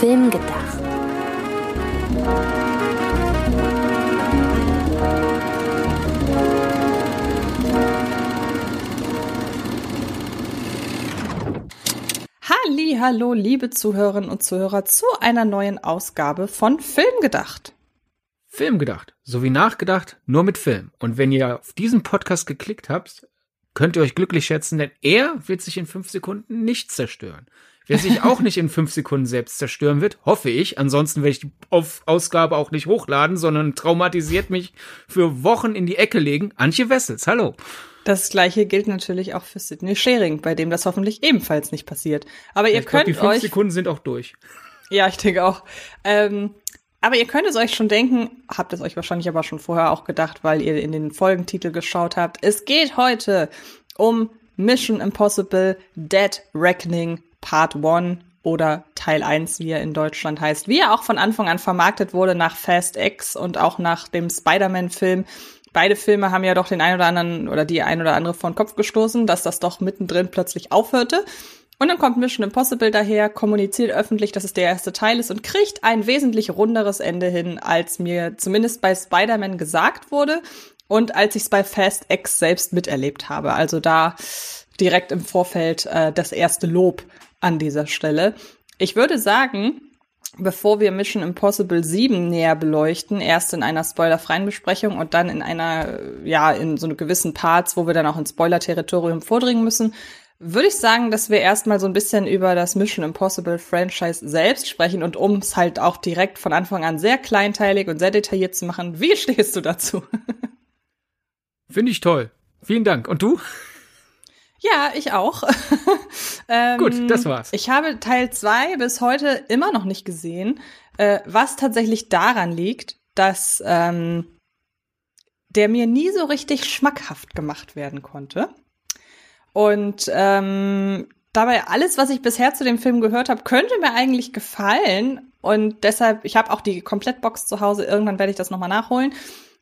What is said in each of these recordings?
Film gedacht. Halli, hallo, liebe Zuhörerinnen und Zuhörer zu einer neuen Ausgabe von Film gedacht. Film gedacht, sowie nachgedacht, nur mit Film. Und wenn ihr auf diesen Podcast geklickt habt, könnt ihr euch glücklich schätzen, denn er wird sich in fünf Sekunden nicht zerstören. Wer sich auch nicht in fünf Sekunden selbst zerstören wird, hoffe ich. Ansonsten werde ich die Auf Ausgabe auch nicht hochladen, sondern traumatisiert mich für Wochen in die Ecke legen. Antje Wessels, hallo. Das gleiche gilt natürlich auch für Sidney Schering, bei dem das hoffentlich ebenfalls nicht passiert. Aber ihr ich glaub, könnt die fünf euch. Sekunden sind auch durch. Ja, ich denke auch. Ähm, aber ihr könnt es euch schon denken, habt es euch wahrscheinlich aber schon vorher auch gedacht, weil ihr in den Folgentitel geschaut habt. Es geht heute um Mission Impossible Dead Reckoning Part 1 oder Teil 1, wie er in Deutschland heißt, wie er auch von Anfang an vermarktet wurde nach Fast X und auch nach dem Spider-Man-Film. Beide Filme haben ja doch den ein oder anderen oder die ein oder andere vor den Kopf gestoßen, dass das doch mittendrin plötzlich aufhörte. Und dann kommt Mission Impossible daher, kommuniziert öffentlich, dass es der erste Teil ist und kriegt ein wesentlich runderes Ende hin, als mir zumindest bei Spider-Man gesagt wurde und als ich es bei Fast X selbst miterlebt habe. Also da direkt im Vorfeld äh, das erste Lob an dieser Stelle. Ich würde sagen, bevor wir Mission Impossible 7 näher beleuchten, erst in einer spoilerfreien Besprechung und dann in einer, ja, in so gewissen Parts, wo wir dann auch ins Spoiler-Territorium vordringen müssen, würde ich sagen, dass wir erstmal so ein bisschen über das Mission Impossible Franchise selbst sprechen und um es halt auch direkt von Anfang an sehr kleinteilig und sehr detailliert zu machen. Wie stehst du dazu? Finde ich toll. Vielen Dank. Und du? Ja, ich auch. ähm, Gut, das war's. Ich habe Teil 2 bis heute immer noch nicht gesehen, äh, was tatsächlich daran liegt, dass ähm, der mir nie so richtig schmackhaft gemacht werden konnte. Und ähm, dabei alles, was ich bisher zu dem Film gehört habe, könnte mir eigentlich gefallen. Und deshalb, ich habe auch die Komplettbox zu Hause. Irgendwann werde ich das nochmal nachholen.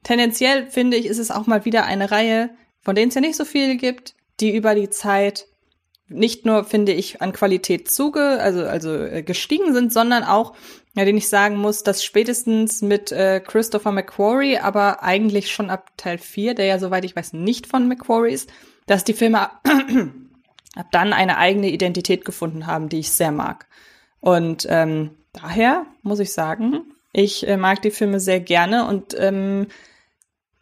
Tendenziell finde ich, ist es auch mal wieder eine Reihe, von denen es ja nicht so viel gibt, die über die Zeit nicht nur, finde ich, an Qualität zuge, also, also äh, gestiegen sind, sondern auch, ja, den ich sagen muss, dass spätestens mit äh, Christopher McQuarrie, aber eigentlich schon ab Teil 4, der ja, soweit ich weiß, nicht von McQuarrie ist, dass die Filme ab dann eine eigene Identität gefunden haben, die ich sehr mag. Und ähm, daher muss ich sagen, ich äh, mag die Filme sehr gerne und ähm,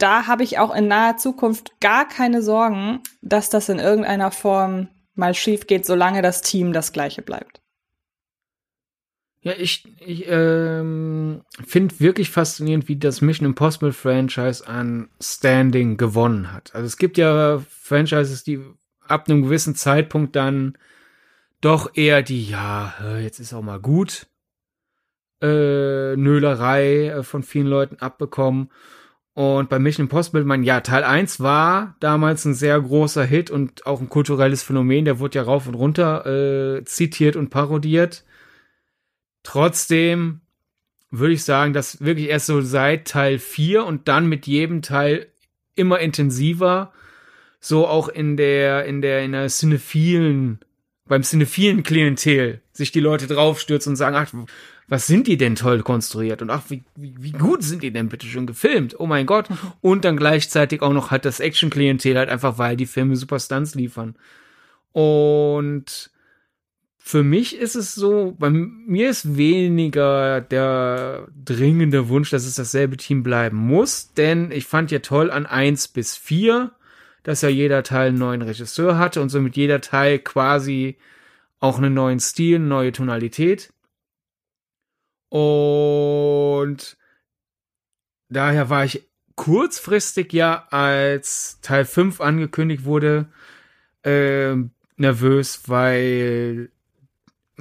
da habe ich auch in naher Zukunft gar keine Sorgen, dass das in irgendeiner Form mal schief geht, solange das Team das gleiche bleibt. Ja, ich, ich ähm, finde wirklich faszinierend, wie das Mission Impossible Franchise an Standing gewonnen hat. Also es gibt ja Franchises, die ab einem gewissen Zeitpunkt dann doch eher die, ja, jetzt ist auch mal gut, äh, Nölerei äh, von vielen Leuten abbekommen. Und bei Mission Impossible, man, ja, Teil 1 war damals ein sehr großer Hit und auch ein kulturelles Phänomen, der wurde ja rauf und runter äh, zitiert und parodiert. Trotzdem würde ich sagen, dass wirklich erst so seit Teil 4 und dann mit jedem Teil immer intensiver, so auch in der, in der, in der cinephilen, beim cinephilen Klientel sich die Leute draufstürzen und sagen, ach, was sind die denn toll konstruiert und ach, wie, wie, wie gut sind die denn bitte schon gefilmt? Oh mein Gott. Und dann gleichzeitig auch noch halt das Action-Klientel halt einfach, weil die Filme super Stunts liefern. Und für mich ist es so, bei mir ist weniger der dringende Wunsch, dass es dasselbe Team bleiben muss, denn ich fand ja toll an eins bis vier, dass ja jeder Teil einen neuen Regisseur hatte und somit jeder Teil quasi auch einen neuen Stil, eine neue Tonalität. Und daher war ich kurzfristig ja, als Teil 5 angekündigt wurde, äh, nervös, weil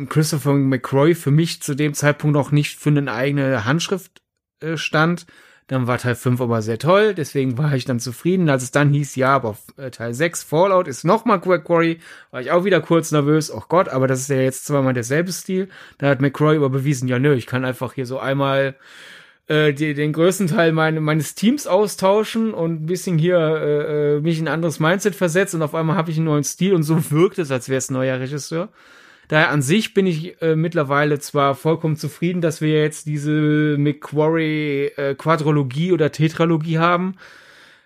Christopher McCroy für mich zu dem Zeitpunkt noch nicht für eine eigene Handschrift äh, stand. Dann war Teil 5 aber sehr toll, deswegen war ich dann zufrieden. Als es dann hieß, ja, aber äh, Teil 6 Fallout ist nochmal McQuarrie, war ich auch wieder kurz nervös. Oh Gott, aber das ist ja jetzt zweimal derselbe Stil. Da hat McCroy aber bewiesen, ja, nö, ich kann einfach hier so einmal äh, die, den größten Teil meine, meines Teams austauschen und ein bisschen hier äh, äh mich in ein anderes Mindset versetzt und auf einmal habe ich einen neuen Stil und so wirkt es, als wäre es ein neuer Regisseur. Daher an sich bin ich äh, mittlerweile zwar vollkommen zufrieden, dass wir jetzt diese McQuarrie äh, Quadrologie oder Tetralogie haben.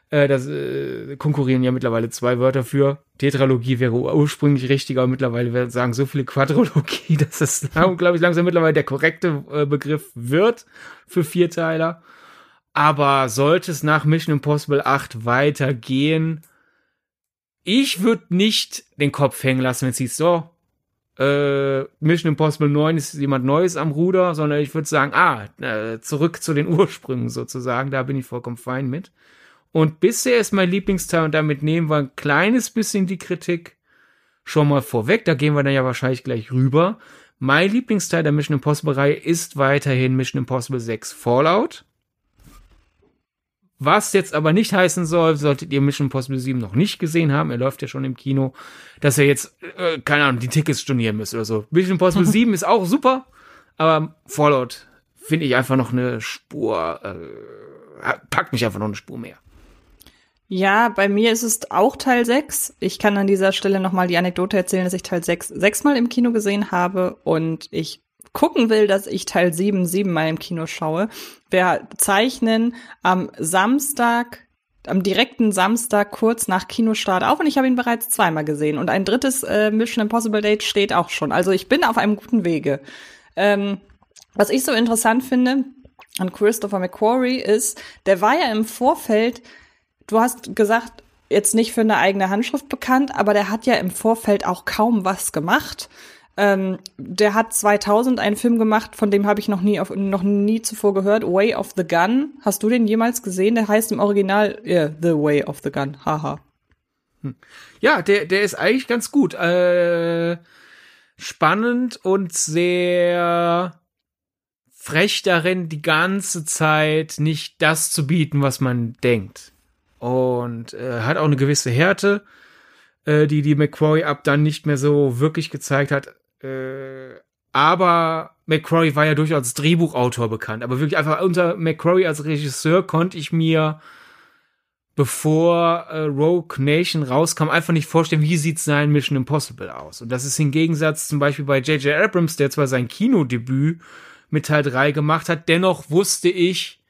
Äh, das äh, konkurrieren ja mittlerweile zwei Wörter für. Tetralogie wäre ursprünglich richtig, aber mittlerweile sagen so viele Quadrologie, dass das, glaube ich, langsam mittlerweile der korrekte äh, Begriff wird für Vierteiler. Aber sollte es nach Mission Impossible 8 weitergehen, ich würde nicht den Kopf hängen lassen, wenn es hieß, so, äh, Mission Impossible 9 ist jemand Neues am Ruder, sondern ich würde sagen, ah, äh, zurück zu den Ursprüngen sozusagen, da bin ich vollkommen fein mit. Und bisher ist mein Lieblingsteil und damit nehmen wir ein kleines bisschen die Kritik schon mal vorweg, da gehen wir dann ja wahrscheinlich gleich rüber. Mein Lieblingsteil der Mission Impossible Reihe ist weiterhin Mission Impossible 6 Fallout. Was jetzt aber nicht heißen soll, solltet ihr Mission Impossible 7 noch nicht gesehen haben, er läuft ja schon im Kino, dass ihr jetzt, äh, keine Ahnung, die Tickets stornieren müsst oder so. Mission Impossible 7 ist auch super, aber Fallout finde ich einfach noch eine Spur, äh, packt mich einfach noch eine Spur mehr. Ja, bei mir ist es auch Teil 6. Ich kann an dieser Stelle nochmal die Anekdote erzählen, dass ich Teil 6 sechsmal im Kino gesehen habe und ich gucken will, dass ich Teil 7 siebenmal im Kino schaue. Wir zeichnen am Samstag am direkten Samstag kurz nach Kinostart auf und ich habe ihn bereits zweimal gesehen. Und ein drittes äh, Mission Impossible Date steht auch schon. Also ich bin auf einem guten Wege. Ähm, was ich so interessant finde an Christopher McQuarrie ist, der war ja im Vorfeld, du hast gesagt, jetzt nicht für eine eigene Handschrift bekannt, aber der hat ja im Vorfeld auch kaum was gemacht. Ähm, der hat 2000 einen Film gemacht, von dem habe ich noch nie auf, noch nie zuvor gehört. Way of the Gun. Hast du den jemals gesehen? Der heißt im Original yeah, The Way of the Gun. Haha. Hm. Ja, der der ist eigentlich ganz gut. Äh, spannend und sehr frech darin, die ganze Zeit nicht das zu bieten, was man denkt. Und äh, hat auch eine gewisse Härte, äh, die die McQuarrie ab dann nicht mehr so wirklich gezeigt hat. Äh, aber McCrory war ja durchaus als Drehbuchautor bekannt. Aber wirklich einfach unter McCrory als Regisseur konnte ich mir, bevor äh, Rogue Nation rauskam, einfach nicht vorstellen, wie sieht sein Mission Impossible aus. Und das ist im Gegensatz zum Beispiel bei J.J. Abrams, der zwar sein Kinodebüt mit Teil 3 gemacht hat, dennoch wusste ich,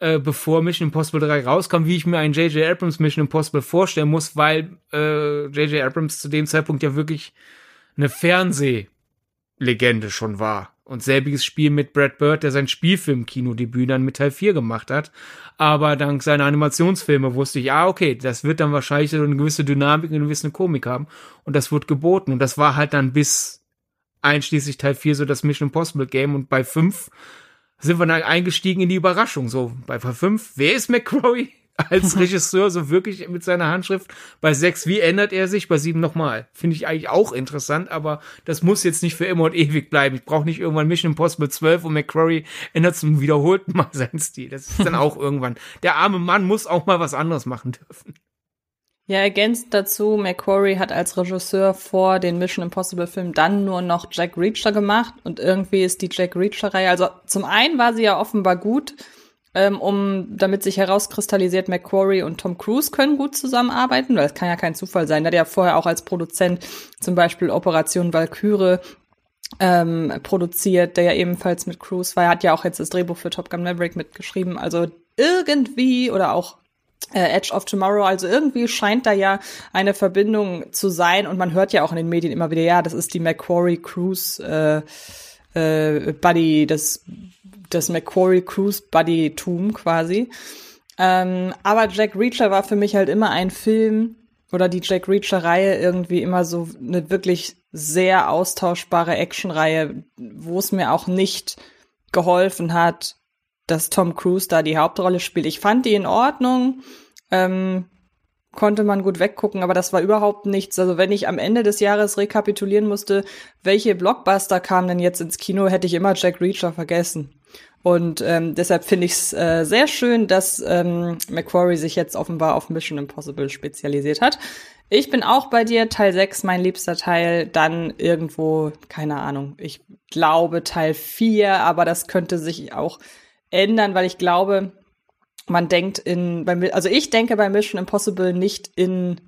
äh, bevor Mission Impossible 3 rauskam, wie ich mir einen J.J. Abrams Mission Impossible vorstellen muss, weil äh, J.J. Abrams zu dem Zeitpunkt ja wirklich eine Fernsehlegende schon war. Und selbiges Spiel mit Brad Bird, der sein Spielfilm-Kinodebüt dann mit Teil 4 gemacht hat. Aber dank seiner Animationsfilme wusste ich, ah, okay, das wird dann wahrscheinlich so eine gewisse Dynamik, eine gewisse Komik haben. Und das wird geboten. Und das war halt dann bis einschließlich Teil 4 so das Mission Impossible Game. Und bei 5 sind wir dann eingestiegen in die Überraschung. So, bei 5, wer ist McCrory? als Regisseur so wirklich mit seiner Handschrift. Bei sechs, wie ändert er sich? Bei sieben nochmal. Finde ich eigentlich auch interessant, aber das muss jetzt nicht für immer und ewig bleiben. Ich brauche nicht irgendwann Mission Impossible 12 und McCrory ändert zum wiederholten Mal seinen Stil. Das ist dann auch irgendwann. Der arme Mann muss auch mal was anderes machen dürfen. Ja, ergänzt dazu, McQuarrie hat als Regisseur vor den Mission Impossible Film dann nur noch Jack Reacher gemacht und irgendwie ist die Jack Reacher Reihe, also zum einen war sie ja offenbar gut, ähm, um damit sich herauskristallisiert, McQuarrie und Tom Cruise können gut zusammenarbeiten, weil es kann ja kein Zufall sein. Der hat ja vorher auch als Produzent zum Beispiel Operation Valkyrie ähm, produziert, der ja ebenfalls mit Cruise war. Er hat ja auch jetzt das Drehbuch für Top Gun Maverick mitgeschrieben. Also irgendwie oder auch äh, Edge of Tomorrow. Also irgendwie scheint da ja eine Verbindung zu sein und man hört ja auch in den Medien immer wieder, ja, das ist die McQuarrie Cruise äh, äh, Buddy, das das Macquarie Cruise Buddy-Tum quasi. Ähm, aber Jack Reacher war für mich halt immer ein Film oder die Jack Reacher-Reihe irgendwie immer so eine wirklich sehr austauschbare Action-Reihe, wo es mir auch nicht geholfen hat, dass Tom Cruise da die Hauptrolle spielt. Ich fand die in Ordnung, ähm, konnte man gut weggucken, aber das war überhaupt nichts. Also wenn ich am Ende des Jahres rekapitulieren musste, welche Blockbuster kamen denn jetzt ins Kino, hätte ich immer Jack Reacher vergessen. Und ähm, deshalb finde ich es äh, sehr schön, dass ähm, Macquarie sich jetzt offenbar auf Mission Impossible spezialisiert hat. Ich bin auch bei dir, Teil 6, mein liebster Teil, dann irgendwo, keine Ahnung, ich glaube Teil 4, aber das könnte sich auch ändern, weil ich glaube, man denkt in, also ich denke bei Mission Impossible nicht in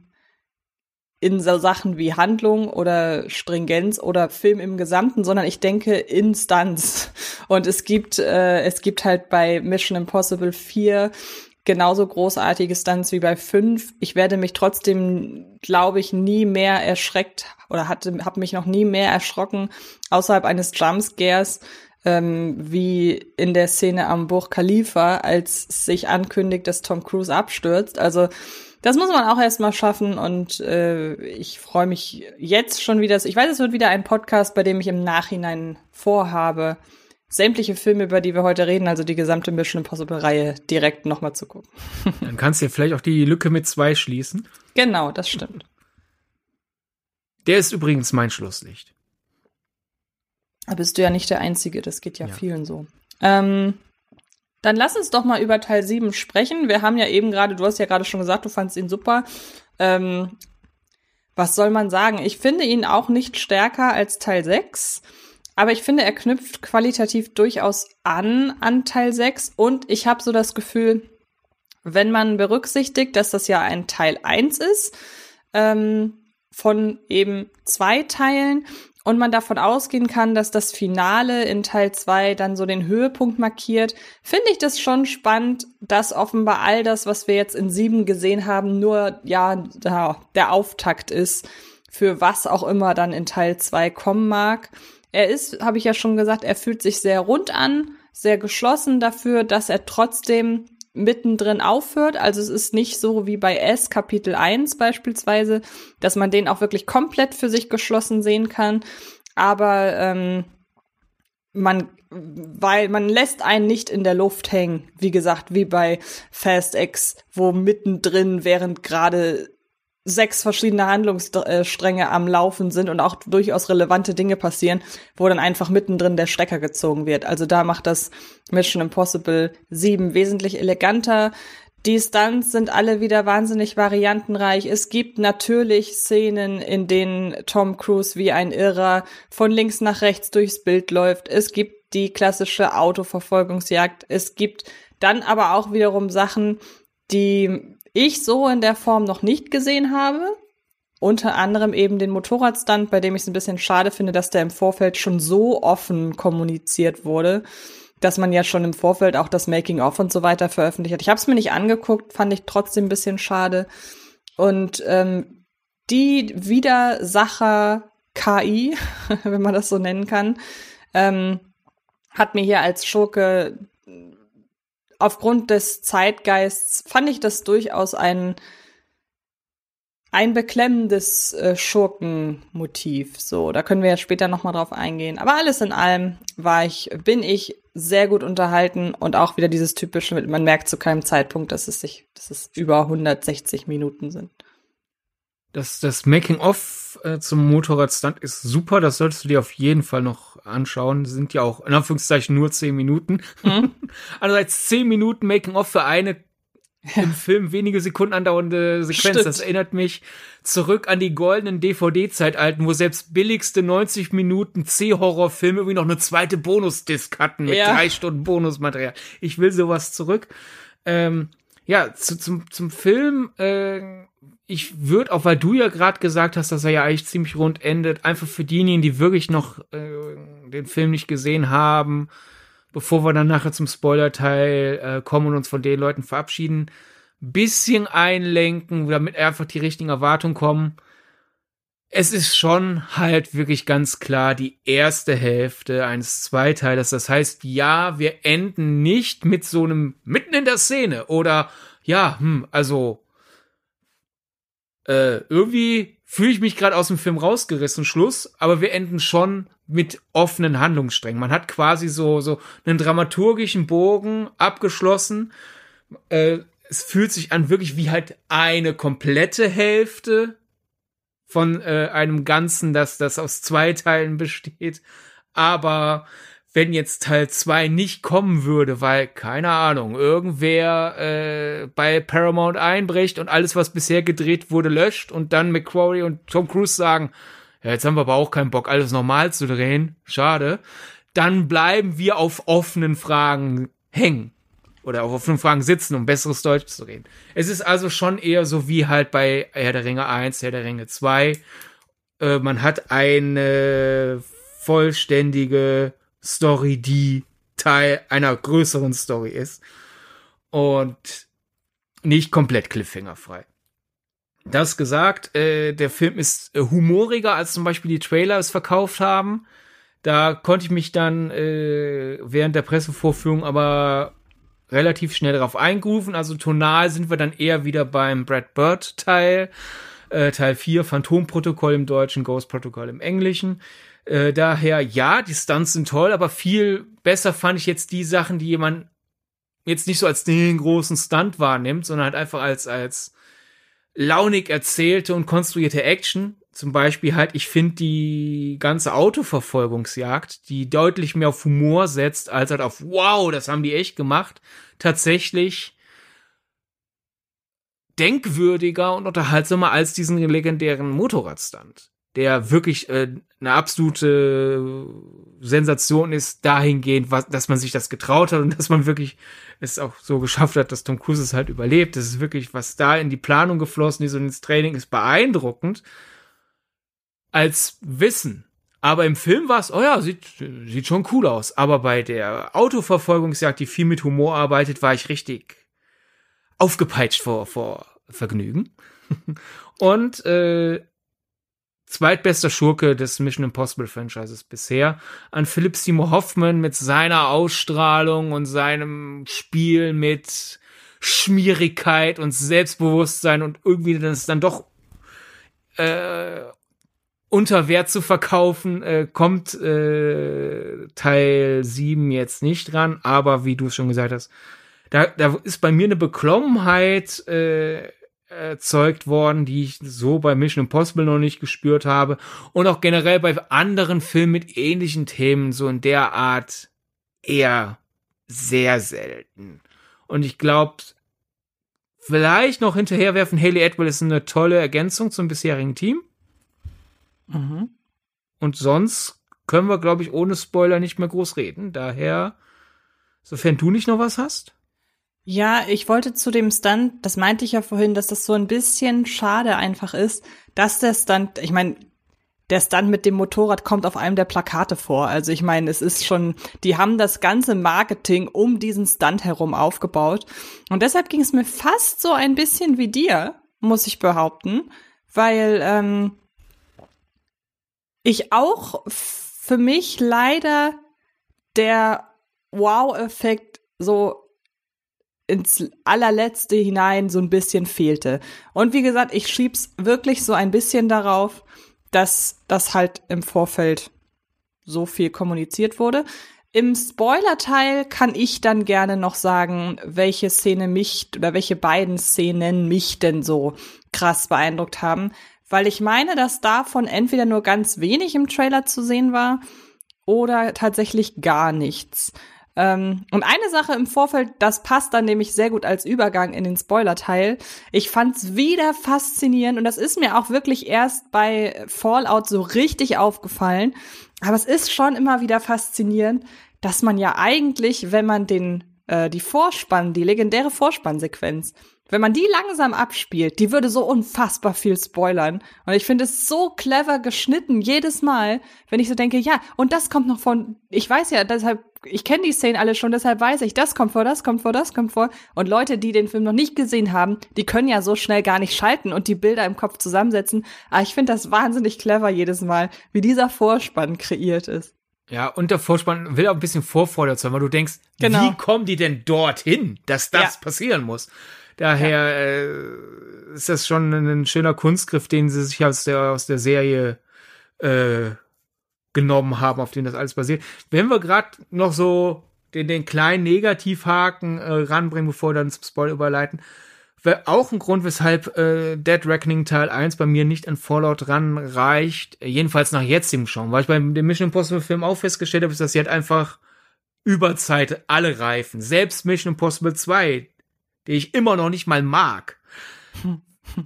in so Sachen wie Handlung oder Stringenz oder Film im Gesamten, sondern ich denke in Stunts. Und es gibt, äh, es gibt halt bei Mission Impossible 4 genauso großartige Stunts wie bei 5. Ich werde mich trotzdem, glaube ich, nie mehr erschreckt oder hatte, habe mich noch nie mehr erschrocken außerhalb eines Jumpscares ähm, wie in der Szene am Burj Khalifa, als sich ankündigt, dass Tom Cruise abstürzt. Also das muss man auch erstmal schaffen und äh, ich freue mich jetzt schon wieder. Ich weiß, es wird wieder ein Podcast, bei dem ich im Nachhinein vorhabe, sämtliche Filme, über die wir heute reden, also die gesamte Mission Impossible-Reihe, direkt nochmal zu gucken. Dann kannst du ja vielleicht auch die Lücke mit zwei schließen. Genau, das stimmt. Der ist übrigens mein Schlusslicht. Da bist du ja nicht der Einzige, das geht ja, ja. vielen so. Ähm, dann lass uns doch mal über Teil 7 sprechen. Wir haben ja eben gerade, du hast ja gerade schon gesagt, du fandst ihn super. Ähm, was soll man sagen? Ich finde ihn auch nicht stärker als Teil 6, aber ich finde, er knüpft qualitativ durchaus an an Teil 6 und ich habe so das Gefühl, wenn man berücksichtigt, dass das ja ein Teil 1 ist, ähm, von eben zwei Teilen und man davon ausgehen kann, dass das Finale in Teil 2 dann so den Höhepunkt markiert, finde ich das schon spannend, dass offenbar all das, was wir jetzt in 7 gesehen haben, nur ja der Auftakt ist für was auch immer dann in Teil 2 kommen mag. Er ist, habe ich ja schon gesagt, er fühlt sich sehr rund an, sehr geschlossen dafür, dass er trotzdem mittendrin aufhört. Also es ist nicht so wie bei S Kapitel 1 beispielsweise, dass man den auch wirklich komplett für sich geschlossen sehen kann. Aber ähm, man, weil man lässt einen nicht in der Luft hängen, wie gesagt, wie bei Fast X, wo mittendrin, während gerade sechs verschiedene Handlungsstränge am Laufen sind und auch durchaus relevante Dinge passieren, wo dann einfach mittendrin der Stecker gezogen wird. Also da macht das Mission Impossible 7 wesentlich eleganter. Die Stunts sind alle wieder wahnsinnig variantenreich. Es gibt natürlich Szenen, in denen Tom Cruise wie ein Irrer von links nach rechts durchs Bild läuft. Es gibt die klassische Autoverfolgungsjagd. Es gibt dann aber auch wiederum Sachen, die ich so in der Form noch nicht gesehen habe. Unter anderem eben den Motorradstand, bei dem ich es ein bisschen schade finde, dass der im Vorfeld schon so offen kommuniziert wurde, dass man ja schon im Vorfeld auch das Making-of und so weiter veröffentlicht hat. Ich habe es mir nicht angeguckt, fand ich trotzdem ein bisschen schade. Und ähm, die Widersacher KI, wenn man das so nennen kann, ähm, hat mir hier als Schurke aufgrund des Zeitgeists fand ich das durchaus ein ein beklemmendes äh, Schurkenmotiv. So, da können wir ja später noch mal drauf eingehen. Aber alles in allem war ich, bin ich sehr gut unterhalten und auch wieder dieses typische, man merkt zu keinem Zeitpunkt, dass es sich, dass es über 160 Minuten sind. Das, das Making-of äh, zum Motorradstand ist super. Das solltest du dir auf jeden Fall noch anschauen. Sind ja auch in Anführungszeichen nur zehn Minuten. Mhm. Andererseits zehn Minuten Making-of für eine ja. im Film wenige Sekunden andauernde Sequenz. Stimmt. Das erinnert mich zurück an die goldenen DVD-Zeitalten, wo selbst billigste 90 Minuten C-Horror-Filme irgendwie noch eine zweite Bonus-Disc hatten mit ja. drei Stunden Bonusmaterial. Ich will sowas zurück. Ähm, ja, zu, zum, zum Film. Äh, ich würde, auch weil du ja gerade gesagt hast, dass er ja eigentlich ziemlich rund endet, einfach für diejenigen, die wirklich noch äh, den Film nicht gesehen haben, bevor wir dann nachher zum Spoiler-Teil äh, kommen und uns von den Leuten verabschieden, bisschen einlenken, damit einfach die richtigen Erwartungen kommen. Es ist schon halt wirklich ganz klar die erste Hälfte eines Zweiteilers. Das heißt, ja, wir enden nicht mit so einem mitten in der Szene oder ja, hm, also äh, irgendwie fühle ich mich gerade aus dem Film rausgerissen, Schluss, aber wir enden schon mit offenen Handlungssträngen. Man hat quasi so, so einen dramaturgischen Bogen abgeschlossen. Äh, es fühlt sich an wirklich wie halt eine komplette Hälfte von äh, einem Ganzen, das, das aus zwei Teilen besteht. Aber wenn jetzt Teil 2 nicht kommen würde, weil, keine Ahnung, irgendwer äh, bei Paramount einbricht und alles, was bisher gedreht wurde, löscht und dann McQuarrie und Tom Cruise sagen, ja, jetzt haben wir aber auch keinen Bock, alles normal zu drehen, schade, dann bleiben wir auf offenen Fragen hängen. oder auf fünf Fragen sitzen, um besseres Deutsch zu reden. Es ist also schon eher so wie halt bei Herr der Ringe 1, Herr der Ringe 2. Äh, man hat eine vollständige Story, die Teil einer größeren Story ist und nicht komplett cliffhangerfrei. Das gesagt, äh, der Film ist äh, humoriger, als zum Beispiel die Trailer es verkauft haben. Da konnte ich mich dann äh, während der Pressevorführung aber relativ schnell darauf eingerufen. Also tonal sind wir dann eher wieder beim Brad Bird Teil, äh, Teil 4, Phantomprotokoll im Deutschen, Ghost Protocol im Englischen. Äh, daher, ja, die Stunts sind toll, aber viel besser fand ich jetzt die Sachen, die jemand jetzt nicht so als den großen Stunt wahrnimmt, sondern halt einfach als, als launig erzählte und konstruierte Action. Zum Beispiel halt, ich finde die ganze Autoverfolgungsjagd, die deutlich mehr auf Humor setzt, als halt auf wow, das haben die echt gemacht, tatsächlich denkwürdiger und unterhaltsamer als diesen legendären Motorradstand, der wirklich äh, eine absolute Sensation ist, dahingehend, was, dass man sich das getraut hat und dass man wirklich es auch so geschafft hat, dass Tom Cruise es halt überlebt. Das ist wirklich, was da in die Planung geflossen ist und ins Training ist beeindruckend als Wissen. Aber im Film war es, oh ja, sieht, sieht schon cool aus. Aber bei der Autoverfolgungsjagd, die viel mit Humor arbeitet, war ich richtig aufgepeitscht vor, vor Vergnügen. Und äh, zweitbester Schurke des Mission Impossible Franchises bisher. An Philip Seymour Hoffman mit seiner Ausstrahlung und seinem Spiel mit Schmierigkeit und Selbstbewusstsein und irgendwie das dann doch äh, unter Wert zu verkaufen, äh, kommt äh, Teil 7 jetzt nicht dran, aber wie du es schon gesagt hast, da, da ist bei mir eine Beklommenheit äh, erzeugt worden, die ich so bei Mission Impossible noch nicht gespürt habe und auch generell bei anderen Filmen mit ähnlichen Themen so in der Art eher sehr selten. Und ich glaube, vielleicht noch hinterherwerfen, Haley Atwell ist eine tolle Ergänzung zum bisherigen Team. Mhm. Und sonst können wir, glaube ich, ohne Spoiler nicht mehr groß reden. Daher, sofern du nicht noch was hast. Ja, ich wollte zu dem Stunt, das meinte ich ja vorhin, dass das so ein bisschen schade einfach ist, dass der Stunt, ich meine, der Stunt mit dem Motorrad kommt auf einem der Plakate vor. Also ich meine, es ist schon, die haben das ganze Marketing um diesen Stunt herum aufgebaut. Und deshalb ging es mir fast so ein bisschen wie dir, muss ich behaupten, weil ähm, ich auch für mich leider der Wow-Effekt so ins allerletzte hinein so ein bisschen fehlte. Und wie gesagt, ich schieb's wirklich so ein bisschen darauf, dass das halt im Vorfeld so viel kommuniziert wurde. Im Spoiler-Teil kann ich dann gerne noch sagen, welche Szene mich oder welche beiden Szenen mich denn so krass beeindruckt haben, weil ich meine, dass davon entweder nur ganz wenig im Trailer zu sehen war oder tatsächlich gar nichts. Ähm, und eine Sache im Vorfeld, das passt dann nämlich sehr gut als Übergang in den Spoiler-Teil. Ich fand's wieder faszinierend und das ist mir auch wirklich erst bei Fallout so richtig aufgefallen. Aber es ist schon immer wieder faszinierend, dass man ja eigentlich, wenn man den äh, die Vorspann, die legendäre Vorspannsequenz, wenn man die langsam abspielt, die würde so unfassbar viel spoilern. Und ich finde es so clever geschnitten jedes Mal, wenn ich so denke, ja, und das kommt noch von, ich weiß ja, deshalb, ich kenne die Szenen alle schon, deshalb weiß ich, das kommt vor, das kommt vor, das kommt vor. Und Leute, die den Film noch nicht gesehen haben, die können ja so schnell gar nicht schalten und die Bilder im Kopf zusammensetzen. Aber ich finde das wahnsinnig clever jedes Mal, wie dieser Vorspann kreiert ist. Ja, und der Vorspann will auch ein bisschen Vorfreude sein, weil du denkst, genau. wie kommen die denn dorthin, dass das ja. passieren muss? Daher ja. äh, ist das schon ein schöner Kunstgriff, den sie sich aus der, aus der Serie äh, genommen haben, auf den das alles basiert. Wenn wir gerade noch so den, den kleinen Negativhaken äh, ranbringen, bevor wir dann zum Spoil überleiten, wäre auch ein Grund, weshalb äh, Dead Reckoning Teil 1 bei mir nicht an Fallout ranreicht, jedenfalls nach jetzigem Schauen, weil ich beim dem Mission Impossible Film auch festgestellt habe, ist, dass sie halt einfach über Zeit alle reifen. Selbst Mission Impossible 2, die ich immer noch nicht mal mag,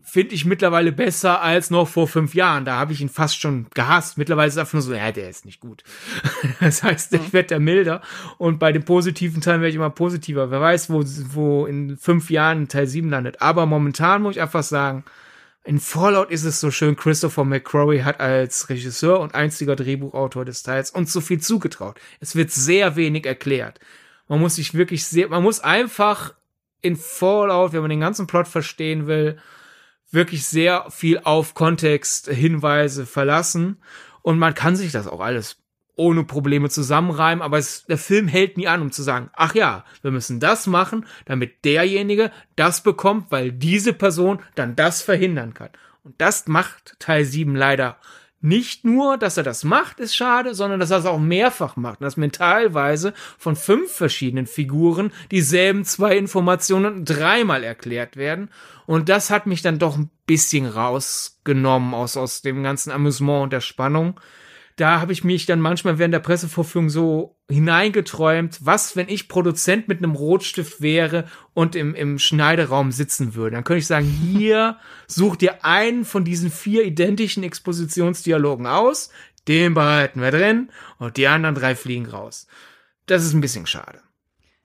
finde ich mittlerweile besser als noch vor fünf Jahren. Da habe ich ihn fast schon gehasst. Mittlerweile ist es einfach nur so, ja, der ist nicht gut. das heißt, ich werde da milder. Und bei den positiven Teilen werde ich immer positiver. Wer weiß, wo, wo in fünf Jahren Teil 7 landet. Aber momentan muss ich einfach sagen, in Fallout ist es so schön, Christopher McCrory hat als Regisseur und einziger Drehbuchautor des Teils uns so viel zugetraut. Es wird sehr wenig erklärt. Man muss sich wirklich sehr, man muss einfach in Fallout, wenn man den ganzen Plot verstehen will, wirklich sehr viel auf Kontext, Hinweise verlassen. Und man kann sich das auch alles ohne Probleme zusammenreimen, aber es, der Film hält nie an, um zu sagen, ach ja, wir müssen das machen, damit derjenige das bekommt, weil diese Person dann das verhindern kann. Und das macht Teil 7 leider nicht nur, dass er das macht, ist schade, sondern dass er es auch mehrfach macht. Und dass mir teilweise von fünf verschiedenen Figuren dieselben zwei Informationen dreimal erklärt werden. Und das hat mich dann doch ein bisschen rausgenommen aus, aus dem ganzen Amüsement und der Spannung da habe ich mich dann manchmal während der Pressevorführung so hineingeträumt, was, wenn ich Produzent mit einem Rotstift wäre und im, im Schneideraum sitzen würde. Dann könnte ich sagen, hier such dir einen von diesen vier identischen Expositionsdialogen aus, den behalten wir drin und die anderen drei fliegen raus. Das ist ein bisschen schade.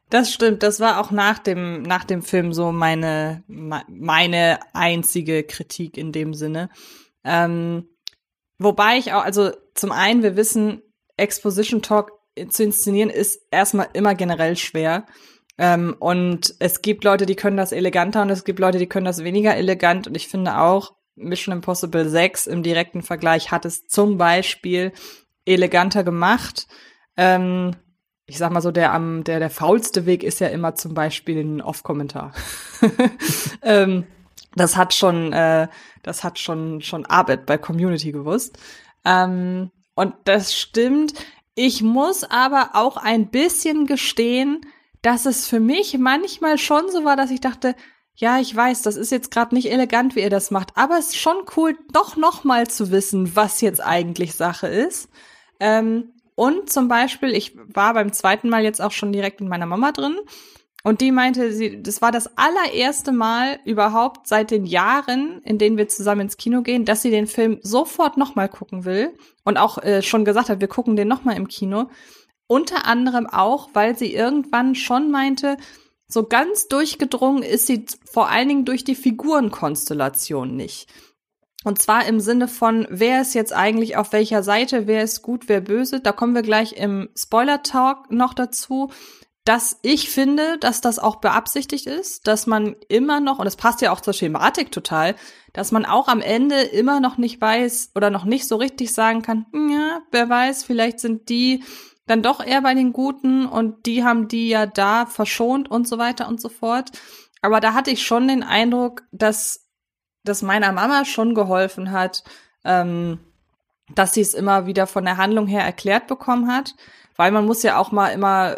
Das stimmt, das war auch nach dem, nach dem Film so meine, meine einzige Kritik in dem Sinne. Ähm, Wobei ich auch, also zum einen, wir wissen, Exposition Talk zu inszenieren ist erstmal immer generell schwer. Ähm, und es gibt Leute, die können das eleganter und es gibt Leute, die können das weniger elegant. Und ich finde auch, Mission Impossible 6 im direkten Vergleich hat es zum Beispiel eleganter gemacht. Ähm, ich sag mal so, der am, der, der faulste Weg ist ja immer zum Beispiel ein Off-Kommentar. ähm, das hat schon, äh, das hat schon, schon Arbeit bei Community gewusst. Ähm, und das stimmt. Ich muss aber auch ein bisschen gestehen, dass es für mich manchmal schon so war, dass ich dachte, ja, ich weiß, das ist jetzt gerade nicht elegant, wie ihr das macht, aber es ist schon cool, doch noch mal zu wissen, was jetzt eigentlich Sache ist. Ähm, und zum Beispiel, ich war beim zweiten Mal jetzt auch schon direkt mit meiner Mama drin und die meinte, sie, das war das allererste Mal überhaupt seit den Jahren, in denen wir zusammen ins Kino gehen, dass sie den Film sofort nochmal gucken will und auch äh, schon gesagt hat, wir gucken den nochmal im Kino. Unter anderem auch, weil sie irgendwann schon meinte, so ganz durchgedrungen ist sie vor allen Dingen durch die Figurenkonstellation nicht. Und zwar im Sinne von, wer ist jetzt eigentlich auf welcher Seite, wer ist gut, wer böse. Da kommen wir gleich im Spoiler-Talk noch dazu dass ich finde, dass das auch beabsichtigt ist, dass man immer noch, und es passt ja auch zur Schematik total, dass man auch am Ende immer noch nicht weiß oder noch nicht so richtig sagen kann, hm, ja, wer weiß, vielleicht sind die dann doch eher bei den Guten und die haben die ja da verschont und so weiter und so fort. Aber da hatte ich schon den Eindruck, dass das meiner Mama schon geholfen hat, ähm, dass sie es immer wieder von der Handlung her erklärt bekommen hat. Weil man muss ja auch mal immer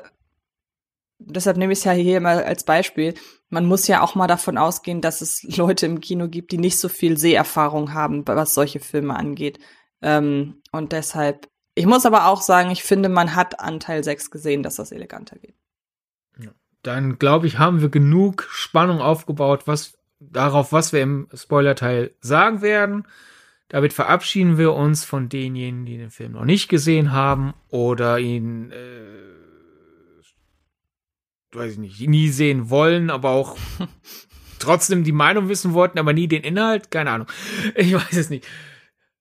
deshalb nehme ich es ja hier mal als Beispiel. Man muss ja auch mal davon ausgehen, dass es Leute im Kino gibt, die nicht so viel Seherfahrung haben, was solche Filme angeht. Ähm, und deshalb, ich muss aber auch sagen, ich finde, man hat an Teil 6 gesehen, dass das eleganter geht. Dann glaube ich, haben wir genug Spannung aufgebaut, was darauf, was wir im Spoiler-Teil sagen werden. Damit verabschieden wir uns von denjenigen, die den Film noch nicht gesehen haben oder ihn äh, weiß ich nicht, nie sehen wollen, aber auch trotzdem die Meinung wissen wollten, aber nie den Inhalt, keine Ahnung. Ich weiß es nicht.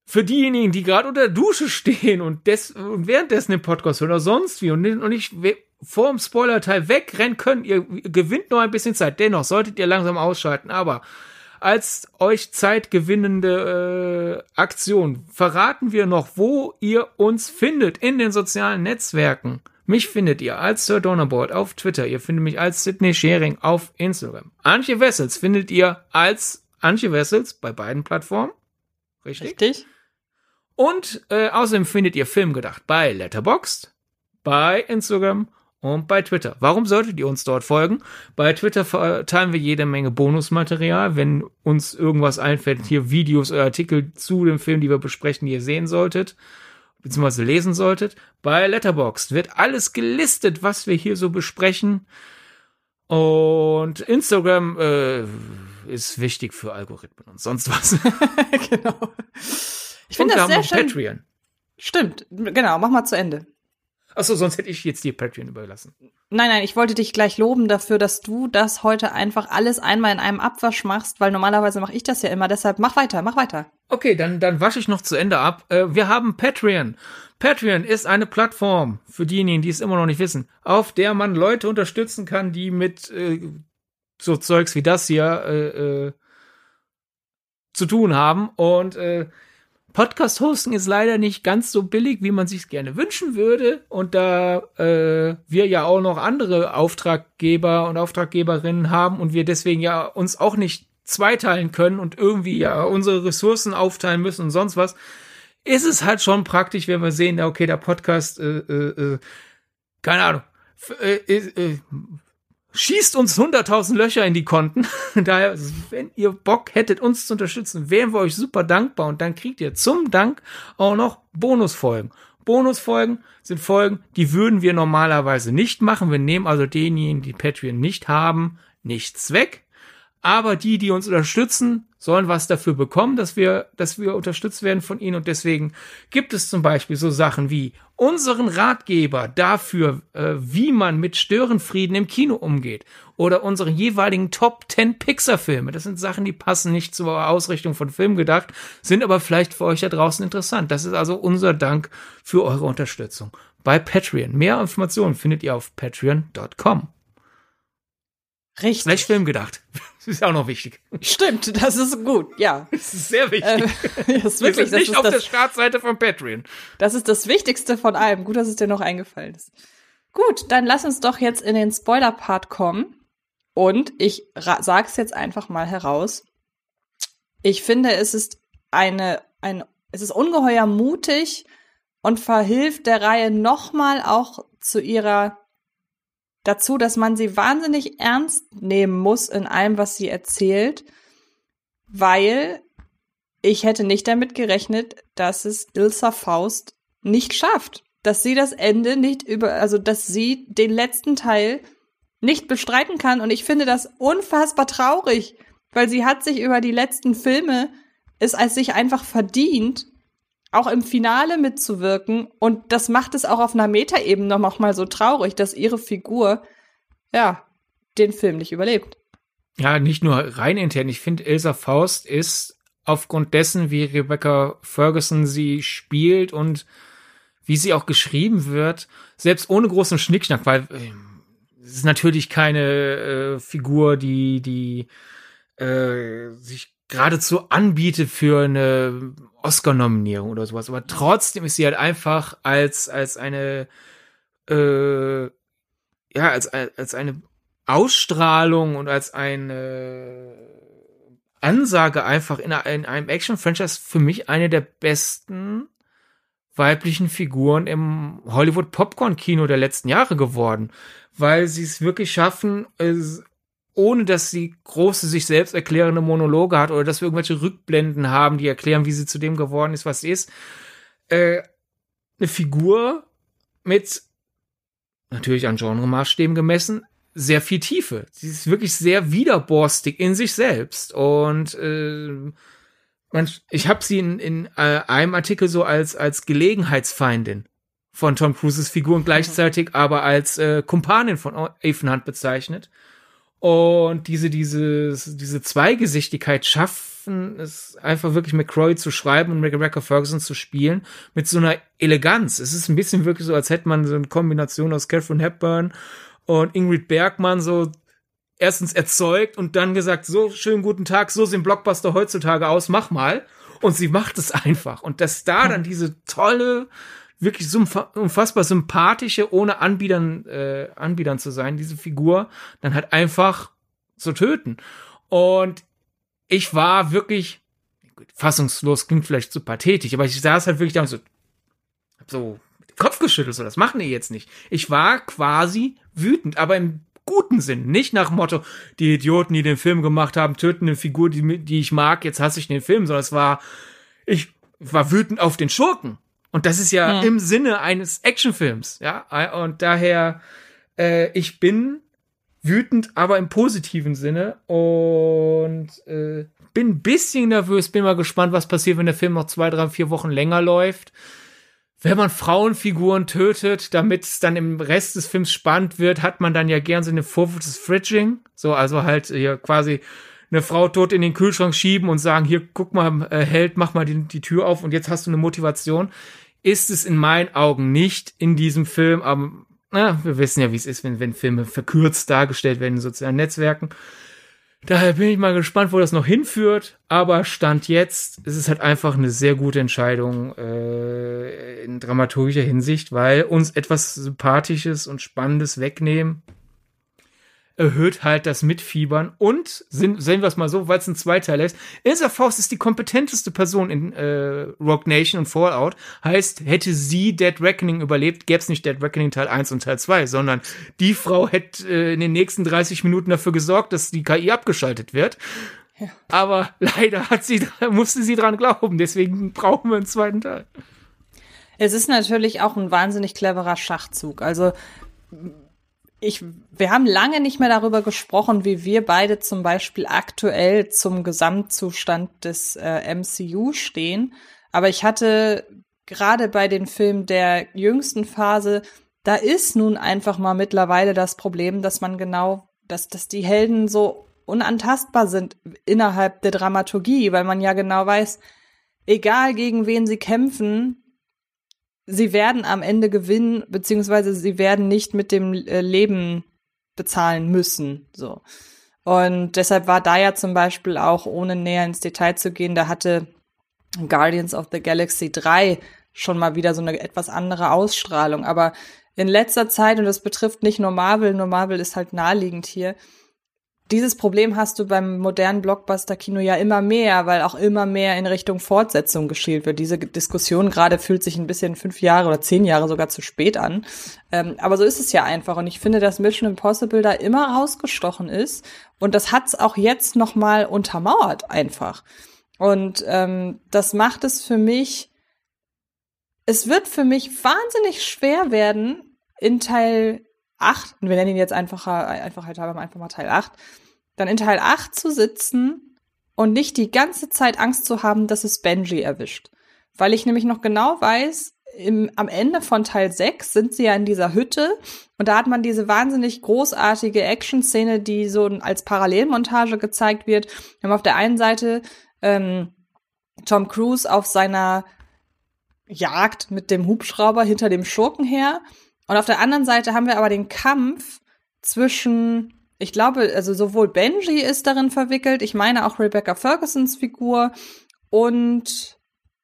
Für diejenigen, die gerade unter der Dusche stehen und, des, und währenddessen den Podcast hören oder sonst wie und, nicht vor dem Spoiler-Teil wegrennen können, ihr, ihr gewinnt noch ein bisschen Zeit. Dennoch solltet ihr langsam ausschalten, aber als euch zeitgewinnende äh, Aktion verraten wir noch, wo ihr uns findet in den sozialen Netzwerken. Mich findet ihr als Sir Donnerboard auf Twitter. Ihr findet mich als Sydney Sharing auf Instagram. Antje Wessels findet ihr als Antje Wessels bei beiden Plattformen. Richtig? Richtig. Und äh, außerdem findet ihr Filmgedacht bei Letterboxd, bei Instagram und bei Twitter. Warum solltet ihr uns dort folgen? Bei Twitter verteilen wir jede Menge Bonusmaterial. Wenn uns irgendwas einfällt, hier Videos oder Artikel zu dem Film, die wir besprechen, die ihr sehen solltet beziehungsweise lesen solltet. Bei Letterboxd wird alles gelistet, was wir hier so besprechen. Und Instagram äh, ist wichtig für Algorithmen und sonst was. genau. Ich finde das sehr schön. Patreon. Stimmt, genau, mach mal zu Ende. Achso, sonst hätte ich jetzt dir Patreon überlassen. Nein, nein, ich wollte dich gleich loben dafür, dass du das heute einfach alles einmal in einem Abwasch machst, weil normalerweise mache ich das ja immer. Deshalb mach weiter, mach weiter. Okay, dann, dann wasche ich noch zu Ende ab. Äh, wir haben Patreon. Patreon ist eine Plattform, für diejenigen, die es immer noch nicht wissen, auf der man Leute unterstützen kann, die mit äh, so Zeugs wie das hier äh, äh, zu tun haben. Und äh, Podcast-Hosting ist leider nicht ganz so billig, wie man sich gerne wünschen würde. Und da äh, wir ja auch noch andere Auftraggeber und Auftraggeberinnen haben und wir deswegen ja uns auch nicht zweiteilen können und irgendwie ja unsere Ressourcen aufteilen müssen und sonst was, ist es halt schon praktisch, wenn wir sehen, okay, der Podcast, äh, äh, äh keine Ahnung, äh, äh, schießt uns 100.000 Löcher in die Konten. Daher, wenn ihr Bock hättet, uns zu unterstützen, wären wir euch super dankbar und dann kriegt ihr zum Dank auch noch Bonusfolgen. Bonusfolgen sind Folgen, die würden wir normalerweise nicht machen. Wir nehmen also denjenigen, die Patreon nicht haben, nichts weg. Aber die, die uns unterstützen, sollen was dafür bekommen, dass wir, dass wir unterstützt werden von ihnen. Und deswegen gibt es zum Beispiel so Sachen wie unseren Ratgeber dafür, äh, wie man mit Störenfrieden im Kino umgeht. Oder unsere jeweiligen Top 10 Pixar-Filme. Das sind Sachen, die passen nicht zur Ausrichtung von Film gedacht, sind aber vielleicht für euch da draußen interessant. Das ist also unser Dank für eure Unterstützung bei Patreon. Mehr Informationen findet ihr auf patreon.com. Richtig. Slash Film gedacht. Das ist auch noch wichtig. Stimmt, das ist gut, ja. Das ist sehr wichtig. Äh, das ist wirklich, das nicht ist auf das, der Startseite von Patreon. Das ist das Wichtigste von allem. Gut, dass es dir noch eingefallen ist. Gut, dann lass uns doch jetzt in den Spoiler-Part kommen. Und ich sag's jetzt einfach mal heraus. Ich finde, es ist eine, ein, es ist ungeheuer mutig und verhilft der Reihe nochmal auch zu ihrer dazu, dass man sie wahnsinnig ernst nehmen muss in allem, was sie erzählt, weil ich hätte nicht damit gerechnet, dass es Ilsa Faust nicht schafft, dass sie das Ende nicht über, also dass sie den letzten Teil nicht bestreiten kann. Und ich finde das unfassbar traurig, weil sie hat sich über die letzten Filme es als sich einfach verdient, auch im Finale mitzuwirken. Und das macht es auch auf einer Metaebene noch mal so traurig, dass ihre Figur, ja, den Film nicht überlebt. Ja, nicht nur rein intern. Ich finde, Elsa Faust ist aufgrund dessen, wie Rebecca Ferguson sie spielt und wie sie auch geschrieben wird, selbst ohne großen Schnickschnack, weil äh, es ist natürlich keine äh, Figur, die, die äh, sich geradezu anbietet für eine Oscar-Nominierung oder sowas. Aber trotzdem ist sie halt einfach als, als eine, äh, ja, als, als eine Ausstrahlung und als eine Ansage einfach in, in einem Action-Franchise für mich eine der besten weiblichen Figuren im Hollywood Popcorn-Kino der letzten Jahre geworden, weil sie es wirklich schaffen, ohne dass sie große sich selbst erklärende Monologe hat oder dass wir irgendwelche Rückblenden haben, die erklären, wie sie zu dem geworden ist, was sie ist. Äh, eine Figur mit natürlich an Genre-Maßstäben gemessen sehr viel Tiefe. Sie ist wirklich sehr widerborstig in sich selbst und äh, man, ich habe sie in, in äh, einem Artikel so als als Gelegenheitsfeindin von Tom Cruises Figur und gleichzeitig aber als äh, Kumpanin von Ethan Hunt bezeichnet. Und diese, diese, diese Zweigesichtigkeit schaffen es einfach wirklich McCroy zu schreiben und Rebecca Ferguson zu spielen mit so einer Eleganz. Es ist ein bisschen wirklich so, als hätte man so eine Kombination aus Catherine Hepburn und Ingrid Bergmann so erstens erzeugt und dann gesagt, so schönen guten Tag, so sehen Blockbuster heutzutage aus, mach mal. Und sie macht es einfach. Und dass da dann diese tolle, wirklich so unfassbar sympathische, ohne Anbietern, äh, Anbietern zu sein, diese Figur, dann halt einfach zu töten. Und ich war wirklich fassungslos, klingt vielleicht zu pathetisch, aber ich saß halt wirklich da und so, hab so mit dem Kopf geschüttelt, so, das machen die jetzt nicht. Ich war quasi wütend, aber im guten Sinn, nicht nach Motto, die Idioten, die den Film gemacht haben, töten eine Figur, die, die ich mag, jetzt hasse ich den Film, sondern es war, ich war wütend auf den Schurken. Und das ist ja, ja. im Sinne eines Actionfilms, ja. Und daher, äh, ich bin wütend, aber im positiven Sinne. Und äh, bin ein bisschen nervös, bin mal gespannt, was passiert, wenn der Film noch zwei, drei, vier Wochen länger läuft. Wenn man Frauenfiguren tötet, damit es dann im Rest des Films spannend wird, hat man dann ja gern so eine Vorwurf des Fridging. So, also halt hier quasi eine Frau tot in den Kühlschrank schieben und sagen, hier, guck mal, äh, Held, mach mal die, die Tür auf und jetzt hast du eine Motivation. Ist es in meinen Augen nicht in diesem Film, aber na, wir wissen ja, wie es ist, wenn, wenn Filme verkürzt dargestellt werden in sozialen Netzwerken. Daher bin ich mal gespannt, wo das noch hinführt. Aber Stand jetzt ist es halt einfach eine sehr gute Entscheidung äh, in dramaturgischer Hinsicht, weil uns etwas Sympathisches und Spannendes wegnehmen erhöht halt das Mitfiebern und sind, sehen wir es mal so, weil es ein Zweiteil ist. Ilsa Faust ist die kompetenteste Person in äh, Rogue Nation und Fallout. Heißt, hätte sie Dead Reckoning überlebt, gäbe es nicht Dead Reckoning Teil 1 und Teil 2, sondern die Frau hätte äh, in den nächsten 30 Minuten dafür gesorgt, dass die KI abgeschaltet wird. Ja. Aber leider hat sie, musste sie dran glauben, deswegen brauchen wir einen zweiten Teil. Es ist natürlich auch ein wahnsinnig cleverer Schachzug. Also ich, wir haben lange nicht mehr darüber gesprochen, wie wir beide zum Beispiel aktuell zum Gesamtzustand des äh, MCU stehen. Aber ich hatte gerade bei den Filmen der jüngsten Phase, da ist nun einfach mal mittlerweile das Problem, dass man genau, dass, dass die Helden so unantastbar sind innerhalb der Dramaturgie, weil man ja genau weiß, egal gegen wen sie kämpfen, sie werden am Ende gewinnen, beziehungsweise sie werden nicht mit dem äh, Leben bezahlen müssen. So. Und deshalb war da ja zum Beispiel auch, ohne näher ins Detail zu gehen, da hatte Guardians of the Galaxy 3 schon mal wieder so eine etwas andere Ausstrahlung. Aber in letzter Zeit, und das betrifft nicht nur Marvel, nur Marvel ist halt naheliegend hier, dieses Problem hast du beim modernen Blockbuster-Kino ja immer mehr, weil auch immer mehr in Richtung Fortsetzung geschielt wird. Diese Diskussion gerade fühlt sich ein bisschen fünf Jahre oder zehn Jahre sogar zu spät an. Ähm, aber so ist es ja einfach. Und ich finde, dass Mission Impossible da immer rausgestochen ist. Und das hat's auch jetzt noch mal untermauert einfach. Und ähm, das macht es für mich, es wird für mich wahnsinnig schwer werden, in Teil 8, und wir nennen ihn jetzt einfacher, einfach halt einfach mal Teil 8, dann in Teil 8 zu sitzen und nicht die ganze Zeit Angst zu haben, dass es Benji erwischt. Weil ich nämlich noch genau weiß, im, am Ende von Teil 6 sind sie ja in dieser Hütte und da hat man diese wahnsinnig großartige Action-Szene, die so als Parallelmontage gezeigt wird. Wir haben auf der einen Seite ähm, Tom Cruise auf seiner Jagd mit dem Hubschrauber hinter dem Schurken her und auf der anderen Seite haben wir aber den Kampf zwischen, ich glaube, also sowohl Benji ist darin verwickelt, ich meine auch Rebecca Fergusons Figur und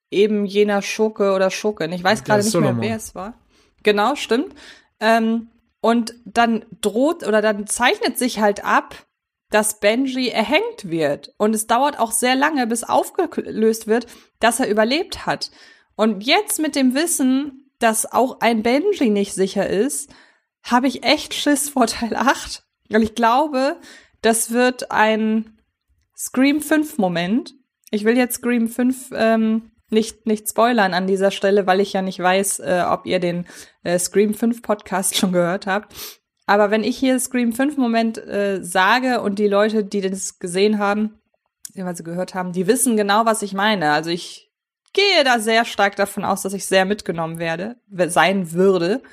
eben jener Schurke oder Schurkin. Ich weiß gerade nicht Solomon. mehr, wer es war. Genau, stimmt. Ähm, und dann droht oder dann zeichnet sich halt ab, dass Benji erhängt wird. Und es dauert auch sehr lange, bis aufgelöst wird, dass er überlebt hat. Und jetzt mit dem Wissen, dass auch ein Benji nicht sicher ist, habe ich echt Schiss vor Teil 8. Weil ich glaube, das wird ein Scream 5 Moment. Ich will jetzt Scream 5 ähm, nicht, nicht spoilern an dieser Stelle, weil ich ja nicht weiß, äh, ob ihr den äh, Scream 5 Podcast schon gehört habt. Aber wenn ich hier Scream 5 Moment äh, sage und die Leute, die das gesehen haben, sie gehört haben, die wissen genau, was ich meine. Also ich gehe da sehr stark davon aus, dass ich sehr mitgenommen werde, sein würde,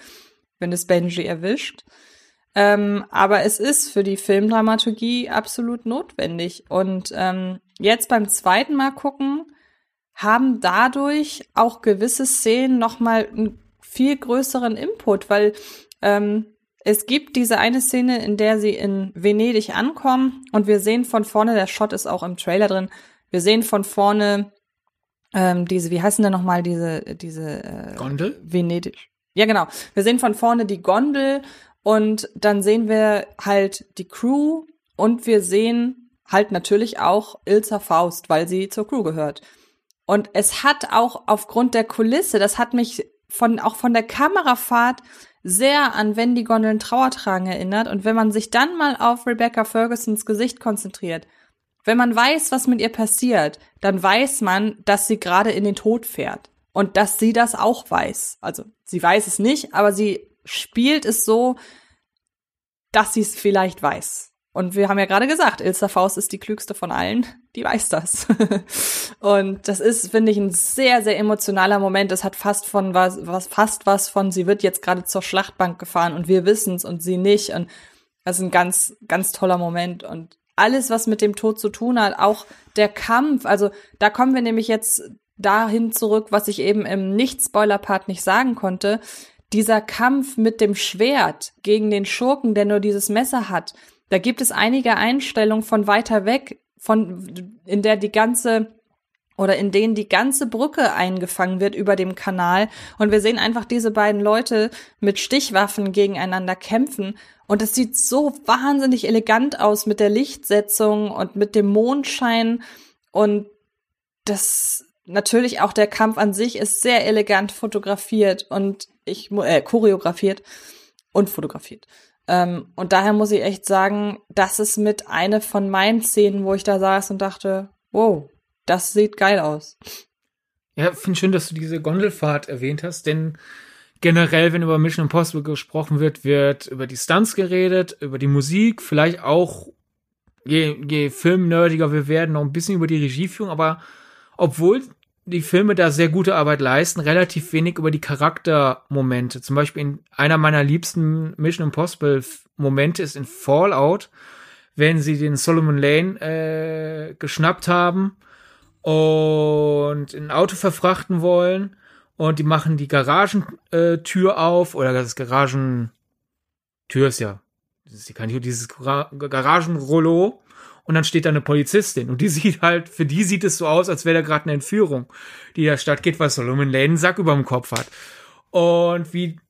wenn es Benji erwischt. Ähm, aber es ist für die Filmdramaturgie absolut notwendig. Und ähm, jetzt beim zweiten Mal gucken, haben dadurch auch gewisse Szenen nochmal einen viel größeren Input, weil ähm, es gibt diese eine Szene, in der sie in Venedig ankommen und wir sehen von vorne, der Shot ist auch im Trailer drin, wir sehen von vorne ähm, diese, wie heißen denn nochmal diese, diese äh, Gondel? Venedig. Ja, genau. Wir sehen von vorne die Gondel und dann sehen wir halt die Crew und wir sehen halt natürlich auch Ilza Faust, weil sie zur Crew gehört. Und es hat auch aufgrund der Kulisse, das hat mich von, auch von der Kamerafahrt sehr an Wenn die Gondeln Trauer tragen erinnert. Und wenn man sich dann mal auf Rebecca Fergusons Gesicht konzentriert, wenn man weiß, was mit ihr passiert, dann weiß man, dass sie gerade in den Tod fährt. Und dass sie das auch weiß. Also, sie weiß es nicht, aber sie spielt es so, dass sie es vielleicht weiß. Und wir haben ja gerade gesagt, Ilsa Faust ist die klügste von allen, die weiß das. und das ist, finde ich, ein sehr, sehr emotionaler Moment. Es hat fast von was, was, fast was von, sie wird jetzt gerade zur Schlachtbank gefahren und wir wissen's und sie nicht. Und das ist ein ganz, ganz toller Moment. Und alles, was mit dem Tod zu tun hat, auch der Kampf, also da kommen wir nämlich jetzt dahin zurück, was ich eben im Nicht-Spoiler-Part nicht sagen konnte. Dieser Kampf mit dem Schwert gegen den Schurken, der nur dieses Messer hat, da gibt es einige Einstellungen von weiter weg, von, in der die ganze oder in denen die ganze Brücke eingefangen wird über dem Kanal. Und wir sehen einfach diese beiden Leute mit Stichwaffen gegeneinander kämpfen und es sieht so wahnsinnig elegant aus mit der Lichtsetzung und mit dem Mondschein und das natürlich auch der Kampf an sich ist sehr elegant fotografiert und ich äh, choreografiert und fotografiert. Ähm, und daher muss ich echt sagen, das ist mit eine von meinen Szenen, wo ich da saß und dachte, wow, das sieht geil aus. Ja, finde schön, dass du diese Gondelfahrt erwähnt hast, denn generell, wenn über Mission Impossible gesprochen wird, wird über die Stunts geredet, über die Musik, vielleicht auch, je, je filmnerdiger wir werden, noch ein bisschen über die Regieführung, aber obwohl die Filme da sehr gute Arbeit leisten, relativ wenig über die Charaktermomente. Zum Beispiel in einer meiner liebsten Mission Impossible Momente ist in Fallout, wenn sie den Solomon Lane äh, geschnappt haben und in ein Auto verfrachten wollen und die machen die Garagentür äh, auf oder das Garagentür ist ja, das ist die, dieses Garagenrollo und dann steht da eine Polizistin und die sieht halt, für die sieht es so aus, als wäre da gerade eine Entführung, die da stattgeht, weil Solomon Lane einen Sack über dem Kopf hat. Und wie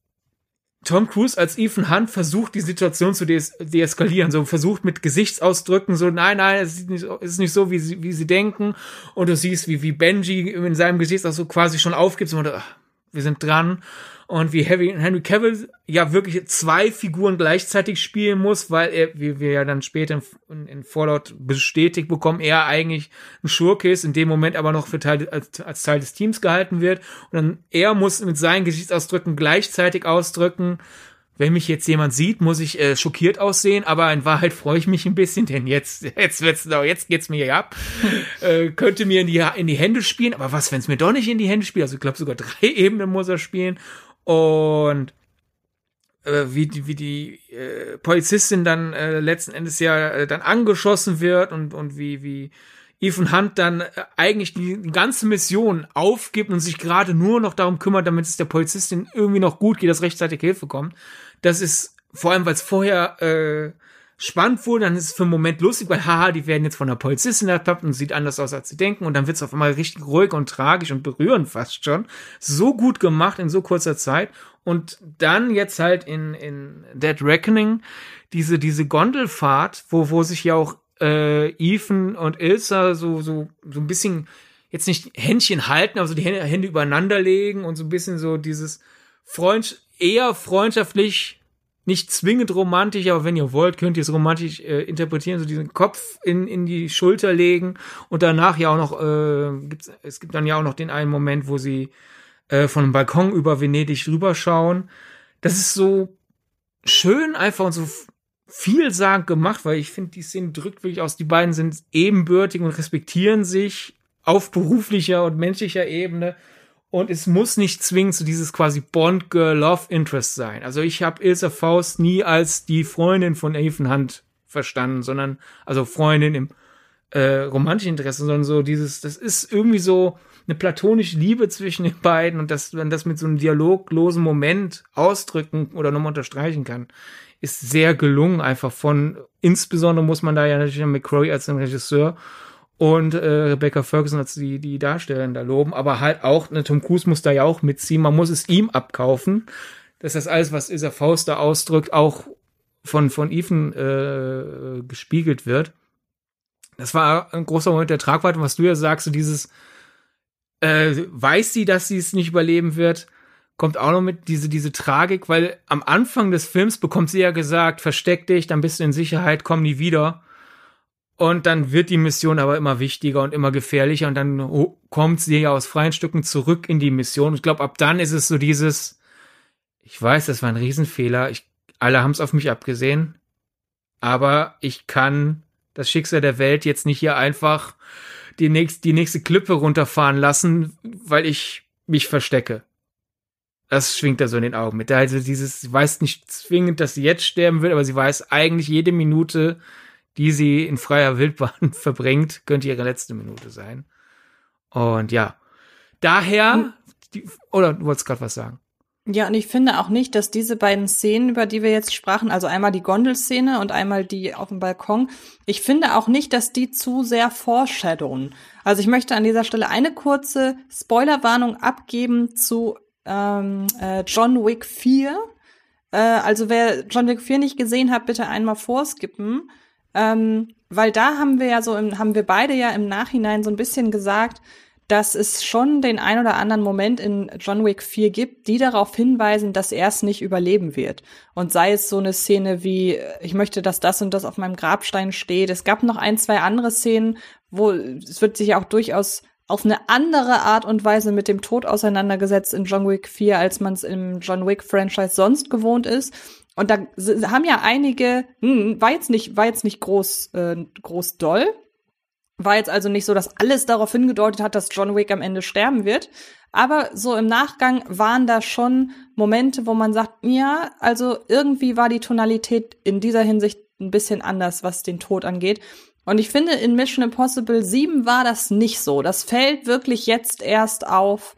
Tom Cruise als Ethan Hunt versucht, die Situation zu dees deeskalieren, so versucht mit Gesichtsausdrücken, so nein, nein, es ist nicht, ist nicht so, wie sie, wie sie denken. Und du siehst, wie, wie Benji in seinem Gesichtsausdruck quasi schon aufgibt, so, ach, wir sind dran und wie Henry Cavill ja wirklich zwei Figuren gleichzeitig spielen muss, weil er, wie wir ja dann später in, in Fallout bestätigt bekommen, er eigentlich ein Schurke ist, in dem Moment aber noch für Teil, als, als Teil des Teams gehalten wird. Und dann er muss mit seinen Gesichtsausdrücken gleichzeitig ausdrücken, wenn mich jetzt jemand sieht, muss ich äh, schockiert aussehen, aber in Wahrheit freue ich mich ein bisschen, denn jetzt jetzt wird's jetzt geht's mir ja ab. äh, könnte mir in die in die Hände spielen, aber was, wenn es mir doch nicht in die Hände spielt? Also ich glaube sogar drei Ebenen muss er spielen und äh, wie die, wie die äh, Polizistin dann äh, letzten Endes ja äh, dann angeschossen wird und, und wie, wie Ethan Hunt dann äh, eigentlich die, die ganze Mission aufgibt und sich gerade nur noch darum kümmert, damit es der Polizistin irgendwie noch gut geht, dass rechtzeitig Hilfe kommt. Das ist vor allem, weil es vorher äh, spannend wurde, dann ist es für einen Moment lustig, weil haha, die werden jetzt von der Polizistin ertappt und sieht anders aus, als sie denken. Und dann wird es auf einmal richtig ruhig und tragisch und berührend fast schon. So gut gemacht in so kurzer Zeit. Und dann jetzt halt in, in Dead Reckoning diese, diese Gondelfahrt, wo, wo sich ja auch äh, Ethan und Ilsa so, so, so ein bisschen jetzt nicht Händchen halten, aber so die Hände, Hände übereinander legen und so ein bisschen so dieses Freund, eher freundschaftlich nicht zwingend romantisch, aber wenn ihr wollt, könnt ihr es romantisch äh, interpretieren, so diesen Kopf in, in die Schulter legen und danach ja auch noch, äh, gibt's, es gibt dann ja auch noch den einen Moment, wo sie äh, von einem Balkon über Venedig rüberschauen. Das ist so schön einfach und so vielsagend gemacht, weil ich finde, die Szene drückt wirklich aus, die beiden sind ebenbürtig und respektieren sich auf beruflicher und menschlicher Ebene und es muss nicht zwingend so dieses quasi Bond-Girl Love Interest sein. Also ich habe Ilsa Faust nie als die Freundin von Ethan Hunt verstanden, sondern also Freundin im äh, romantischen Interesse, sondern so dieses, das ist irgendwie so eine platonische Liebe zwischen den beiden und dass man das mit so einem dialoglosen Moment ausdrücken oder nochmal unterstreichen kann, ist sehr gelungen einfach von, insbesondere muss man da ja natürlich McCrory als den Regisseur und äh, Rebecca Ferguson als die, die Darstellerin da loben, aber halt auch, ne, Tom Cruise muss da ja auch mitziehen, man muss es ihm abkaufen, dass das alles, was Isa Faust da ausdrückt, auch von, von Ethan äh, gespiegelt wird. Das war ein großer Moment der Tragweite, was du ja sagst, so dieses, äh, weiß sie, dass sie es nicht überleben wird, kommt auch noch mit diese, diese Tragik, weil am Anfang des Films bekommt sie ja gesagt, versteck dich, dann bist du in Sicherheit, komm nie wieder. Und dann wird die Mission aber immer wichtiger und immer gefährlicher und dann kommt sie ja aus freien Stücken zurück in die Mission. Ich glaube, ab dann ist es so dieses, ich weiß, das war ein Riesenfehler. Ich, alle haben es auf mich abgesehen. aber ich kann das Schicksal der Welt jetzt nicht hier einfach die, nächst, die nächste Klippe runterfahren lassen, weil ich mich verstecke. Das schwingt da so in den Augen mit. Also dieses, sie weiß nicht zwingend, dass sie jetzt sterben will, aber sie weiß eigentlich jede Minute, die sie in freier Wildbahn verbringt, könnte ihre letzte Minute sein. Und ja, daher, hm. die, oder du wolltest gerade was sagen? Ja, und ich finde auch nicht, dass diese beiden Szenen, über die wir jetzt sprachen, also einmal die Gondelszene und einmal die auf dem Balkon, ich finde auch nicht, dass die zu sehr foreshadowen. Also ich möchte an dieser Stelle eine kurze Spoilerwarnung abgeben zu ähm, äh, John Wick 4. Äh, also wer John Wick 4 nicht gesehen hat, bitte einmal vorskippen. Ähm, weil da haben wir ja so, im, haben wir beide ja im Nachhinein so ein bisschen gesagt, dass es schon den ein oder anderen Moment in John Wick 4 gibt, die darauf hinweisen, dass er es nicht überleben wird. Und sei es so eine Szene wie, ich möchte, dass das und das auf meinem Grabstein steht. Es gab noch ein, zwei andere Szenen, wo es wird sich auch durchaus auf eine andere Art und Weise mit dem Tod auseinandergesetzt in John Wick 4, als man es im John Wick Franchise sonst gewohnt ist. Und da haben ja einige, hm, war jetzt nicht, war jetzt nicht groß, äh, groß doll, war jetzt also nicht so, dass alles darauf hingedeutet hat, dass John Wick am Ende sterben wird. Aber so im Nachgang waren da schon Momente, wo man sagt, ja, also irgendwie war die Tonalität in dieser Hinsicht ein bisschen anders, was den Tod angeht. Und ich finde, in Mission Impossible 7 war das nicht so. Das fällt wirklich jetzt erst auf,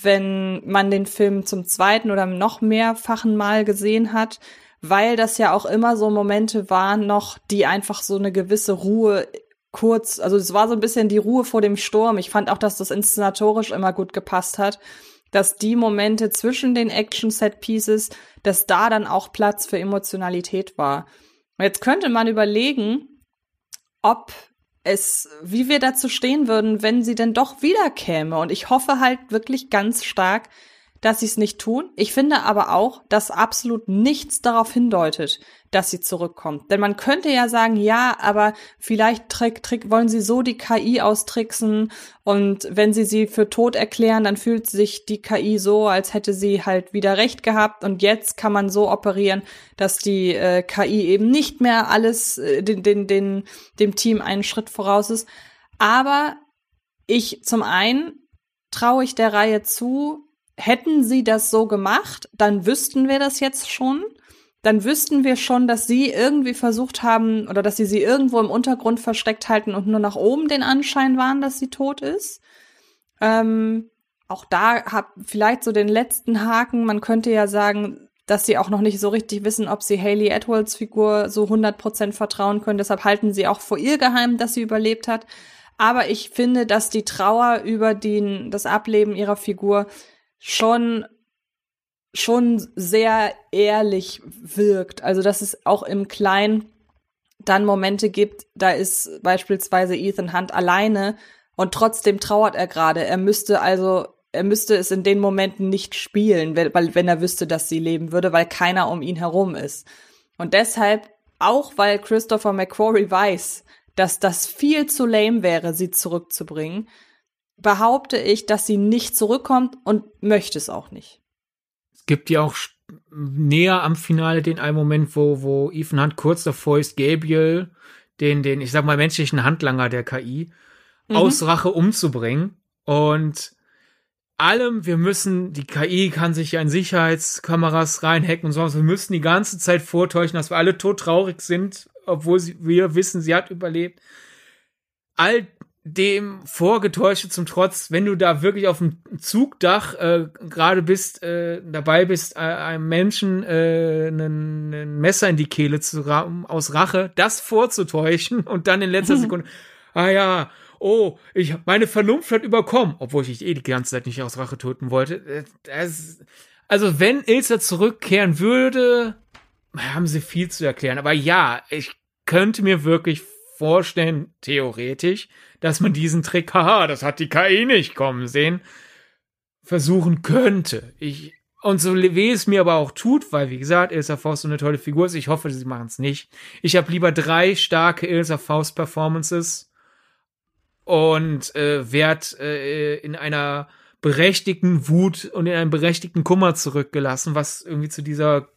wenn man den Film zum zweiten oder noch mehrfachen Mal gesehen hat, weil das ja auch immer so Momente waren noch, die einfach so eine gewisse Ruhe kurz, also es war so ein bisschen die Ruhe vor dem Sturm. Ich fand auch, dass das inszenatorisch immer gut gepasst hat, dass die Momente zwischen den Action-Set-Pieces, dass da dann auch Platz für Emotionalität war. Jetzt könnte man überlegen, ob es, wie wir dazu stehen würden, wenn sie denn doch wiederkäme. Und ich hoffe halt wirklich ganz stark, dass sie es nicht tun. Ich finde aber auch, dass absolut nichts darauf hindeutet, dass sie zurückkommt. Denn man könnte ja sagen, ja, aber vielleicht trick, trick, wollen sie so die KI austricksen und wenn sie sie für tot erklären, dann fühlt sich die KI so, als hätte sie halt wieder recht gehabt und jetzt kann man so operieren, dass die äh, KI eben nicht mehr alles äh, den, den, den, dem Team einen Schritt voraus ist. Aber ich zum einen traue ich der Reihe zu, hätten sie das so gemacht, dann wüssten wir das jetzt schon. Dann wüssten wir schon, dass sie irgendwie versucht haben oder dass sie sie irgendwo im Untergrund versteckt halten und nur nach oben den Anschein waren, dass sie tot ist. Ähm, auch da hab vielleicht so den letzten Haken. Man könnte ja sagen, dass sie auch noch nicht so richtig wissen, ob sie Haley Edwards Figur so 100% vertrauen können. Deshalb halten sie auch vor ihr geheim, dass sie überlebt hat. Aber ich finde, dass die Trauer über den, das Ableben ihrer Figur schon schon sehr ehrlich wirkt. Also dass es auch im Kleinen dann Momente gibt, da ist beispielsweise Ethan Hunt alleine und trotzdem trauert er gerade. Er müsste also, er müsste es in den Momenten nicht spielen, weil, wenn er wüsste, dass sie leben würde, weil keiner um ihn herum ist. Und deshalb, auch weil Christopher McQuarrie weiß, dass das viel zu lame wäre, sie zurückzubringen, behaupte ich, dass sie nicht zurückkommt und möchte es auch nicht. Gibt ja auch näher am Finale den einen Moment, wo, wo Ethan Hunt kurz davor ist, Gabriel, den, den, ich sag mal, menschlichen Handlanger der KI, mhm. aus Rache umzubringen. Und allem, wir müssen, die KI kann sich ja in Sicherheitskameras reinhacken und so, wir müssen die ganze Zeit vortäuschen, dass wir alle todtraurig sind, obwohl sie, wir wissen, sie hat überlebt. All dem Vorgetäuschte zum Trotz, wenn du da wirklich auf dem Zugdach äh, gerade bist, äh, dabei bist, äh, einem Menschen äh, ein Messer in die Kehle zu um aus Rache, das vorzutäuschen und dann in letzter Sekunde, ah ja, oh, ich meine Vernunft hat überkommen, obwohl ich dich eh die ganze Zeit nicht aus Rache töten wollte. Äh, das, also wenn Ilsa zurückkehren würde, haben sie viel zu erklären. Aber ja, ich könnte mir wirklich vorstellen, theoretisch, dass man diesen Trick, haha, das hat die KI nicht kommen sehen, versuchen könnte. Ich, und so weh es mir aber auch tut, weil, wie gesagt, Ilsa Faust so eine tolle Figur ist, ich hoffe, sie machen es nicht. Ich habe lieber drei starke Ilsa Faust Performances und äh, werd äh, in einer berechtigten Wut und in einem berechtigten Kummer zurückgelassen, was irgendwie zu dieser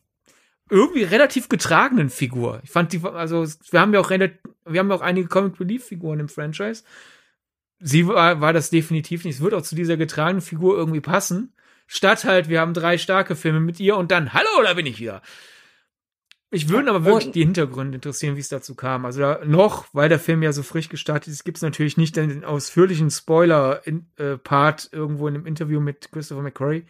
irgendwie relativ getragenen Figur. Ich fand die, also wir haben ja auch relativ, wir haben auch einige Comic Relief Figuren im Franchise. Sie war, war das definitiv nicht. Es wird auch zu dieser getragenen Figur irgendwie passen. Statt halt, wir haben drei starke Filme mit ihr und dann, hallo, da bin ich wieder. Ich würde aber wirklich die Hintergründe interessieren, wie es dazu kam. Also da noch, weil der Film ja so frisch gestartet ist, gibt es natürlich nicht den ausführlichen Spoiler-Part äh, irgendwo in einem Interview mit Christopher McQuarrie.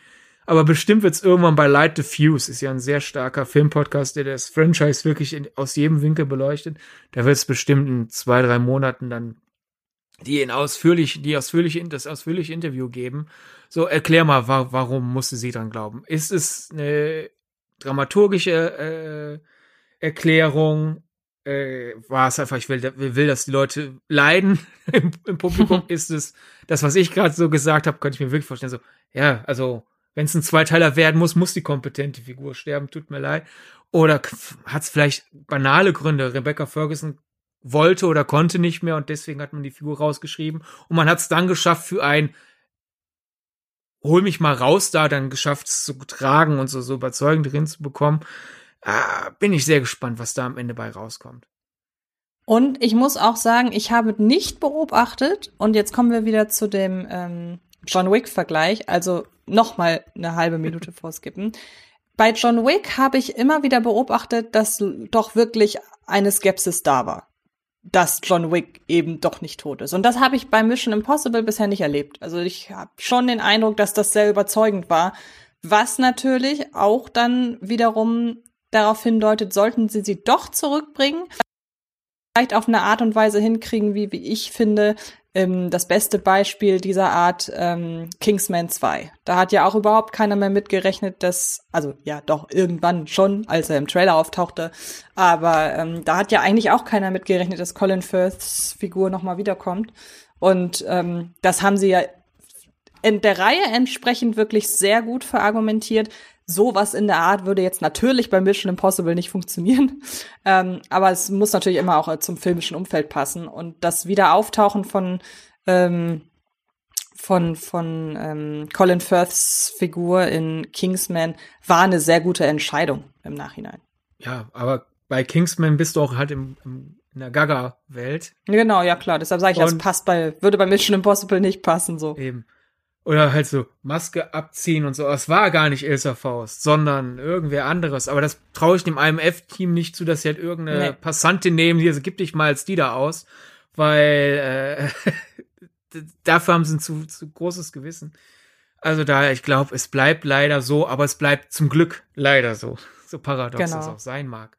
Aber bestimmt wird es irgendwann bei Light Diffuse, ist ja ein sehr starker Filmpodcast, der das Franchise wirklich in, aus jedem Winkel beleuchtet. Da wird es bestimmt in zwei, drei Monaten dann die in ausführlich, die ausführliche, das ausführliche Interview geben. So, erklär mal, wa warum musste sie dran glauben? Ist es eine dramaturgische äh, Erklärung äh, war es einfach, ich will, will, dass die Leute leiden im, im Publikum, ist es das, was ich gerade so gesagt habe, könnte ich mir wirklich vorstellen, so, ja, also, wenn es ein Zweiteiler werden muss, muss die kompetente Figur sterben, tut mir leid. Oder hat es vielleicht banale Gründe, Rebecca Ferguson wollte oder konnte nicht mehr und deswegen hat man die Figur rausgeschrieben und man hat es dann geschafft für ein hol mich mal raus da, dann geschafft es zu tragen und so, so überzeugend drin zu bekommen ah, bin ich sehr gespannt, was da am Ende bei rauskommt. Und ich muss auch sagen, ich habe nicht beobachtet, und jetzt kommen wir wieder zu dem ähm, John Wick-Vergleich, also noch mal eine halbe Minute vorskippen. Bei John Wick habe ich immer wieder beobachtet, dass doch wirklich eine Skepsis da war, dass John Wick eben doch nicht tot ist. Und das habe ich bei Mission Impossible bisher nicht erlebt. Also ich habe schon den Eindruck, dass das sehr überzeugend war, was natürlich auch dann wiederum darauf hindeutet, sollten sie sie doch zurückbringen, vielleicht auf eine Art und Weise hinkriegen, wie, wie ich finde, ähm, das beste Beispiel dieser Art ähm, Kingsman 2. Da hat ja auch überhaupt keiner mehr mitgerechnet, dass, also ja, doch irgendwann schon, als er im Trailer auftauchte, aber ähm, da hat ja eigentlich auch keiner mitgerechnet, dass Colin Firths Figur nochmal wiederkommt. Und ähm, das haben sie ja in der Reihe entsprechend wirklich sehr gut verargumentiert sowas in der Art würde jetzt natürlich bei Mission Impossible nicht funktionieren. Ähm, aber es muss natürlich immer auch zum filmischen Umfeld passen. Und das Wiederauftauchen von, ähm, von, von ähm, Colin Firths Figur in Kingsman war eine sehr gute Entscheidung im Nachhinein. Ja, aber bei Kingsman bist du auch halt im, im in der Gaga-Welt. Genau, ja klar. Deshalb sage ich, das passt bei, würde bei Mission Impossible nicht passen, so. Eben. Oder halt so Maske abziehen und so. Es war gar nicht Elsa Faust, sondern irgendwer anderes. Aber das traue ich dem IMF-Team nicht zu, dass sie halt irgendeine nee. Passantin nehmen, die also gib dich mal als die da aus. Weil äh, dafür haben sie ein zu, zu großes Gewissen. Also da, ich glaube, es bleibt leider so, aber es bleibt zum Glück leider so. So paradox genau. es auch sein mag.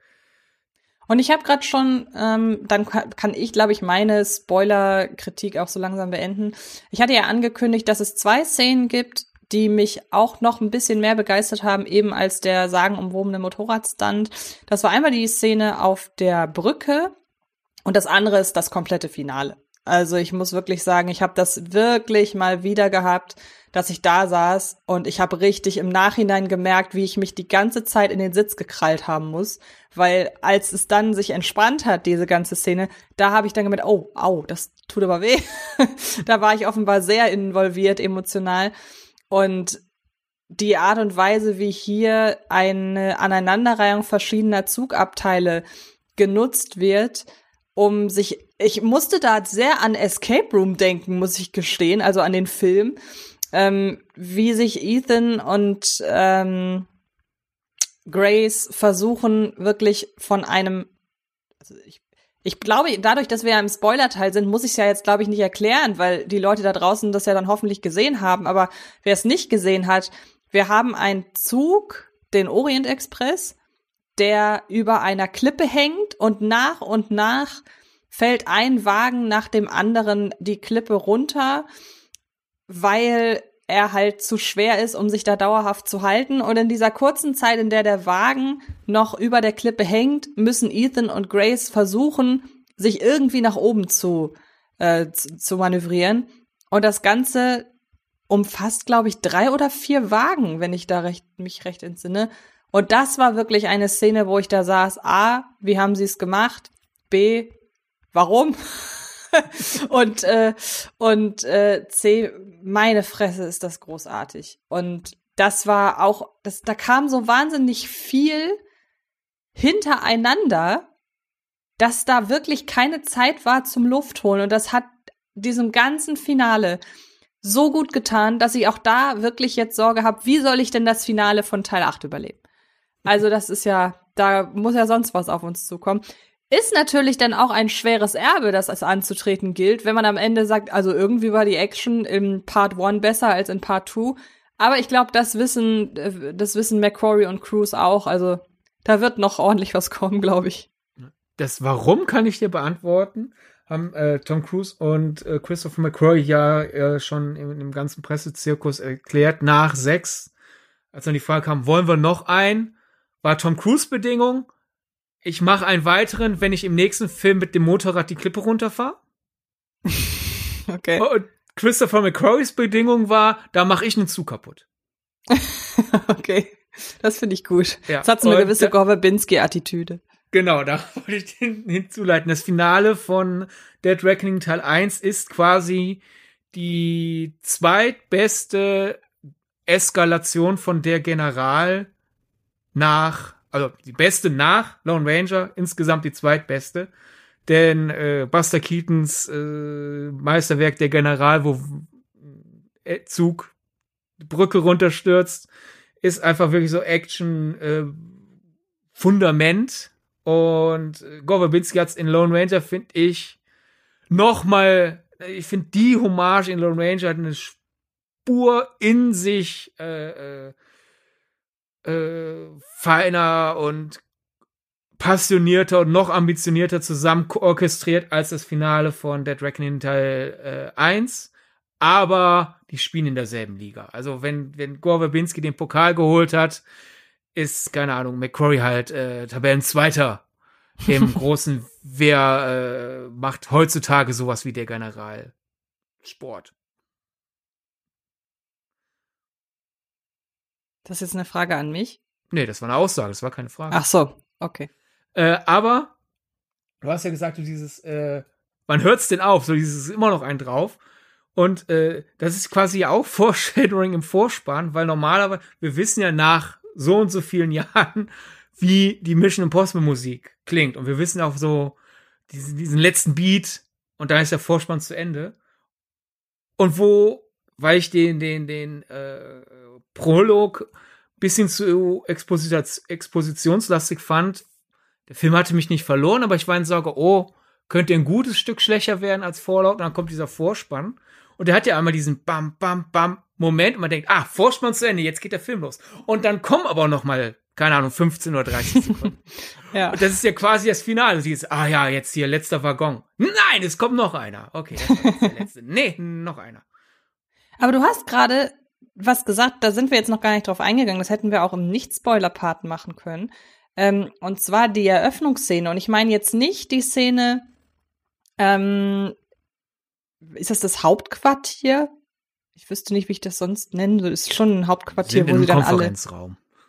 Und ich habe gerade schon, ähm, dann kann ich, glaube ich, meine Spoiler-Kritik auch so langsam beenden. Ich hatte ja angekündigt, dass es zwei Szenen gibt, die mich auch noch ein bisschen mehr begeistert haben, eben als der sagenumwobene Motorradstand. Das war einmal die Szene auf der Brücke und das andere ist das komplette Finale. Also ich muss wirklich sagen, ich habe das wirklich mal wieder gehabt, dass ich da saß und ich habe richtig im Nachhinein gemerkt, wie ich mich die ganze Zeit in den Sitz gekrallt haben muss, weil als es dann sich entspannt hat, diese ganze Szene, da habe ich dann gemerkt, oh, au, das tut aber weh. da war ich offenbar sehr involviert emotional und die Art und Weise, wie hier eine Aneinanderreihung verschiedener Zugabteile genutzt wird, um sich ich musste da sehr an Escape Room denken, muss ich gestehen, also an den Film ähm, wie sich Ethan und ähm, Grace versuchen, wirklich von einem, also ich, ich glaube, dadurch, dass wir ja im Spoiler-Teil sind, muss ich es ja jetzt, glaube ich, nicht erklären, weil die Leute da draußen das ja dann hoffentlich gesehen haben. Aber wer es nicht gesehen hat, wir haben einen Zug, den Orient Express, der über einer Klippe hängt und nach und nach fällt ein Wagen nach dem anderen die Klippe runter weil er halt zu schwer ist, um sich da dauerhaft zu halten. Und in dieser kurzen Zeit, in der der Wagen noch über der Klippe hängt, müssen Ethan und Grace versuchen, sich irgendwie nach oben zu, äh, zu, manövrieren. Und das Ganze umfasst, glaube ich, drei oder vier Wagen, wenn ich da recht, mich recht entsinne. Und das war wirklich eine Szene, wo ich da saß, A, wie haben sie es gemacht? B, warum? und äh, und äh, C, meine Fresse ist das großartig. Und das war auch, das, da kam so wahnsinnig viel hintereinander, dass da wirklich keine Zeit war zum Luftholen. Und das hat diesem ganzen Finale so gut getan, dass ich auch da wirklich jetzt Sorge habe, wie soll ich denn das Finale von Teil 8 überleben? Also das ist ja, da muss ja sonst was auf uns zukommen. Ist natürlich dann auch ein schweres Erbe, das es anzutreten gilt, wenn man am Ende sagt, also irgendwie war die Action im Part 1 besser als in Part 2. Aber ich glaube, das wissen, äh, das wissen McQuarrie und Cruz auch. Also da wird noch ordentlich was kommen, glaube ich. Das Warum kann ich dir beantworten. Haben äh, Tom Cruise und äh, Christopher McQuarrie ja äh, schon im, im ganzen Pressezirkus erklärt, nach sechs, als dann die Frage kam, wollen wir noch ein? War Tom Cruise Bedingung, ich mache einen weiteren, wenn ich im nächsten Film mit dem Motorrad die Klippe runterfahre. okay. Und Christopher McQuarries Bedingung war, da mache ich einen Zug kaputt. okay. Das finde ich gut. Ja. Das hat so eine und gewisse Gorwabinski-Attitüde. Genau, da wollte ich den hinzuleiten. Das Finale von Dead Reckoning Teil 1 ist quasi die zweitbeste Eskalation von der General nach, also die beste nach Lone Ranger, insgesamt die zweitbeste. Denn äh, Buster Keatons äh, Meisterwerk der General, wo äh, Zug Brücke runterstürzt, ist einfach wirklich so Action äh, Fundament. Und äh, Gore Verbinski hat's in Lone Ranger, finde ich, noch mal, ich finde die Hommage in Lone Ranger hat eine Spur in sich äh, äh, äh, feiner und passionierter und noch ambitionierter zusammen orchestriert als das Finale von Dead Reckoning Teil äh, 1. Aber die spielen in derselben Liga. Also wenn, wenn Gore Verbinski den Pokal geholt hat, ist, keine Ahnung, McCrory halt äh, Tabellenzweiter im großen, wer äh, macht heutzutage sowas wie der General Sport. Das ist jetzt eine Frage an mich? Nee, das war eine Aussage, das war keine Frage. Ach so, okay. Äh, aber du hast ja gesagt, du dieses, äh, wann hört's denn auf? So dieses immer noch ein drauf. Und äh, das ist quasi auch Foreshadowing im Vorspann, weil normalerweise, wir wissen ja nach so und so vielen Jahren, wie die Mission Impossible Musik klingt. Und wir wissen auch so diesen, diesen letzten Beat und da ist der Vorspann zu Ende. Und wo, weil ich den, den, den äh, Prolog bisschen zu expositionslastig fand. Der Film hatte mich nicht verloren, aber ich war in Sorge, oh, könnte ein gutes Stück schlechter werden als Fallout. Und dann kommt dieser Vorspann. Und der hat ja einmal diesen Bam, Bam, Bam Moment. Und man denkt, ah, Vorspann zu Ende, jetzt geht der Film los. Und dann kommen aber noch mal, keine Ahnung, 15 oder 30 Sekunden. ja. Und das ist ja quasi das Finale. Sie ist, ah ja, jetzt hier letzter Waggon. Nein, es kommt noch einer. Okay, das ist der letzte. nee, noch einer. Aber du hast gerade was gesagt, da sind wir jetzt noch gar nicht drauf eingegangen. Das hätten wir auch im Nicht-Spoiler-Part machen können. Ähm, und zwar die Eröffnungsszene. Und ich meine jetzt nicht die Szene, ähm, ist das das Hauptquartier? Ich wüsste nicht, wie ich das sonst nennen soll. Ist schon ein Hauptquartier, wo sie dann alle.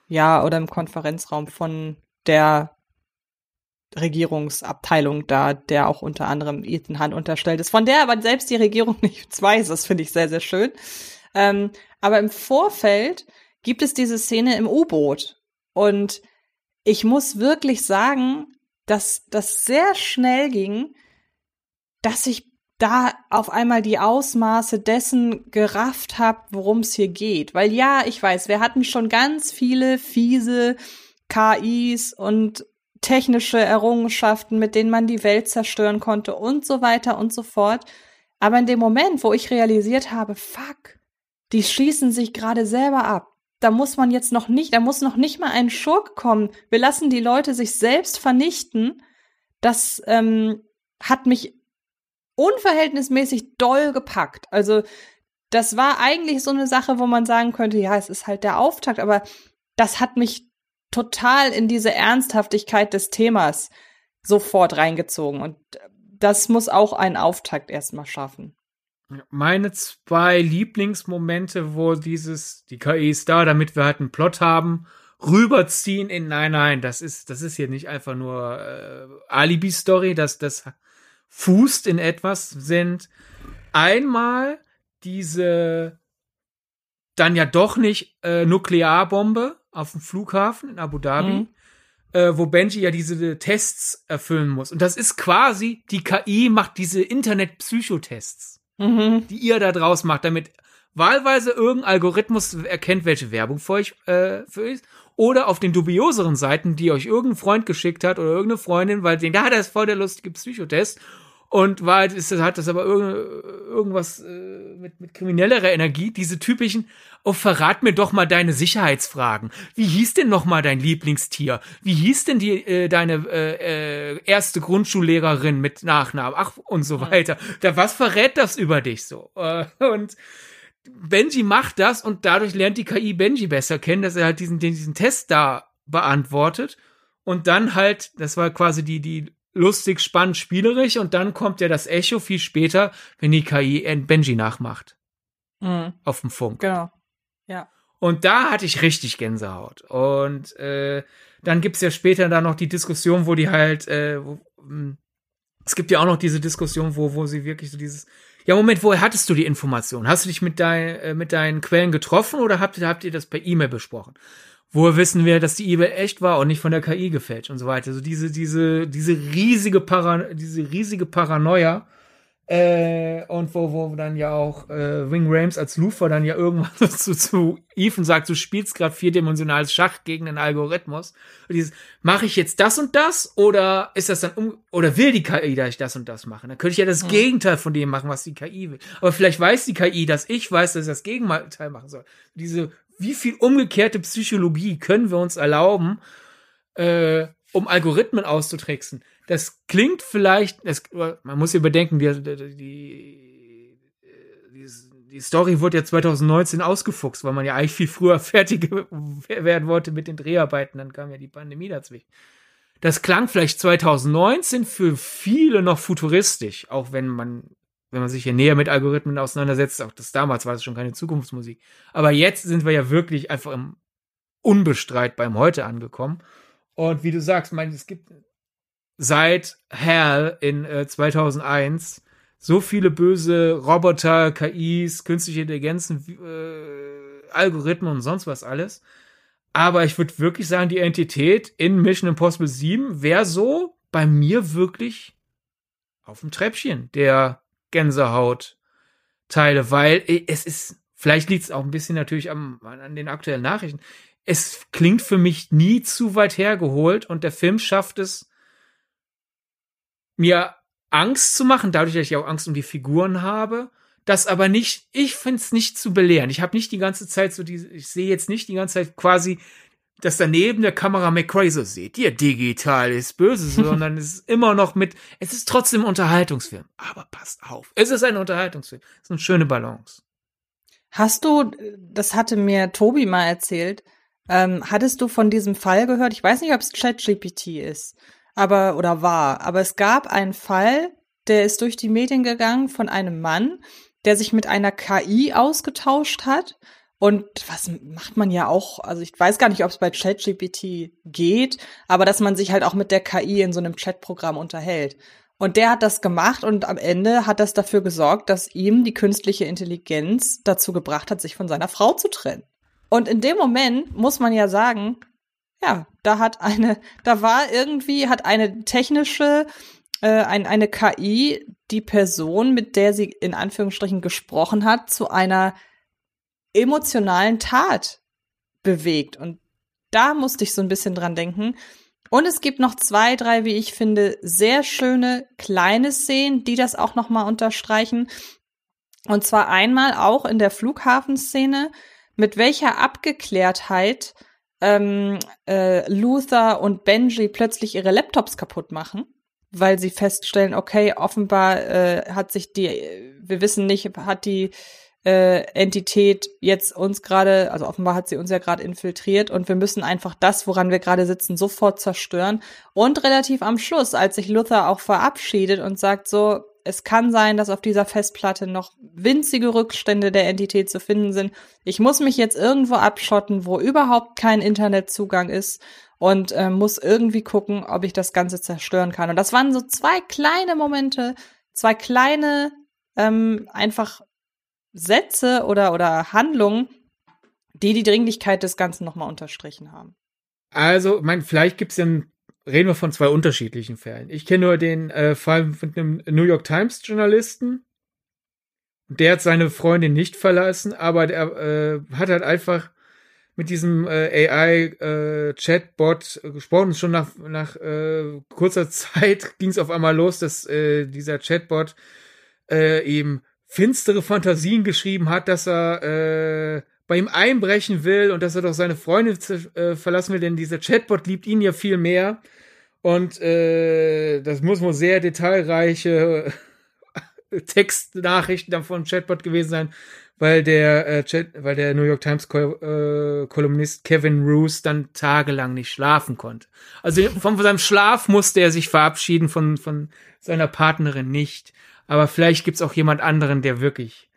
Ja, oder im Konferenzraum von der Regierungsabteilung da, der auch unter anderem Ethan Hunt unterstellt ist, von der aber selbst die Regierung nichts weiß. Das finde ich sehr, sehr schön. Ähm, aber im Vorfeld gibt es diese Szene im U-Boot. Und ich muss wirklich sagen, dass das sehr schnell ging, dass ich da auf einmal die Ausmaße dessen gerafft habe, worum es hier geht. Weil ja, ich weiß, wir hatten schon ganz viele fiese KIs und technische Errungenschaften, mit denen man die Welt zerstören konnte und so weiter und so fort. Aber in dem Moment, wo ich realisiert habe, fuck, die schießen sich gerade selber ab. Da muss man jetzt noch nicht, da muss noch nicht mal ein Schurk kommen. Wir lassen die Leute sich selbst vernichten. Das ähm, hat mich unverhältnismäßig doll gepackt. Also das war eigentlich so eine Sache, wo man sagen könnte, ja, es ist halt der Auftakt, aber das hat mich total in diese Ernsthaftigkeit des Themas sofort reingezogen. Und das muss auch ein Auftakt erstmal schaffen. Meine zwei Lieblingsmomente, wo dieses, die KI ist da, damit wir halt einen Plot haben, rüberziehen in, nein, nein, das ist, das ist hier nicht einfach nur äh, Alibi-Story, dass das fußt in etwas, sind einmal diese dann ja doch nicht äh, Nuklearbombe auf dem Flughafen in Abu Dhabi. Mhm. äh, wo Benji ja diese Tests erfüllen muss. Und das ist quasi, die KI macht diese Internet-Psychotests, Mhm. die ihr da draus macht, damit wahlweise irgendein Algorithmus erkennt, welche Werbung für euch, äh, für euch ist. Oder auf den dubioseren Seiten, die euch irgendein Freund geschickt hat oder irgendeine Freundin, weil den, da hat er ist voll der lustige Psychotest. Und war ist das, hat das aber irgend, irgendwas äh, mit, mit kriminellerer Energie, diese typischen, oh, verrat mir doch mal deine Sicherheitsfragen. Wie hieß denn noch mal dein Lieblingstier? Wie hieß denn die äh, deine äh, äh, erste Grundschullehrerin mit Nachnamen? Ach, und so weiter. Da, was verrät das über dich so? Äh, und Benji macht das und dadurch lernt die KI Benji besser kennen, dass er halt diesen, diesen Test da beantwortet. Und dann halt, das war quasi die, die lustig, spannend, spielerisch und dann kommt ja das Echo viel später, wenn die KI Benji nachmacht. Mhm. Auf dem Funk. Genau. Und da hatte ich richtig Gänsehaut. Und äh, dann gibt's ja später da noch die Diskussion, wo die halt, äh, wo, mh, es gibt ja auch noch diese Diskussion, wo, wo sie wirklich so dieses, ja Moment, woher hattest du die Information? Hast du dich mit, dein, äh, mit deinen Quellen getroffen oder habt, ihr habt ihr das per E-Mail besprochen? Woher wissen wir, dass die E-Mail echt war und nicht von der KI gefälscht und so weiter? Also diese, diese, diese riesige Para, diese riesige Paranoia, äh, und wo, wo dann ja auch äh, Wing Rames als Lufer dann ja irgendwann zu, zu Ethan sagt, du spielst gerade vierdimensionales Schach gegen den Algorithmus. Und dieses, mache ich jetzt das und das oder ist das dann um oder will die KI, dass ich das und das mache? Dann könnte ich ja das Hm. Gegenteil von dem machen, was die KI will. Aber vielleicht weiß die KI, dass ich weiß, dass ich das Gegenteil machen soll. Diese, wie viel umgekehrte Psychologie können wir uns erlauben, äh, um Algorithmen auszutricksen? Das klingt vielleicht, das, man muss ja bedenken, die, die, die, die, Story wurde ja 2019 ausgefuchst, weil man ja eigentlich viel früher fertig werden wollte mit den Dreharbeiten, dann kam ja die Pandemie dazwischen. Das klang vielleicht 2019 für viele noch futuristisch, auch wenn man, wenn man sich hier näher mit Algorithmen auseinandersetzt, auch das damals war es schon keine Zukunftsmusik. Aber jetzt sind wir ja wirklich einfach im unbestreitbar im Heute angekommen. Und wie du sagst, mein, es gibt seit Hell in äh, 2001 so viele böse Roboter, KIs, künstliche Intelligenzen, äh, Algorithmen und sonst was alles. Aber ich würde wirklich sagen, die Entität in Mission Impossible 7 wäre so bei mir wirklich auf dem Treppchen der Gänsehaut-Teile, weil äh, es ist, vielleicht liegt es auch ein bisschen natürlich am, an den aktuellen Nachrichten. Es klingt für mich nie zu weit hergeholt und der Film schafft es, mir Angst zu machen, dadurch, dass ich auch Angst um die Figuren habe, das aber nicht, ich finde es nicht zu belehren. Ich habe nicht die ganze Zeit so diese, ich sehe jetzt nicht die ganze Zeit quasi, dass daneben der Kamera McCray so seht ihr, digital ist böse, sondern es ist immer noch mit, es ist trotzdem ein Unterhaltungsfilm. Aber passt auf, es ist ein Unterhaltungsfilm. Es ist eine schöne Balance. Hast du, das hatte mir Tobi mal erzählt, ähm, hattest du von diesem Fall gehört? Ich weiß nicht, ob es ChatGPT ist, aber oder war, aber es gab einen Fall, der ist durch die Medien gegangen von einem Mann, der sich mit einer KI ausgetauscht hat. Und was macht man ja auch, also ich weiß gar nicht, ob es bei ChatGPT geht, aber dass man sich halt auch mit der KI in so einem Chatprogramm unterhält. Und der hat das gemacht und am Ende hat das dafür gesorgt, dass ihm die künstliche Intelligenz dazu gebracht hat, sich von seiner Frau zu trennen. Und in dem Moment muss man ja sagen, ja, da hat eine, da war irgendwie, hat eine technische, äh, ein, eine KI die Person, mit der sie in Anführungsstrichen gesprochen hat, zu einer emotionalen Tat bewegt. Und da musste ich so ein bisschen dran denken. Und es gibt noch zwei, drei, wie ich finde, sehr schöne kleine Szenen, die das auch noch mal unterstreichen. Und zwar einmal auch in der Flughafenszene, mit welcher Abgeklärtheit ähm, äh, Luther und Benji plötzlich ihre Laptops kaputt machen, weil sie feststellen, okay, offenbar äh, hat sich die, wir wissen nicht, hat die äh, Entität jetzt uns gerade, also offenbar hat sie uns ja gerade infiltriert und wir müssen einfach das, woran wir gerade sitzen, sofort zerstören. Und relativ am Schluss, als sich Luther auch verabschiedet und sagt so, es kann sein, dass auf dieser Festplatte noch winzige Rückstände der Entität zu finden sind. Ich muss mich jetzt irgendwo abschotten, wo überhaupt kein Internetzugang ist und äh, muss irgendwie gucken, ob ich das Ganze zerstören kann. Und das waren so zwei kleine Momente, zwei kleine ähm, einfach Sätze oder oder Handlungen, die die Dringlichkeit des Ganzen nochmal unterstrichen haben. Also, mein, vielleicht gibt's ja ein, reden wir von zwei unterschiedlichen Fällen. Ich kenne nur den äh, Fall mit einem New York Times Journalisten. Der hat seine Freundin nicht verlassen, aber der äh, hat halt einfach mit diesem äh, AI-Chatbot äh, gesprochen. Schon nach, nach äh, kurzer Zeit ging es auf einmal los, dass äh, dieser Chatbot äh, eben finstere Fantasien geschrieben hat, dass er äh, bei ihm einbrechen will und dass er doch seine Freundin äh, verlassen will, denn dieser Chatbot liebt ihn ja viel mehr. Und äh, das muss wohl sehr detailreiche Textnachrichten dann vom Chatbot gewesen sein, weil der äh, Chat, weil der New York Times äh, Kolumnist Kevin Roos dann tagelang nicht schlafen konnte. Also von seinem Schlaf musste er sich verabschieden, von von seiner Partnerin nicht. Aber vielleicht gibt's auch jemand anderen, der wirklich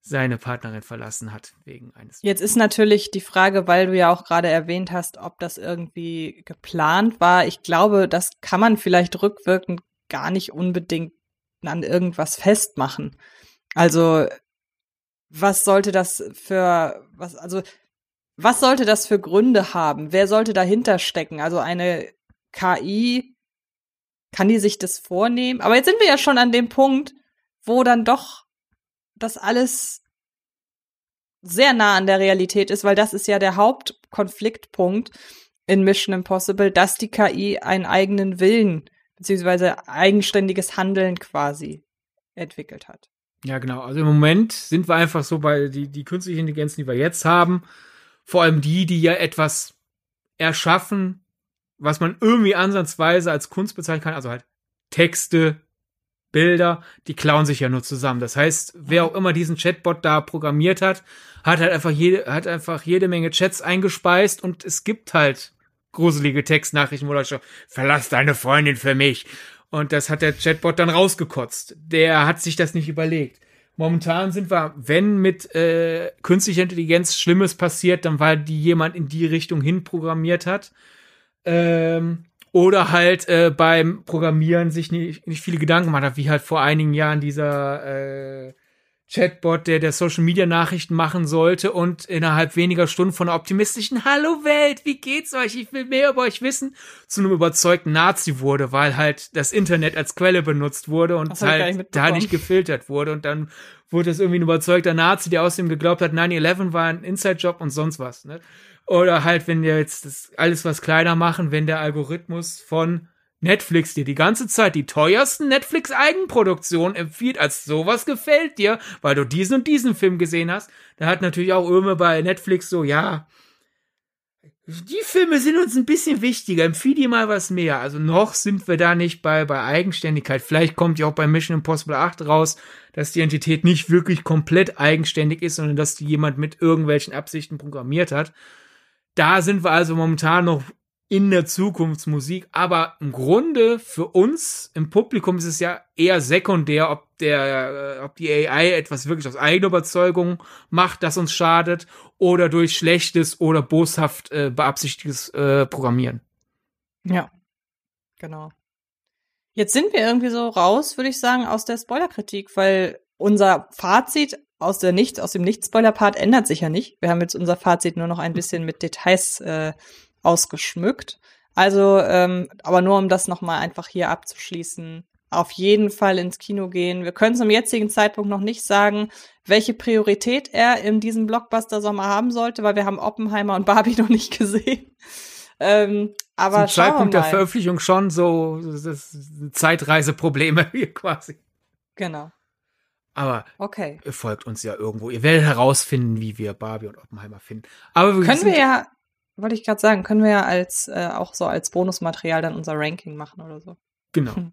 seine Partnerin verlassen hat wegen eines. Jetzt ist natürlich die Frage, weil du ja auch gerade erwähnt hast, ob das irgendwie geplant war. Ich glaube, das kann man vielleicht rückwirkend gar nicht unbedingt an irgendwas festmachen. Also was sollte das für was also was sollte das für Gründe haben? Wer sollte dahinter stecken? Also eine KI kann die sich das vornehmen? Aber jetzt sind wir ja schon an dem Punkt, wo dann doch das alles sehr nah an der Realität ist, weil das ist ja der Hauptkonfliktpunkt in Mission Impossible, dass die KI einen eigenen Willen beziehungsweise eigenständiges Handeln quasi entwickelt hat. Ja, genau. Also im Moment sind wir einfach so bei die, die künstliche Intelligenz, die wir jetzt haben, vor allem die, die ja etwas erschaffen, was man irgendwie ansatzweise als Kunst bezeichnen kann, also halt Texte, Bilder, die klauen sich ja nur zusammen. Das heißt, wer auch immer diesen Chatbot da programmiert hat, hat halt einfach jede, hat einfach jede Menge Chats eingespeist und es gibt halt gruselige Textnachrichten, wo Leute verlass deine Freundin für mich. Und das hat der Chatbot dann rausgekotzt. Der hat sich das nicht überlegt. Momentan sind wir, wenn mit äh, künstlicher Intelligenz Schlimmes passiert, dann weil die jemand in die Richtung hin programmiert hat. Ähm, oder halt äh, beim Programmieren sich nicht, nicht viele Gedanken gemacht hat, wie halt vor einigen Jahren dieser äh, Chatbot, der der Social Media Nachrichten machen sollte und innerhalb weniger Stunden von einer optimistischen Hallo Welt, wie geht's euch? Ich will mehr über euch wissen, zu einem überzeugten Nazi wurde, weil halt das Internet als Quelle benutzt wurde und halt da nicht gefiltert wurde und dann wurde es irgendwie ein überzeugter Nazi, der außerdem geglaubt hat, 9-11 war ein Inside-Job und sonst was, ne? Oder halt, wenn wir jetzt das alles was kleiner machen, wenn der Algorithmus von Netflix dir die ganze Zeit die teuersten Netflix-Eigenproduktionen empfiehlt, als sowas gefällt dir, weil du diesen und diesen Film gesehen hast, da hat natürlich auch Irme bei Netflix so, ja, die Filme sind uns ein bisschen wichtiger, empfiehl dir mal was mehr. Also noch sind wir da nicht bei, bei Eigenständigkeit. Vielleicht kommt ja auch bei Mission Impossible 8 raus, dass die Entität nicht wirklich komplett eigenständig ist, sondern dass die jemand mit irgendwelchen Absichten programmiert hat. Da sind wir also momentan noch in der Zukunftsmusik, aber im Grunde für uns im Publikum ist es ja eher sekundär, ob der, äh, ob die AI etwas wirklich aus eigener Überzeugung macht, das uns schadet, oder durch schlechtes oder boshaft äh, beabsichtigtes äh, Programmieren. Ja, genau. Jetzt sind wir irgendwie so raus, würde ich sagen, aus der Spoilerkritik, weil unser Fazit aus der Nicht, aus dem Nicht-Spoiler-Part ändert sich ja nicht. Wir haben jetzt unser Fazit nur noch ein bisschen mit Details äh, ausgeschmückt. Also, ähm, aber nur um das nochmal einfach hier abzuschließen, auf jeden Fall ins Kino gehen. Wir können zum jetzigen Zeitpunkt noch nicht sagen, welche Priorität er in diesem Blockbuster-Sommer haben sollte, weil wir haben Oppenheimer und Barbie noch nicht gesehen. Ähm, aber Zum Zeitpunkt der Veröffentlichung schon so Zeitreiseprobleme hier quasi. Genau. Aber okay. ihr folgt uns ja irgendwo. Ihr werdet herausfinden, wie wir Barbie und Oppenheimer finden. Aber wir können wir ja, wollte ich gerade sagen, können wir ja als äh, auch so als Bonusmaterial dann unser Ranking machen oder so. Genau. Hm.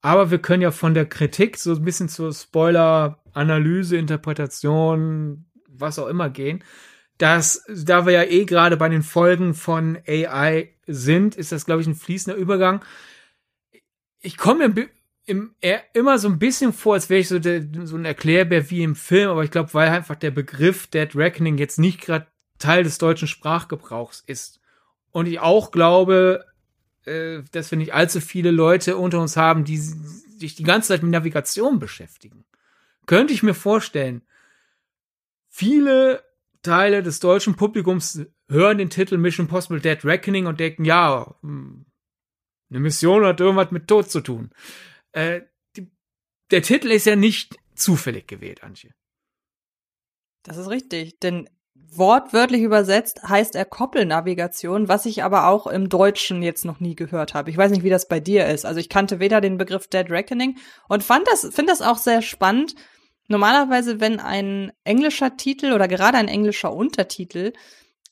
Aber wir können ja von der Kritik so ein bisschen zur Spoiler-Analyse, Interpretation, was auch immer gehen. Das, da wir ja eh gerade bei den Folgen von AI sind, ist das, glaube ich, ein fließender Übergang. Ich komme mir im, immer so ein bisschen vor, als wäre ich so, der, so ein Erklärbär wie im Film, aber ich glaube, weil einfach der Begriff Dead Reckoning jetzt nicht gerade Teil des deutschen Sprachgebrauchs ist. Und ich auch glaube, äh, dass wir nicht allzu viele Leute unter uns haben, die sich die ganze Zeit mit Navigation beschäftigen. Könnte ich mir vorstellen, viele Teile des deutschen Publikums hören den Titel Mission Possible Dead Reckoning und denken, ja, hm, eine Mission hat irgendwas mit Tod zu tun. Äh, die, der Titel ist ja nicht zufällig gewählt, Antje. Das ist richtig, denn wortwörtlich übersetzt heißt er Koppelnavigation, was ich aber auch im Deutschen jetzt noch nie gehört habe. Ich weiß nicht, wie das bei dir ist. Also ich kannte weder den Begriff Dead Reckoning und fand das, finde das auch sehr spannend. Normalerweise, wenn ein englischer Titel oder gerade ein englischer Untertitel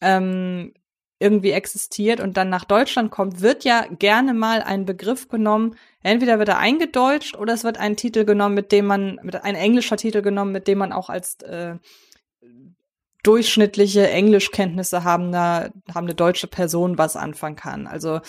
ähm, irgendwie existiert und dann nach Deutschland kommt, wird ja gerne mal ein Begriff genommen. Entweder wird er eingedeutscht oder es wird ein Titel genommen, mit dem man, mit ein englischer Titel genommen, mit dem man auch als äh, durchschnittliche Englischkenntnisse haben eine, haben eine deutsche Person was anfangen kann. Also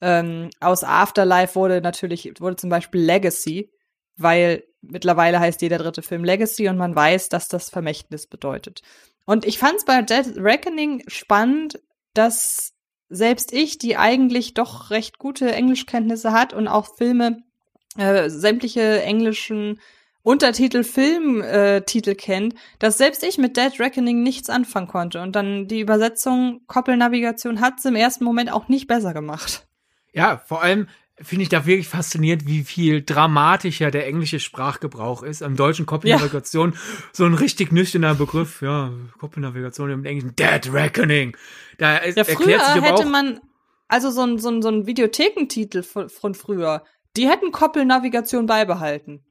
ähm, aus Afterlife wurde natürlich, wurde zum Beispiel Legacy, weil mittlerweile heißt jeder dritte Film Legacy und man weiß, dass das Vermächtnis bedeutet. Und ich fand es bei Dead Reckoning spannend, dass selbst ich, die eigentlich doch recht gute Englischkenntnisse hat und auch Filme, äh, sämtliche englischen Untertitel, Filmtitel äh, kennt, dass selbst ich mit Dead Reckoning nichts anfangen konnte. Und dann die Übersetzung Koppelnavigation hat es im ersten Moment auch nicht besser gemacht. Ja, vor allem finde ich da wirklich faszinierend, wie viel dramatischer der englische Sprachgebrauch ist. Im deutschen Koppelnavigation ja. so ein richtig nüchterner Begriff, ja, Koppelnavigation im Englischen, Dead Reckoning. Da ist, ja, früher erklärt sich aber hätte man, also so ein, so ein, so ein Videothekentitel von, von früher, die hätten Koppelnavigation beibehalten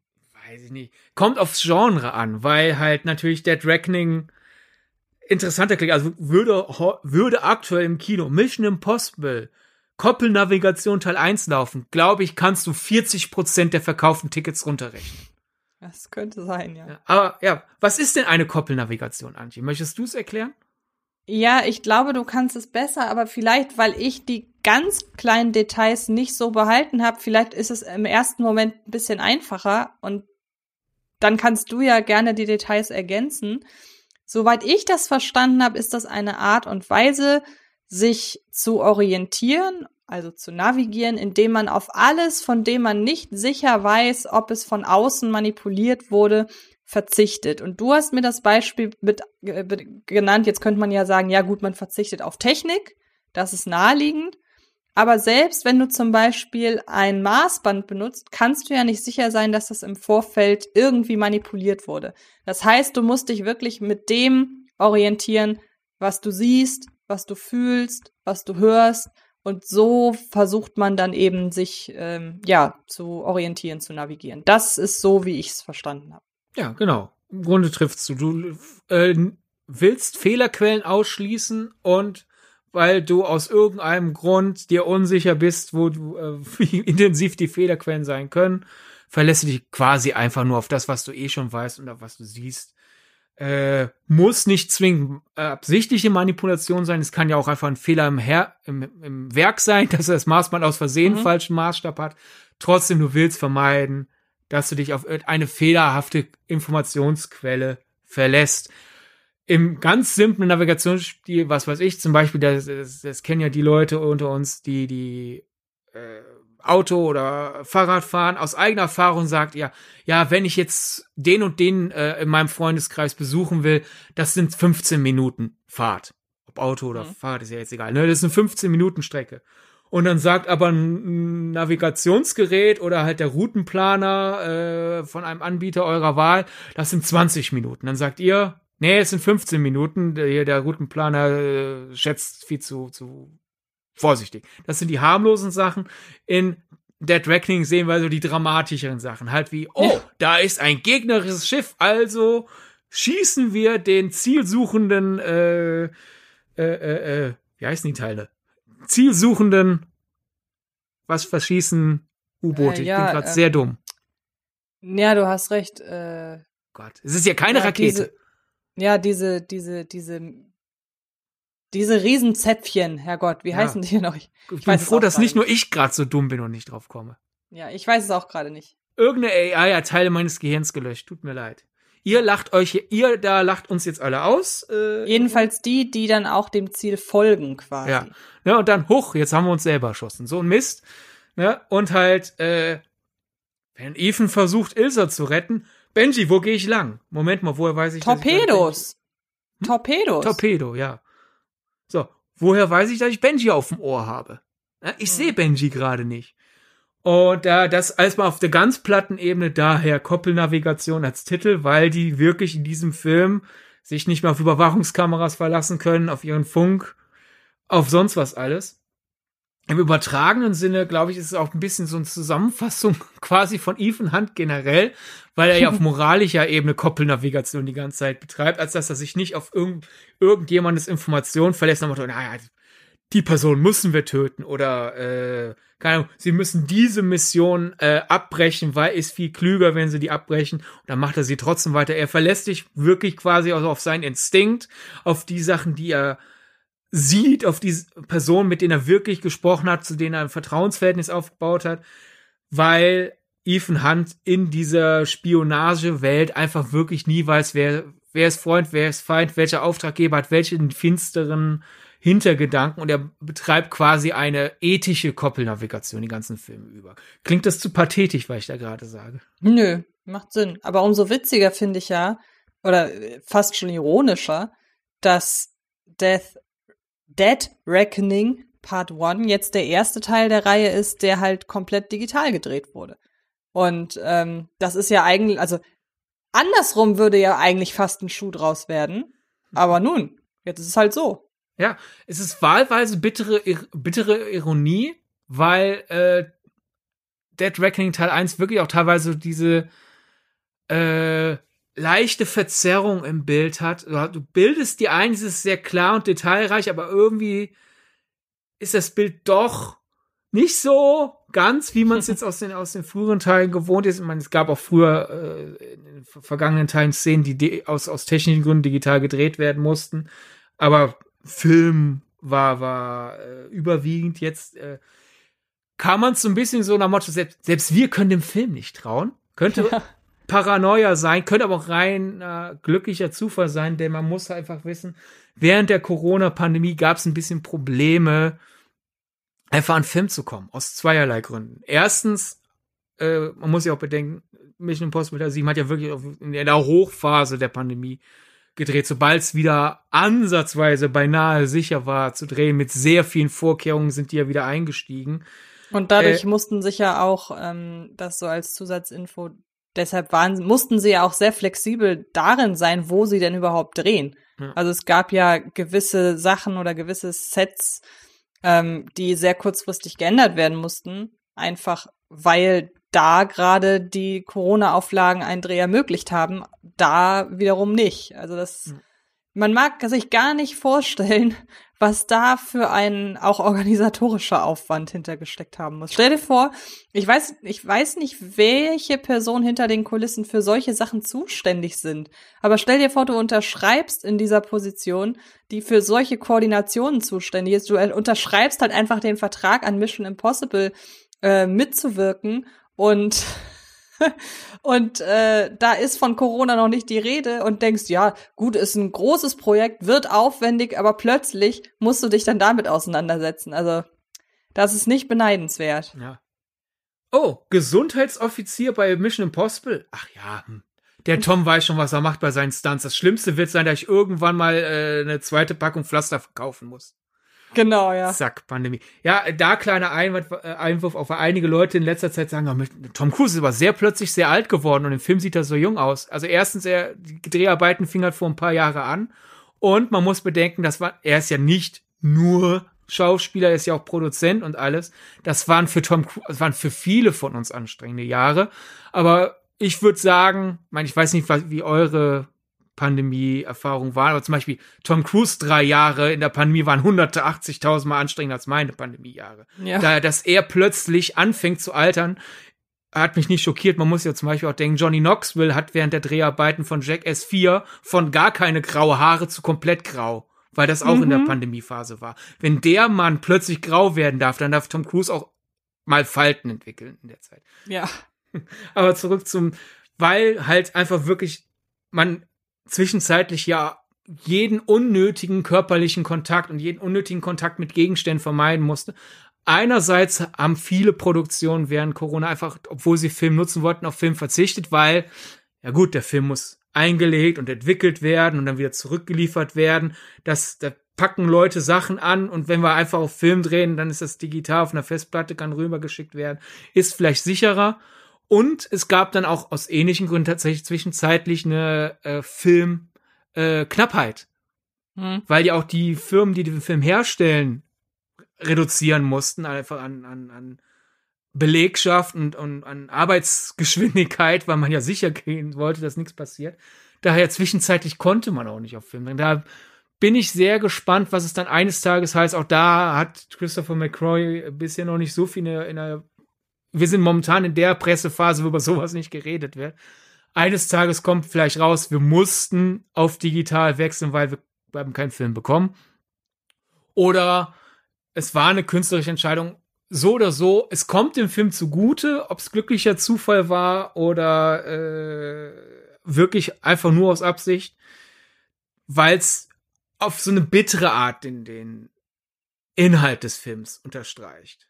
weiß ich nicht, kommt aufs Genre an, weil halt natürlich Dead Reckoning interessanter klingt. Also würde, würde aktuell im Kino Mission Impossible Koppelnavigation Teil 1 laufen, glaube ich, kannst du 40% der verkauften Tickets runterrechnen. Das könnte sein, ja. ja. Aber ja, was ist denn eine Koppelnavigation, Antje? Möchtest du es erklären? Ja, ich glaube, du kannst es besser, aber vielleicht, weil ich die ganz kleinen Details nicht so behalten habe, vielleicht ist es im ersten Moment ein bisschen einfacher und dann kannst du ja gerne die Details ergänzen. Soweit ich das verstanden habe, ist das eine Art und Weise, sich zu orientieren, also zu navigieren, indem man auf alles, von dem man nicht sicher weiß, ob es von außen manipuliert wurde, verzichtet. Und du hast mir das Beispiel mit, äh, genannt. Jetzt könnte man ja sagen, ja gut, man verzichtet auf Technik. Das ist naheliegend. Aber selbst wenn du zum Beispiel ein Maßband benutzt, kannst du ja nicht sicher sein, dass das im Vorfeld irgendwie manipuliert wurde. Das heißt, du musst dich wirklich mit dem orientieren, was du siehst, was du fühlst, was du hörst. Und so versucht man dann eben sich ähm, ja zu orientieren, zu navigieren. Das ist so, wie ich es verstanden habe. Ja, genau. Im Grunde triffst du. Du äh, willst Fehlerquellen ausschließen und weil du aus irgendeinem Grund dir unsicher bist, wo du, äh, wie intensiv die Fehlerquellen sein können, verlässt du dich quasi einfach nur auf das, was du eh schon weißt und auf was du siehst. Äh, muss nicht zwingend absichtliche Manipulation sein. Es kann ja auch einfach ein Fehler im, Her im, im Werk sein, dass das Maßband aus Versehen mhm. falschen Maßstab hat. Trotzdem, du willst vermeiden, dass du dich auf eine fehlerhafte Informationsquelle verlässt im ganz simplen Navigationsstil, was weiß ich, zum Beispiel, das, das, das kennen ja die Leute unter uns, die, die äh, Auto oder Fahrrad fahren, aus eigener Erfahrung sagt, ja, ja, wenn ich jetzt den und den äh, in meinem Freundeskreis besuchen will, das sind 15 Minuten Fahrt. Ob Auto oder mhm. Fahrrad ist ja jetzt egal, ne? Das ist eine 15 Minuten Strecke. Und dann sagt aber ein Navigationsgerät oder halt der Routenplaner äh, von einem Anbieter eurer Wahl, das sind 20 Minuten. Dann sagt ihr, Nee, es sind 15 Minuten. Der, der Routenplaner äh, schätzt viel zu, zu vorsichtig. Das sind die harmlosen Sachen. In Dead Reckoning sehen wir so die dramatischeren Sachen. Halt wie, oh, da ist ein gegnerisches Schiff, also schießen wir den zielsuchenden, äh, äh, äh, äh, wie heißen die Teile? Zielsuchenden, was verschießen U-Boote? Äh, ja, ich bin gerade äh, sehr dumm. Ja, du hast recht. Äh, Gott, es ist ja keine ja, Rakete. Diese, ja, diese, diese, diese, diese Riesenzäpfchen, Herrgott, wie ja. heißen die noch? Ich, ich bin froh, dass nicht nur ich gerade so dumm bin und nicht drauf komme. Ja, ich weiß es auch gerade nicht. Irgendeine AI hat Teile meines Gehirns gelöscht. Tut mir leid. Ihr lacht euch, ihr da lacht uns jetzt alle aus. Äh, Jedenfalls die, die dann auch dem Ziel folgen, quasi. Ja. ja. Und dann, hoch, jetzt haben wir uns selber erschossen. So ein Mist. Ne? Und halt, äh, wenn Ethan versucht, Ilsa zu retten, Benji, wo gehe ich lang? Moment mal, woher weiß ich Torpedos. Ich hm? Torpedos. Torpedo, ja. So, woher weiß ich, dass ich Benji auf dem Ohr habe? Ja, ich hm. sehe Benji gerade nicht. Und da äh, das alles mal auf der ganz platten Ebene daher Koppelnavigation als Titel, weil die wirklich in diesem Film sich nicht mehr auf Überwachungskameras verlassen können, auf ihren Funk, auf sonst was alles. Im übertragenen Sinne, glaube ich, ist es auch ein bisschen so eine Zusammenfassung quasi von Ethan Hunt generell, weil er ja auf moralischer Ebene Koppelnavigation die ganze Zeit betreibt, als dass er sich nicht auf irgend, irgendjemandes Information verlässt, nach naja, die Person müssen wir töten oder äh, keine Ahnung, sie müssen diese Mission äh, abbrechen, weil ist viel klüger, wenn sie die abbrechen. Und dann macht er sie trotzdem weiter. Er verlässt sich wirklich quasi auch auf seinen Instinkt, auf die Sachen, die er sieht, auf die Personen, mit denen er wirklich gesprochen hat, zu denen er ein Vertrauensverhältnis aufgebaut hat, weil Ethan Hunt in dieser Spionagewelt einfach wirklich nie weiß, wer, wer ist Freund, wer ist Feind, welcher Auftraggeber hat welchen finsteren Hintergedanken und er betreibt quasi eine ethische Koppelnavigation die ganzen Filme über. Klingt das zu pathetisch, was ich da gerade sage? Nö, macht Sinn. Aber umso witziger finde ich ja, oder fast schon ironischer, dass Death, Dead Reckoning Part 1 jetzt der erste Teil der Reihe ist, der halt komplett digital gedreht wurde. Und ähm, das ist ja eigentlich, also andersrum würde ja eigentlich fast ein Schuh draus werden. Aber nun, jetzt ist es halt so. Ja, es ist wahlweise bittere, bittere Ironie, weil äh, Dead Reckoning Teil 1 wirklich auch teilweise diese äh, leichte Verzerrung im Bild hat. Du bildest die ein, es ist sehr klar und detailreich, aber irgendwie ist das Bild doch nicht so ganz, wie man es jetzt aus den, aus den früheren Teilen gewohnt ist. Ich meine, es gab auch früher äh, in vergangenen Teilen Szenen, die aus, aus technischen Gründen digital gedreht werden mussten. Aber Film war, war äh, überwiegend jetzt, äh, kann man so ein bisschen so nach Motto, selbst, selbst wir können dem Film nicht trauen. Könnte ja. Paranoia sein, könnte aber auch rein äh, glücklicher Zufall sein, denn man muss einfach wissen, während der Corona-Pandemie gab es ein bisschen Probleme, einfach an Film zu kommen, aus zweierlei Gründen. Erstens, äh, man muss ja auch bedenken, Mission Impossible 7 hat ja wirklich in der Hochphase der Pandemie gedreht, sobald es wieder ansatzweise beinahe sicher war zu drehen. Mit sehr vielen Vorkehrungen sind die ja wieder eingestiegen. Und dadurch äh, mussten sich ja auch, ähm, das so als Zusatzinfo, deshalb waren, mussten sie ja auch sehr flexibel darin sein, wo sie denn überhaupt drehen. Ja. Also es gab ja gewisse Sachen oder gewisse Sets, ähm, die sehr kurzfristig geändert werden mussten, einfach weil da gerade die Corona-Auflagen einen Dreh ermöglicht haben, da wiederum nicht. Also das, mhm. Man mag sich gar nicht vorstellen, was da für ein auch organisatorischer Aufwand hintergesteckt haben muss. Stell dir vor, ich weiß, ich weiß nicht, welche Personen hinter den Kulissen für solche Sachen zuständig sind. Aber stell dir vor, du unterschreibst in dieser Position, die für solche Koordinationen zuständig ist. Du unterschreibst halt einfach den Vertrag an Mission Impossible äh, mitzuwirken und und äh, da ist von Corona noch nicht die Rede und denkst, ja, gut, ist ein großes Projekt, wird aufwendig, aber plötzlich musst du dich dann damit auseinandersetzen. Also, das ist nicht beneidenswert. Ja. Oh, Gesundheitsoffizier bei Mission Impossible? Ach ja, hm. der Tom weiß schon, was er macht bei seinen Stunts. Das Schlimmste wird sein, dass ich irgendwann mal äh, eine zweite Packung Pflaster verkaufen muss. Genau, ja. Zack, Pandemie. Ja, da kleiner Einwurf, äh, Einwurf auf einige Leute in letzter Zeit sagen, oh, Tom Cruise ist aber sehr plötzlich sehr alt geworden und im Film sieht er so jung aus. Also erstens, er, die Dreharbeiten fing halt vor ein paar Jahre an und man muss bedenken, das war, er ist ja nicht nur Schauspieler, er ist ja auch Produzent und alles. Das waren für Tom Cruise, das waren für viele von uns anstrengende Jahre. Aber ich würde sagen, ich meine, ich weiß nicht, wie eure Pandemie-Erfahrung waren. Aber zum Beispiel Tom Cruise drei Jahre in der Pandemie waren 180.000 Mal anstrengender als meine Pandemiejahre. Ja. Da, dass er plötzlich anfängt zu altern, hat mich nicht schockiert. Man muss ja zum Beispiel auch denken, Johnny Knoxville hat während der Dreharbeiten von Jack S4 von gar keine graue Haare zu komplett grau. Weil das auch mhm. in der mhm. Pandemiephase war. Wenn der Mann plötzlich grau werden darf, dann darf Tom Cruise auch mal Falten entwickeln in der Zeit. Ja. Aber zurück zum, weil halt einfach wirklich man zwischenzeitlich ja jeden unnötigen körperlichen Kontakt und jeden unnötigen Kontakt mit Gegenständen vermeiden musste. Einerseits haben viele Produktionen während Corona einfach, obwohl sie Film nutzen wollten, auf Film verzichtet, weil, ja gut, der Film muss eingelegt und entwickelt werden und dann wieder zurückgeliefert werden. Das, da packen Leute Sachen an und wenn wir einfach auf Film drehen, dann ist das digital auf einer Festplatte, kann rübergeschickt werden, ist vielleicht sicherer. Und es gab dann auch aus ähnlichen Gründen tatsächlich zwischenzeitlich eine äh, Filmknappheit. Äh, hm. Weil ja auch die Firmen, die den Film herstellen, reduzieren mussten, einfach an, an, an Belegschaft und, und an Arbeitsgeschwindigkeit, weil man ja sicher gehen wollte, dass nichts passiert. Daher zwischenzeitlich konnte man auch nicht auf Film drehen. Da bin ich sehr gespannt, was es dann eines Tages heißt. Auch da hat Christopher McCroy bisher noch nicht so viel in der, in der wir sind momentan in der Pressephase, wo über sowas nicht geredet wird. Eines Tages kommt vielleicht raus, wir mussten auf digital wechseln, weil wir, haben keinen Film bekommen. Oder es war eine künstlerische Entscheidung, so oder so, es kommt dem Film zugute, ob es glücklicher Zufall war oder äh, wirklich einfach nur aus Absicht, weil es auf so eine bittere Art den, den Inhalt des Films unterstreicht.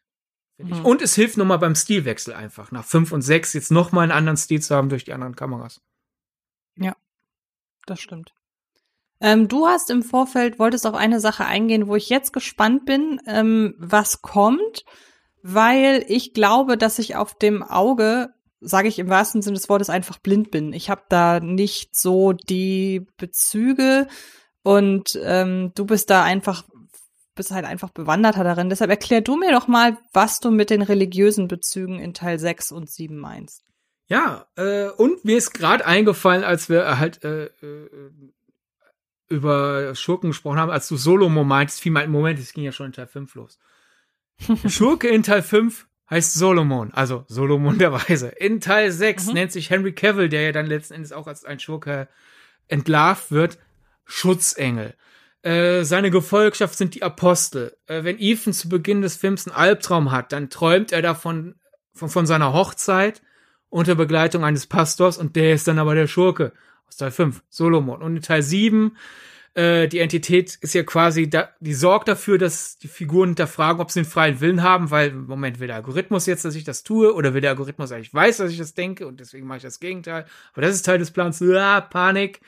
Mhm. Und es hilft nochmal beim Stilwechsel einfach, nach fünf und sechs jetzt nochmal einen anderen Stil zu haben durch die anderen Kameras. Ja, das stimmt. Ähm, du hast im Vorfeld, wolltest auf eine Sache eingehen, wo ich jetzt gespannt bin, ähm, was kommt weil ich glaube, dass ich auf dem Auge, sage ich im wahrsten Sinne des Wortes, einfach blind bin. Ich habe da nicht so die Bezüge und ähm, du bist da einfach bist halt einfach bewanderter darin. Deshalb erklär du mir doch mal, was du mit den religiösen Bezügen in Teil 6 und 7 meinst. Ja, äh, und mir ist gerade eingefallen, als wir halt äh, äh, über Schurken gesprochen haben, als du Solomo meintest, fiel mein Moment, es ging ja schon in Teil 5 los. Schurke in Teil 5 heißt Solomon, also Solomon der Weise. In Teil 6 mhm. nennt sich Henry Cavill, der ja dann letzten Endes auch als ein Schurke entlarvt wird, Schutzengel. Äh, seine Gefolgschaft sind die Apostel. Äh, wenn Ethan zu Beginn des Films einen Albtraum hat, dann träumt er davon von, von seiner Hochzeit unter Begleitung eines Pastors und der ist dann aber der Schurke aus Teil 5, Solomon. Und in Teil 7 äh, die Entität ist ja quasi, da, die sorgt dafür, dass die Figuren hinterfragen, ob sie den freien Willen haben, weil im Moment will der Algorithmus jetzt, dass ich das tue, oder will der Algorithmus eigentlich weiß, dass ich das denke und deswegen mache ich das Gegenteil. Aber das ist Teil des Plans. Ah, Panik.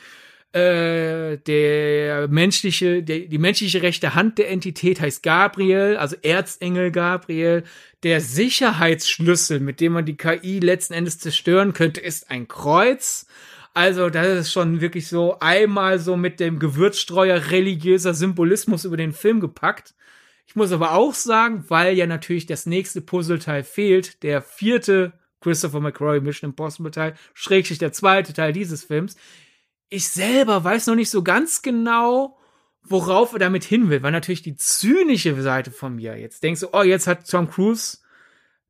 Äh, der menschliche, der, die menschliche rechte Hand der Entität heißt Gabriel, also Erzengel Gabriel. Der Sicherheitsschlüssel, mit dem man die KI letzten Endes zerstören könnte, ist ein Kreuz. Also, das ist schon wirklich so einmal so mit dem Gewürzstreuer religiöser Symbolismus über den Film gepackt. Ich muss aber auch sagen, weil ja natürlich das nächste Puzzleteil fehlt, der vierte Christopher McCrory Mission Impossible Teil, schrägstrich der zweite Teil dieses Films. Ich selber weiß noch nicht so ganz genau, worauf er damit hin will, weil natürlich die zynische Seite von mir jetzt denkst du, oh, jetzt hat Tom Cruise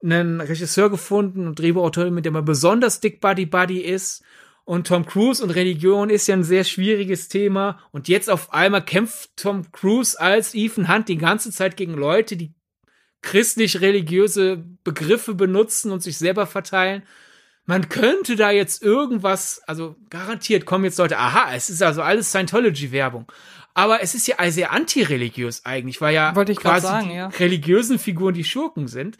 einen Regisseur gefunden und Drehbuchautor, mit dem er besonders dick Buddy Buddy ist und Tom Cruise und Religion ist ja ein sehr schwieriges Thema. Und jetzt auf einmal kämpft Tom Cruise als Ethan Hunt die ganze Zeit gegen Leute, die christlich-religiöse Begriffe benutzen und sich selber verteilen. Man könnte da jetzt irgendwas, also garantiert kommen jetzt Leute, aha, es ist also alles Scientology-Werbung. Aber es ist ja sehr antireligiös eigentlich, weil ja Wollte ich quasi sagen, die ja. religiösen Figuren die Schurken sind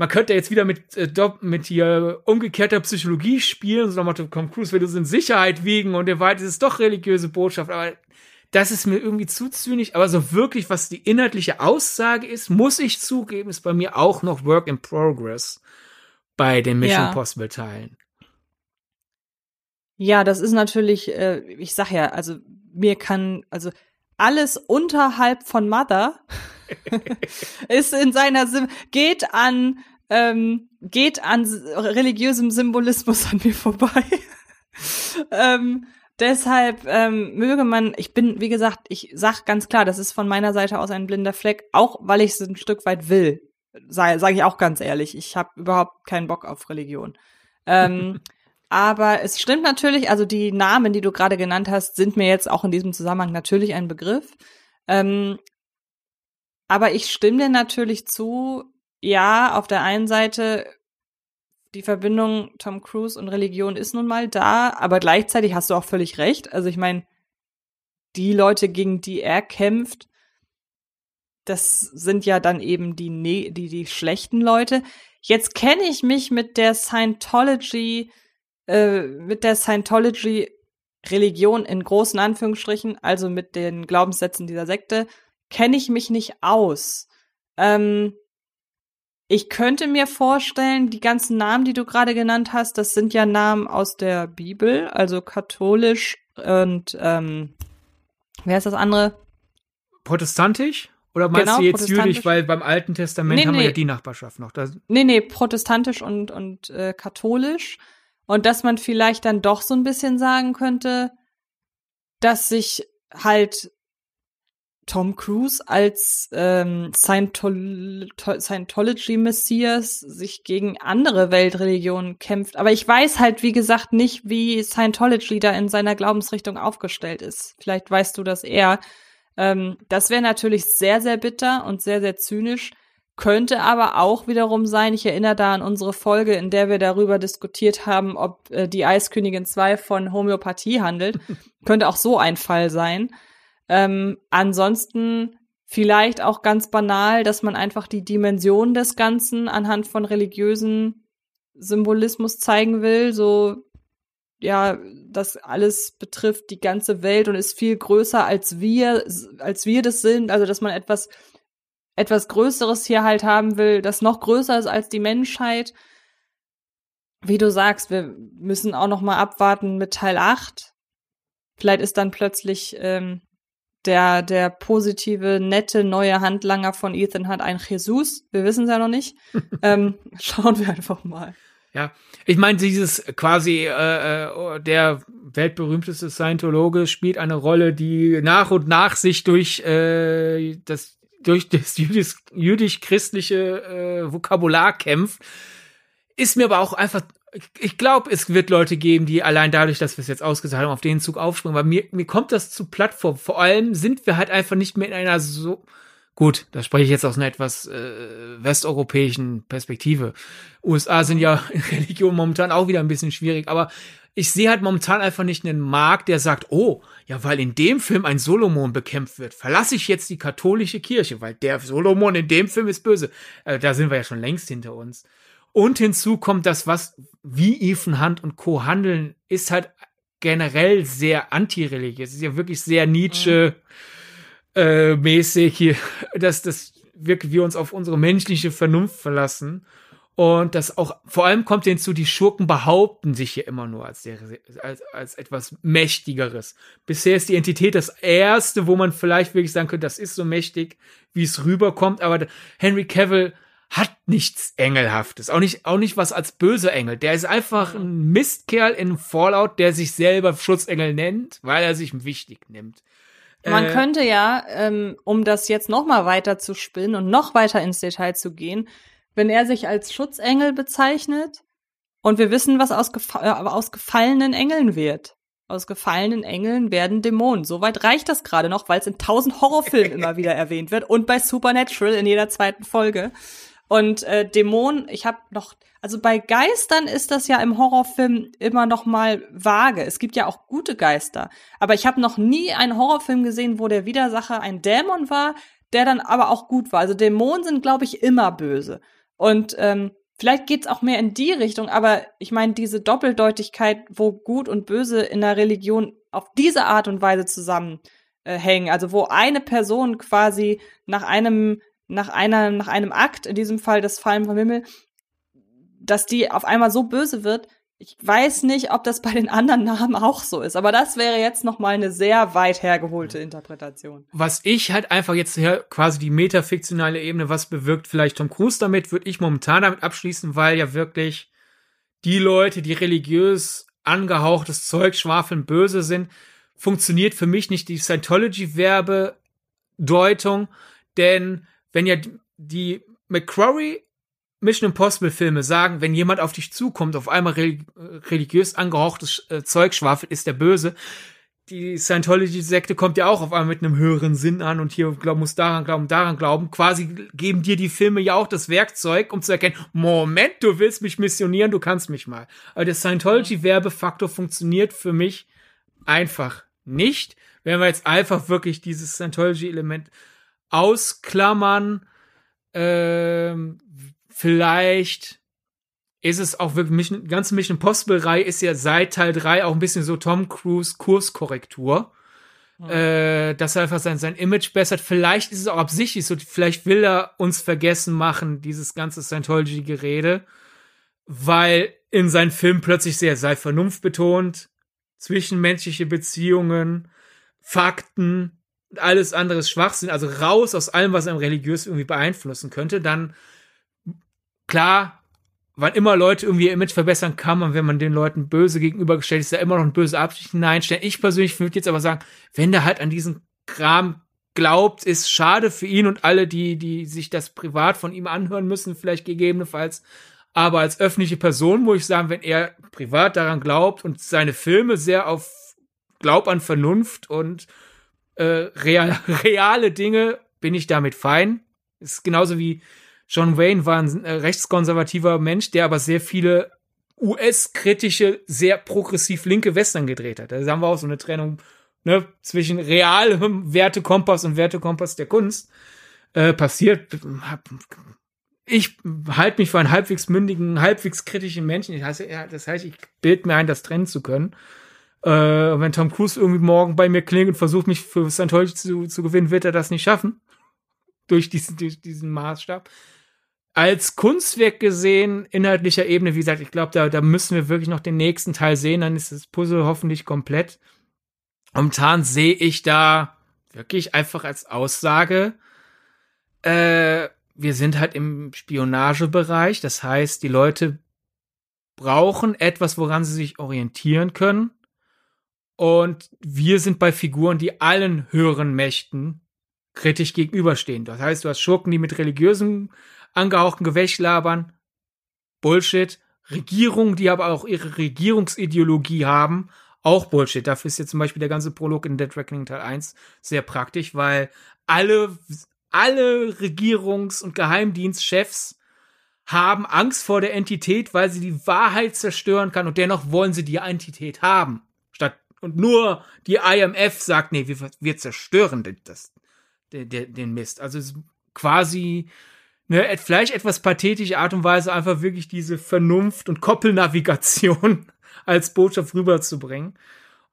man könnte jetzt wieder mit, äh, mit hier umgekehrter Psychologie spielen, so nochmal Tom Cruise will uns in Sicherheit wiegen und der Wahrheit ist es doch religiöse Botschaft, aber das ist mir irgendwie zu zynisch, aber so wirklich, was die inhaltliche Aussage ist, muss ich zugeben, ist bei mir auch noch Work in Progress bei den Mission ja. Possible Teilen. Ja, das ist natürlich, äh, ich sag ja, also mir kann, also alles unterhalb von Mother ist in seiner Sim geht an ähm, geht an religiösem Symbolismus an mir vorbei. ähm, deshalb ähm, möge man, ich bin, wie gesagt, ich sag ganz klar, das ist von meiner Seite aus ein blinder Fleck, auch weil ich es ein Stück weit will. Sage sag ich auch ganz ehrlich, ich habe überhaupt keinen Bock auf Religion. Ähm, aber es stimmt natürlich, also die Namen, die du gerade genannt hast, sind mir jetzt auch in diesem Zusammenhang natürlich ein Begriff. Ähm, aber ich stimme dir natürlich zu, ja, auf der einen Seite die Verbindung Tom Cruise und Religion ist nun mal da, aber gleichzeitig hast du auch völlig recht. Also ich meine, die Leute, gegen die er kämpft, das sind ja dann eben die, ne die, die schlechten Leute. Jetzt kenne ich mich mit der Scientology, äh, mit der Scientology Religion in großen Anführungsstrichen, also mit den Glaubenssätzen dieser Sekte, kenne ich mich nicht aus. Ähm, ich könnte mir vorstellen, die ganzen Namen, die du gerade genannt hast, das sind ja Namen aus der Bibel, also katholisch und ähm, wer ist das andere? Protestantisch? Oder meinst genau, du jetzt jüdisch, weil beim Alten Testament nee, haben wir ja die Nachbarschaft noch. Das nee, nee, protestantisch und, und äh, katholisch. Und dass man vielleicht dann doch so ein bisschen sagen könnte, dass sich halt Tom Cruise als ähm, Scientol Scientology-Messias sich gegen andere Weltreligionen kämpft. Aber ich weiß halt, wie gesagt, nicht, wie Scientology da in seiner Glaubensrichtung aufgestellt ist. Vielleicht weißt du das eher. Ähm, das wäre natürlich sehr, sehr bitter und sehr, sehr zynisch. Könnte aber auch wiederum sein, ich erinnere da an unsere Folge, in der wir darüber diskutiert haben, ob äh, die Eiskönigin 2 von Homöopathie handelt. Könnte auch so ein Fall sein. Ähm, ansonsten vielleicht auch ganz banal, dass man einfach die Dimension des Ganzen anhand von religiösen Symbolismus zeigen will. So, ja, das alles betrifft die ganze Welt und ist viel größer als wir, als wir das sind. Also, dass man etwas etwas Größeres hier halt haben will, das noch größer ist als die Menschheit. Wie du sagst, wir müssen auch noch mal abwarten mit Teil 8. Vielleicht ist dann plötzlich ähm, der, der positive, nette, neue Handlanger von Ethan hat ein Jesus. Wir wissen es ja noch nicht. ähm, schauen wir einfach mal. Ja, ich meine, dieses quasi äh, äh, der weltberühmteste Scientologe spielt eine Rolle, die nach und nach sich durch äh, das durch das jüdisch-christliche äh, Vokabular kämpft, ist mir aber auch einfach, ich glaube, es wird Leute geben, die allein dadurch, dass wir es jetzt ausgesagt haben, auf den Zug aufspringen, weil mir, mir kommt das zu Plattform. Vor allem sind wir halt einfach nicht mehr in einer so, gut, da spreche ich jetzt aus einer etwas äh, westeuropäischen Perspektive. USA sind ja in Religion momentan auch wieder ein bisschen schwierig, aber ich sehe halt momentan einfach nicht einen Markt, der sagt, oh, ja, weil in dem Film ein Solomon bekämpft wird, verlasse ich jetzt die katholische Kirche, weil der Solomon in dem Film ist böse. Äh, da sind wir ja schon längst hinter uns. Und hinzu kommt das, was wie Ethan Hunt und Co. handeln, ist halt generell sehr antireligiös. Es ist ja wirklich sehr Nietzsche äh, mäßig hier, dass das wirklich wir uns auf unsere menschliche Vernunft verlassen und das auch, vor allem kommt hinzu, die Schurken behaupten sich hier immer nur als, der, als, als etwas Mächtigeres. Bisher ist die Entität das erste, wo man vielleicht wirklich sagen könnte, das ist so mächtig, wie es rüberkommt, aber Henry Cavill hat nichts Engelhaftes. Auch nicht, auch nicht was als böser Engel. Der ist einfach ein Mistkerl in Fallout, der sich selber Schutzengel nennt, weil er sich wichtig nimmt. Man äh, könnte ja, ähm, um das jetzt noch mal weiter zu spinnen und noch weiter ins Detail zu gehen, wenn er sich als Schutzengel bezeichnet und wir wissen, was aus, äh, aus gefallenen Engeln wird. Aus gefallenen Engeln werden Dämonen. Soweit reicht das gerade noch, weil es in tausend Horrorfilmen immer wieder erwähnt wird und bei Supernatural in jeder zweiten Folge. Und äh, Dämonen, ich habe noch, also bei Geistern ist das ja im Horrorfilm immer noch mal vage. Es gibt ja auch gute Geister, aber ich habe noch nie einen Horrorfilm gesehen, wo der Widersacher ein Dämon war, der dann aber auch gut war. Also Dämonen sind, glaube ich, immer böse. Und ähm, vielleicht geht's auch mehr in die Richtung, aber ich meine, diese Doppeldeutigkeit, wo Gut und Böse in der Religion auf diese Art und Weise zusammenhängen, äh, also wo eine Person quasi nach einem nach einer nach einem Akt, in diesem Fall das Fallen vom Himmel, dass die auf einmal so böse wird, ich weiß nicht, ob das bei den anderen Namen auch so ist, aber das wäre jetzt noch mal eine sehr weit hergeholte Interpretation. Was ich halt einfach jetzt hier quasi die metafiktionale Ebene, was bewirkt vielleicht Tom Cruise damit, würde ich momentan damit abschließen, weil ja wirklich die Leute, die religiös angehauchtes Zeug schwafeln böse sind, funktioniert für mich nicht die Scientology-Werbedeutung, denn wenn ja die McCrory Mission Impossible Filme sagen, wenn jemand auf dich zukommt, auf einmal religiös angehauchtes äh, Zeug schwafelt, ist der böse. Die Scientology-Sekte kommt ja auch auf einmal mit einem höheren Sinn an und hier muss daran glauben, daran glauben. Quasi geben dir die Filme ja auch das Werkzeug, um zu erkennen, Moment, du willst mich missionieren, du kannst mich mal. Aber der Scientology-Werbefaktor funktioniert für mich einfach nicht. Wenn wir jetzt einfach wirklich dieses Scientology-Element ausklammern, ähm, vielleicht ist es auch wirklich, Mission, ganze Mission Impossible-Reihe ist ja seit Teil 3 auch ein bisschen so Tom Cruise Kurskorrektur. Äh, dass er einfach sein, sein Image bessert. Vielleicht ist es auch absichtlich so, vielleicht will er uns vergessen machen, dieses ganze Scientology-Gerede, weil in seinen Filmen plötzlich sehr sei Vernunft betont, zwischenmenschliche Beziehungen, Fakten, alles andere ist Schwachsinn, also raus aus allem, was einem religiös irgendwie beeinflussen könnte, dann klar, wann immer Leute irgendwie ihr Image verbessern kann man, wenn man den Leuten böse gegenübergestellt ist, da immer noch ein böse Absicht hineinstellen. Ich persönlich würde jetzt aber sagen, wenn der halt an diesen Kram glaubt, ist schade für ihn und alle, die, die sich das privat von ihm anhören müssen, vielleicht gegebenenfalls. Aber als öffentliche Person muss ich sagen, wenn er privat daran glaubt und seine Filme sehr auf Glaub an Vernunft und äh, real, reale Dinge, bin ich damit fein. Ist genauso wie John Wayne war ein äh, rechtskonservativer Mensch, der aber sehr viele US-kritische, sehr progressiv linke Western gedreht hat. Da haben wir auch so eine Trennung ne, zwischen realem Wertekompass und Wertekompass der Kunst äh, passiert. Ich halte mich für einen halbwegs mündigen, halbwegs kritischen Menschen. Das heißt ich bilde mir ein, das trennen zu können. Äh, wenn Tom Cruise irgendwie morgen bei mir klingt und versucht, mich für Scientology zu, zu gewinnen, wird er das nicht schaffen. Durch diesen, durch diesen Maßstab als Kunstwerk gesehen, inhaltlicher Ebene, wie gesagt, ich glaube, da, da müssen wir wirklich noch den nächsten Teil sehen, dann ist das Puzzle hoffentlich komplett. Momentan sehe ich da wirklich einfach als Aussage, äh, wir sind halt im Spionagebereich, das heißt, die Leute brauchen etwas, woran sie sich orientieren können. Und wir sind bei Figuren, die allen höheren Mächten kritisch gegenüberstehen. Das heißt, du hast Schurken, die mit religiösem angehauchten Gewäsch labern. Bullshit. Regierungen, die aber auch ihre Regierungsideologie haben, auch Bullshit. Dafür ist jetzt zum Beispiel der ganze Prolog in Dead Reckoning Teil 1 sehr praktisch, weil alle, alle Regierungs- und Geheimdienstchefs haben Angst vor der Entität, weil sie die Wahrheit zerstören kann und dennoch wollen sie die Entität haben. Und nur die IMF sagt, nee, wir, wir zerstören das, den, den Mist. Also quasi ne, vielleicht etwas pathetische Art und Weise einfach wirklich diese Vernunft und Koppelnavigation als Botschaft rüberzubringen.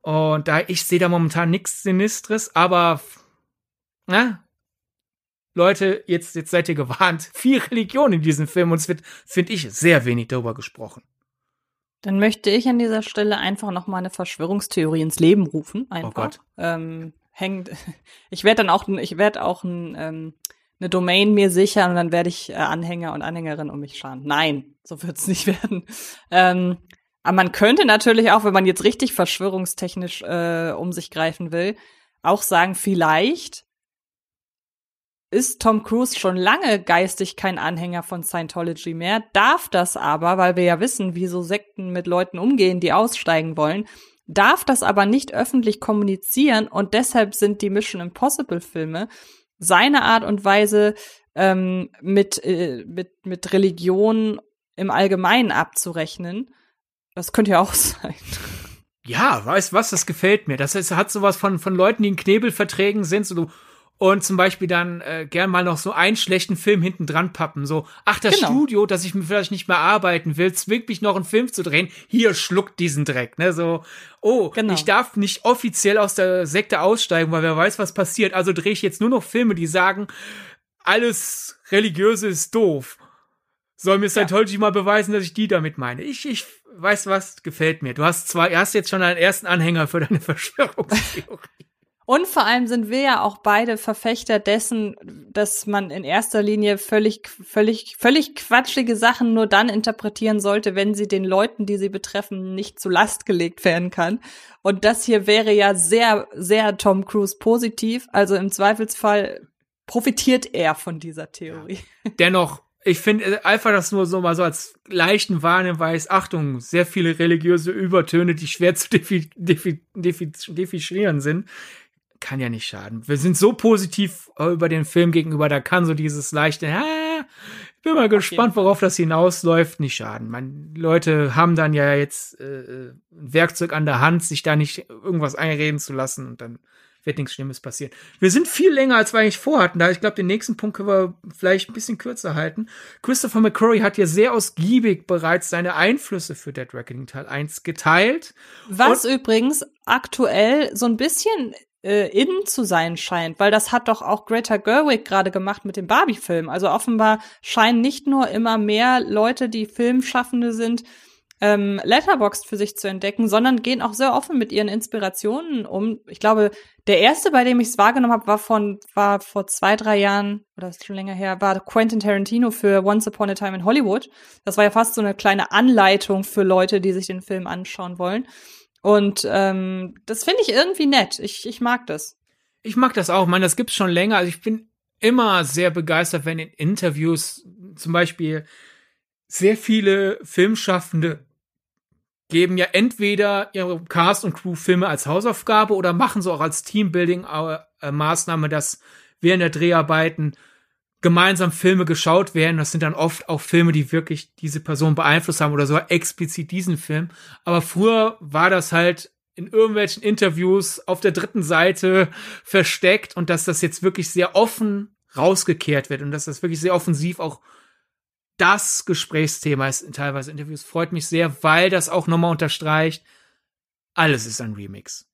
Und da ich sehe da momentan nichts Sinistres, aber na, Leute, jetzt, jetzt seid ihr gewarnt. Viel Religion in diesem Film und es wird, finde ich, sehr wenig darüber gesprochen. Dann möchte ich an dieser Stelle einfach noch mal eine Verschwörungstheorie ins Leben rufen. Einfach. Oh Gott. Ähm, hängt. Ich werde dann auch, ich werde auch ein ähm, eine Domain mir sichern und dann werde ich äh, Anhänger und Anhängerin um mich scharen. Nein, so wird's nicht werden. Ähm, aber man könnte natürlich auch, wenn man jetzt richtig verschwörungstechnisch äh, um sich greifen will, auch sagen, vielleicht ist Tom Cruise schon lange geistig kein Anhänger von Scientology mehr, darf das aber, weil wir ja wissen, wie so Sekten mit Leuten umgehen, die aussteigen wollen, darf das aber nicht öffentlich kommunizieren und deshalb sind die Mission Impossible Filme seine Art und Weise ähm, mit, äh, mit, mit Religion im Allgemeinen abzurechnen. Das könnte ja auch sein. Ja, weißt was, das gefällt mir. Das ist, hat sowas von, von Leuten, die in Knebelverträgen sind, so und zum Beispiel dann äh, gern mal noch so einen schlechten Film hinten dran pappen. So, ach, das genau. Studio, dass ich vielleicht nicht mehr arbeiten will, zwingt mich noch einen Film zu drehen. Hier schluckt diesen Dreck, ne? So, oh, genau. ich darf nicht offiziell aus der Sekte aussteigen, weil wer weiß, was passiert. Also drehe ich jetzt nur noch Filme, die sagen, alles Religiöse ist doof. Soll mir Scientology ja. mal beweisen, dass ich die damit meine. Ich, ich weiß was, gefällt mir. Du hast zwar, hast jetzt schon einen ersten Anhänger für deine Verschwörungstheorie. Und vor allem sind wir ja auch beide Verfechter dessen, dass man in erster Linie völlig, völlig, völlig quatschige Sachen nur dann interpretieren sollte, wenn sie den Leuten, die sie betreffen, nicht zu Last gelegt werden kann. Und das hier wäre ja sehr, sehr Tom Cruise positiv. Also im Zweifelsfall profitiert er von dieser Theorie. Dennoch ich finde äh, einfach das nur so mal so als leichten Warnhinweis. Achtung, sehr viele religiöse Übertöne, die schwer zu defi defi defi definieren sind kann ja nicht schaden. Wir sind so positiv äh, über den Film gegenüber, da kann so dieses leichte, ah, bin mal gespannt, worauf das hinausläuft, nicht schaden. Man, Leute haben dann ja jetzt äh, ein Werkzeug an der Hand, sich da nicht irgendwas einreden zu lassen und dann wird nichts Schlimmes passieren. Wir sind viel länger, als wir eigentlich vorhatten. Da ich glaube, den nächsten Punkt können wir vielleicht ein bisschen kürzer halten. Christopher McCrory hat ja sehr ausgiebig bereits seine Einflüsse für Dead Reckoning Teil 1 geteilt. Was Und übrigens aktuell so ein bisschen äh, in zu sein scheint, weil das hat doch auch Greta Gerwig gerade gemacht mit dem Barbie-Film. Also offenbar scheinen nicht nur immer mehr Leute, die Filmschaffende sind, ähm, Letterboxd für sich zu entdecken, sondern gehen auch sehr offen mit ihren Inspirationen um. Ich glaube, der erste, bei dem ich es wahrgenommen habe, war von war vor zwei drei Jahren oder ist schon länger her, war Quentin Tarantino für Once Upon a Time in Hollywood. Das war ja fast so eine kleine Anleitung für Leute, die sich den Film anschauen wollen. Und ähm, das finde ich irgendwie nett. Ich, ich mag das. Ich mag das auch. Man, das gibt's schon länger. Also ich bin immer sehr begeistert, wenn in Interviews zum Beispiel sehr viele Filmschaffende geben ja entweder ihre Cast- und Crew-Filme als Hausaufgabe oder machen so auch als Teambuilding-Maßnahme, dass während der Dreharbeiten gemeinsam Filme geschaut werden. Das sind dann oft auch Filme, die wirklich diese Person beeinflusst haben oder so explizit diesen Film. Aber früher war das halt in irgendwelchen Interviews auf der dritten Seite versteckt und dass das jetzt wirklich sehr offen rausgekehrt wird und dass das wirklich sehr offensiv auch das Gesprächsthema ist in teilweise Interviews. Freut mich sehr, weil das auch nochmal unterstreicht, alles ist ein Remix.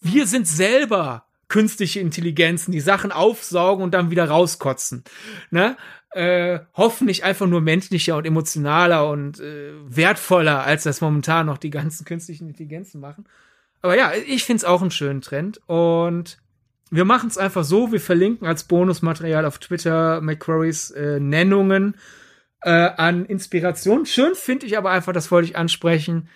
Wir sind selber künstliche Intelligenzen, die Sachen aufsaugen und dann wieder rauskotzen. Ne? Äh, hoffentlich einfach nur menschlicher und emotionaler und äh, wertvoller, als das momentan noch die ganzen künstlichen Intelligenzen machen. Aber ja, ich find's auch einen schönen Trend und wir machen es einfach so, wir verlinken als Bonusmaterial auf Twitter McQuarries äh, Nennungen äh, an Inspiration. Schön finde ich aber einfach, das wollte ich ansprechen,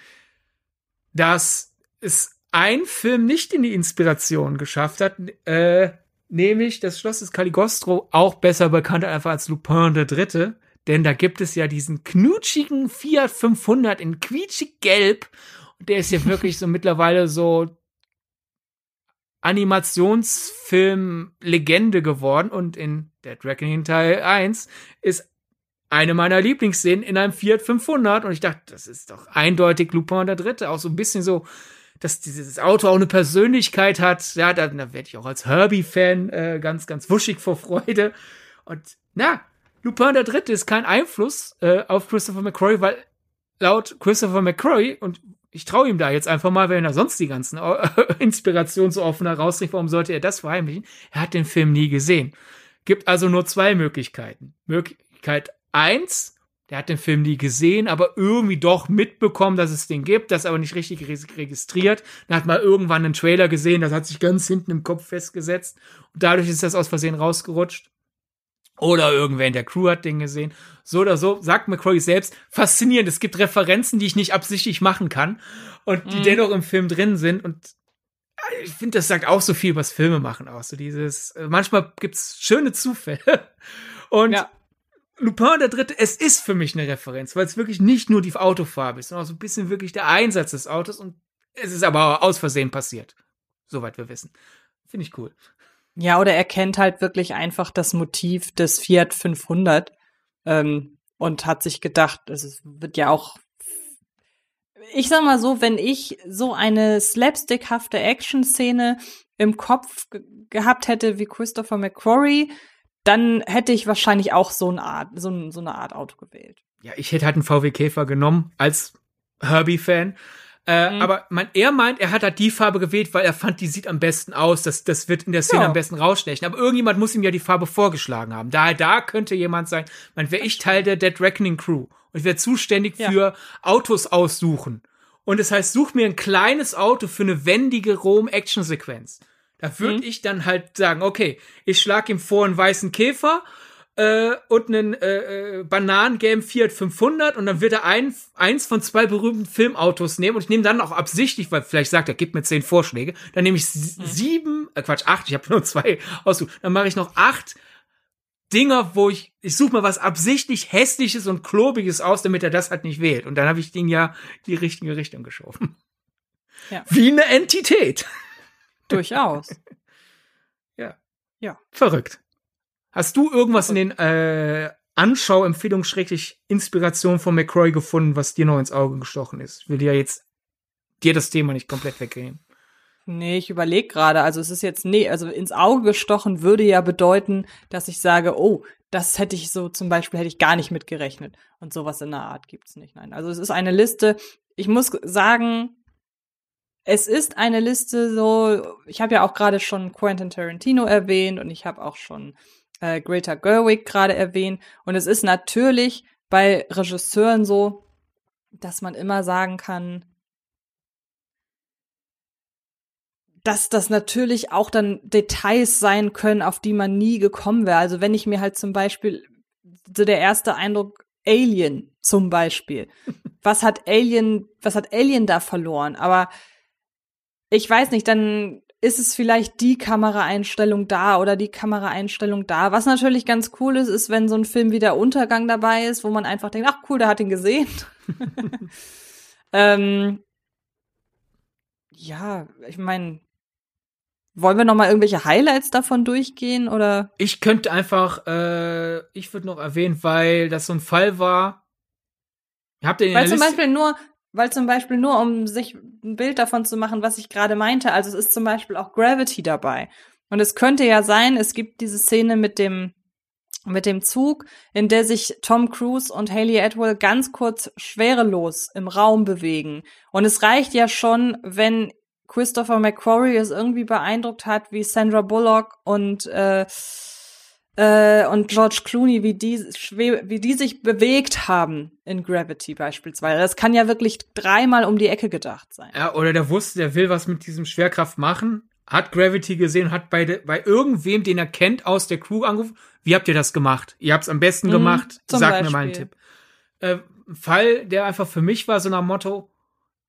dass es ein Film nicht in die Inspiration geschafft hat, äh, nämlich das Schloss des Caligostro, auch besser bekannt einfach als Lupin der Dritte. Denn da gibt es ja diesen knutschigen Fiat 500 in quietschig gelb. Und der ist ja wirklich so mittlerweile so Animationsfilm-Legende geworden. Und in Dead Reckoning Teil 1 ist eine meiner Lieblingsszenen in einem Fiat 500. Und ich dachte, das ist doch eindeutig Lupin der Dritte. Auch so ein bisschen so dass dieses Auto auch eine Persönlichkeit hat. Ja, da, da werde ich auch als Herbie-Fan äh, ganz, ganz wuschig vor Freude. Und na, Lupin der Dritte ist kein Einfluss äh, auf Christopher McCrory, weil laut Christopher McCrory, und ich traue ihm da jetzt einfach mal, wenn er sonst die ganzen äh, Inspirationen so offen herausricht, warum sollte er das verheimlichen? Er hat den Film nie gesehen. Gibt also nur zwei Möglichkeiten. Möglichkeit eins, der hat den Film nie gesehen, aber irgendwie doch mitbekommen, dass es den gibt, das aber nicht richtig registriert. Dann hat mal irgendwann einen Trailer gesehen, das hat sich ganz hinten im Kopf festgesetzt und dadurch ist das aus Versehen rausgerutscht. Oder irgendwer in der Crew hat den gesehen. So oder so, sagt McCrory selbst, faszinierend. Es gibt Referenzen, die ich nicht absichtlich machen kann und die mhm. dennoch im Film drin sind und ich finde, das sagt auch so viel, was Filme machen aus. So dieses, äh, manchmal gibt's schöne Zufälle. Und ja. Lupin der Dritte, es ist für mich eine Referenz, weil es wirklich nicht nur die Autofarbe ist, sondern auch so ein bisschen wirklich der Einsatz des Autos und es ist aber aus Versehen passiert. Soweit wir wissen. Finde ich cool. Ja, oder er kennt halt wirklich einfach das Motiv des Fiat 500 ähm, und hat sich gedacht, es wird ja auch ich sag mal so, wenn ich so eine slapstickhafte Action-Szene im Kopf gehabt hätte wie Christopher McQuarrie, dann hätte ich wahrscheinlich auch so eine Art, so, so eine Art Auto gewählt. Ja, ich hätte halt einen VW Käfer genommen als Herbie-Fan. Äh, mhm. Aber man, er meint, er hat halt die Farbe gewählt, weil er fand, die sieht am besten aus. Das, das wird in der Szene ja. am besten rausstechen. Aber irgendjemand muss ihm ja die Farbe vorgeschlagen haben. Daher, da könnte jemand sein. Man wäre ich Teil der Dead Reckoning Crew und wäre zuständig ja. für Autos aussuchen. Und das heißt, such mir ein kleines Auto für eine wendige Rom-Action-Sequenz. Da würde mhm. ich dann halt sagen, okay, ich schlag ihm vor einen weißen Käfer äh, und einen äh, äh, bananengelben Fiat 500 und dann wird er ein, eins von zwei berühmten Filmautos nehmen und ich nehme dann auch absichtlich, weil vielleicht sagt er, gib mir zehn Vorschläge, dann nehme ich mhm. sieben, äh, Quatsch, acht, ich habe nur zwei ausgesucht, dann mache ich noch acht Dinger, wo ich, ich suche mal was absichtlich hässliches und klobiges aus, damit er das halt nicht wählt. Und dann habe ich den ja die richtige Richtung geschoben. Ja. Wie eine Entität. Durchaus. ja. Ja. Verrückt. Hast du irgendwas in den äh, Anschauempfehlungen schrecklich Inspiration von McCroy gefunden, was dir noch ins Auge gestochen ist? Ich will dir jetzt dir das Thema nicht komplett weggehen. Nee, ich überlege gerade. Also es ist jetzt, nee, also ins Auge gestochen würde ja bedeuten, dass ich sage, oh, das hätte ich so zum Beispiel, hätte ich gar nicht mitgerechnet. Und sowas in der Art gibt's nicht. Nein. Also es ist eine Liste. Ich muss sagen, es ist eine Liste so, ich habe ja auch gerade schon Quentin Tarantino erwähnt und ich habe auch schon äh, Greta Gerwig gerade erwähnt. Und es ist natürlich bei Regisseuren so, dass man immer sagen kann, dass das natürlich auch dann Details sein können, auf die man nie gekommen wäre. Also wenn ich mir halt zum Beispiel so der erste Eindruck Alien zum Beispiel. Was hat Alien, was hat Alien da verloren? Aber ich weiß nicht, dann ist es vielleicht die Kameraeinstellung da oder die Kameraeinstellung da. Was natürlich ganz cool ist, ist, wenn so ein Film wie der Untergang dabei ist, wo man einfach denkt, ach cool, der hat ihn gesehen. ähm, ja, ich meine, wollen wir noch mal irgendwelche Highlights davon durchgehen oder? Ich könnte einfach, äh, ich würde noch erwähnen, weil das so ein Fall war. Habt ihr den weil zum Beispiel nur, weil zum Beispiel nur, um sich ein Bild davon zu machen, was ich gerade meinte. Also es ist zum Beispiel auch Gravity dabei. Und es könnte ja sein, es gibt diese Szene mit dem mit dem Zug, in der sich Tom Cruise und Haley Atwell ganz kurz schwerelos im Raum bewegen. Und es reicht ja schon, wenn Christopher McQuarrie es irgendwie beeindruckt hat, wie Sandra Bullock und äh, äh, und George Clooney, wie die, wie die sich bewegt haben in Gravity beispielsweise. Das kann ja wirklich dreimal um die Ecke gedacht sein. Ja, oder der wusste, der will was mit diesem Schwerkraft machen, hat Gravity gesehen, hat bei, de, bei irgendwem, den er kennt, aus der Crew angerufen. Wie habt ihr das gemacht? Ihr habt es am besten mhm, gemacht. Sag Beispiel. mir mal einen Tipp. Äh, Fall, der einfach für mich war, so nach Motto,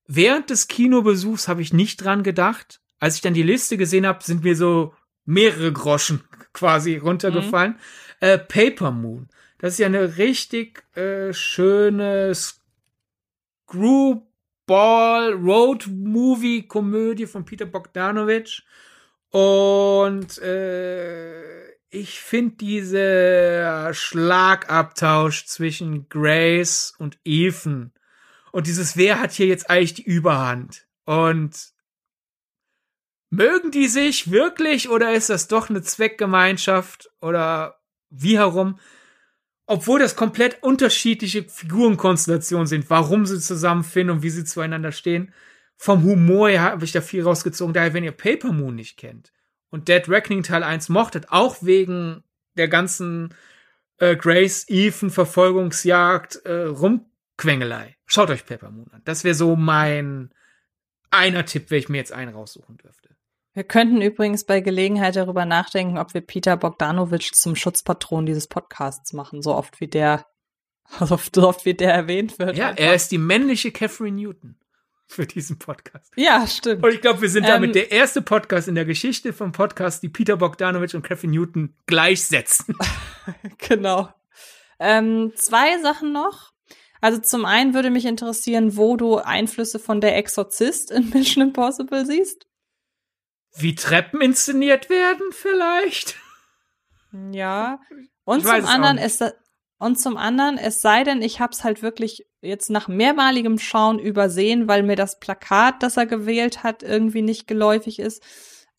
während des Kinobesuchs habe ich nicht dran gedacht. Als ich dann die Liste gesehen habe, sind mir so mehrere Groschen quasi runtergefallen. Mhm. Äh, Paper Moon. Das ist ja eine richtig äh, schöne Screwball Road Movie Komödie von Peter Bogdanovich. Und äh, ich finde dieser Schlagabtausch zwischen Grace und Ethan und dieses Wer hat hier jetzt eigentlich die Überhand? Und mögen die sich wirklich oder ist das doch eine Zweckgemeinschaft oder wie herum? Obwohl das komplett unterschiedliche Figurenkonstellationen sind, warum sie zusammenfinden und wie sie zueinander stehen. Vom Humor her habe ich da viel rausgezogen. Daher, wenn ihr Paper Moon nicht kennt und Dead Reckoning Teil 1 mochtet, auch wegen der ganzen äh, Grace Ethan Verfolgungsjagd äh, Rumquengelei. Schaut euch Paper Moon an. Das wäre so mein einer Tipp, wenn ich mir jetzt einen raussuchen dürfte. Wir könnten übrigens bei Gelegenheit darüber nachdenken, ob wir Peter Bogdanovich zum Schutzpatron dieses Podcasts machen, so oft wie der, so oft, wie der erwähnt wird. Ja, einfach. er ist die männliche Catherine Newton für diesen Podcast. Ja, stimmt. Und ich glaube, wir sind damit ähm, der erste Podcast in der Geschichte vom Podcast, die Peter Bogdanovich und Catherine Newton gleichsetzen. genau. Ähm, zwei Sachen noch. Also zum einen würde mich interessieren, wo du Einflüsse von der Exorzist in Mission Impossible siehst wie Treppen inszeniert werden, vielleicht. Ja. Und zum anderen ist und zum anderen, es sei denn, ich hab's halt wirklich jetzt nach mehrmaligem Schauen übersehen, weil mir das Plakat, das er gewählt hat, irgendwie nicht geläufig ist,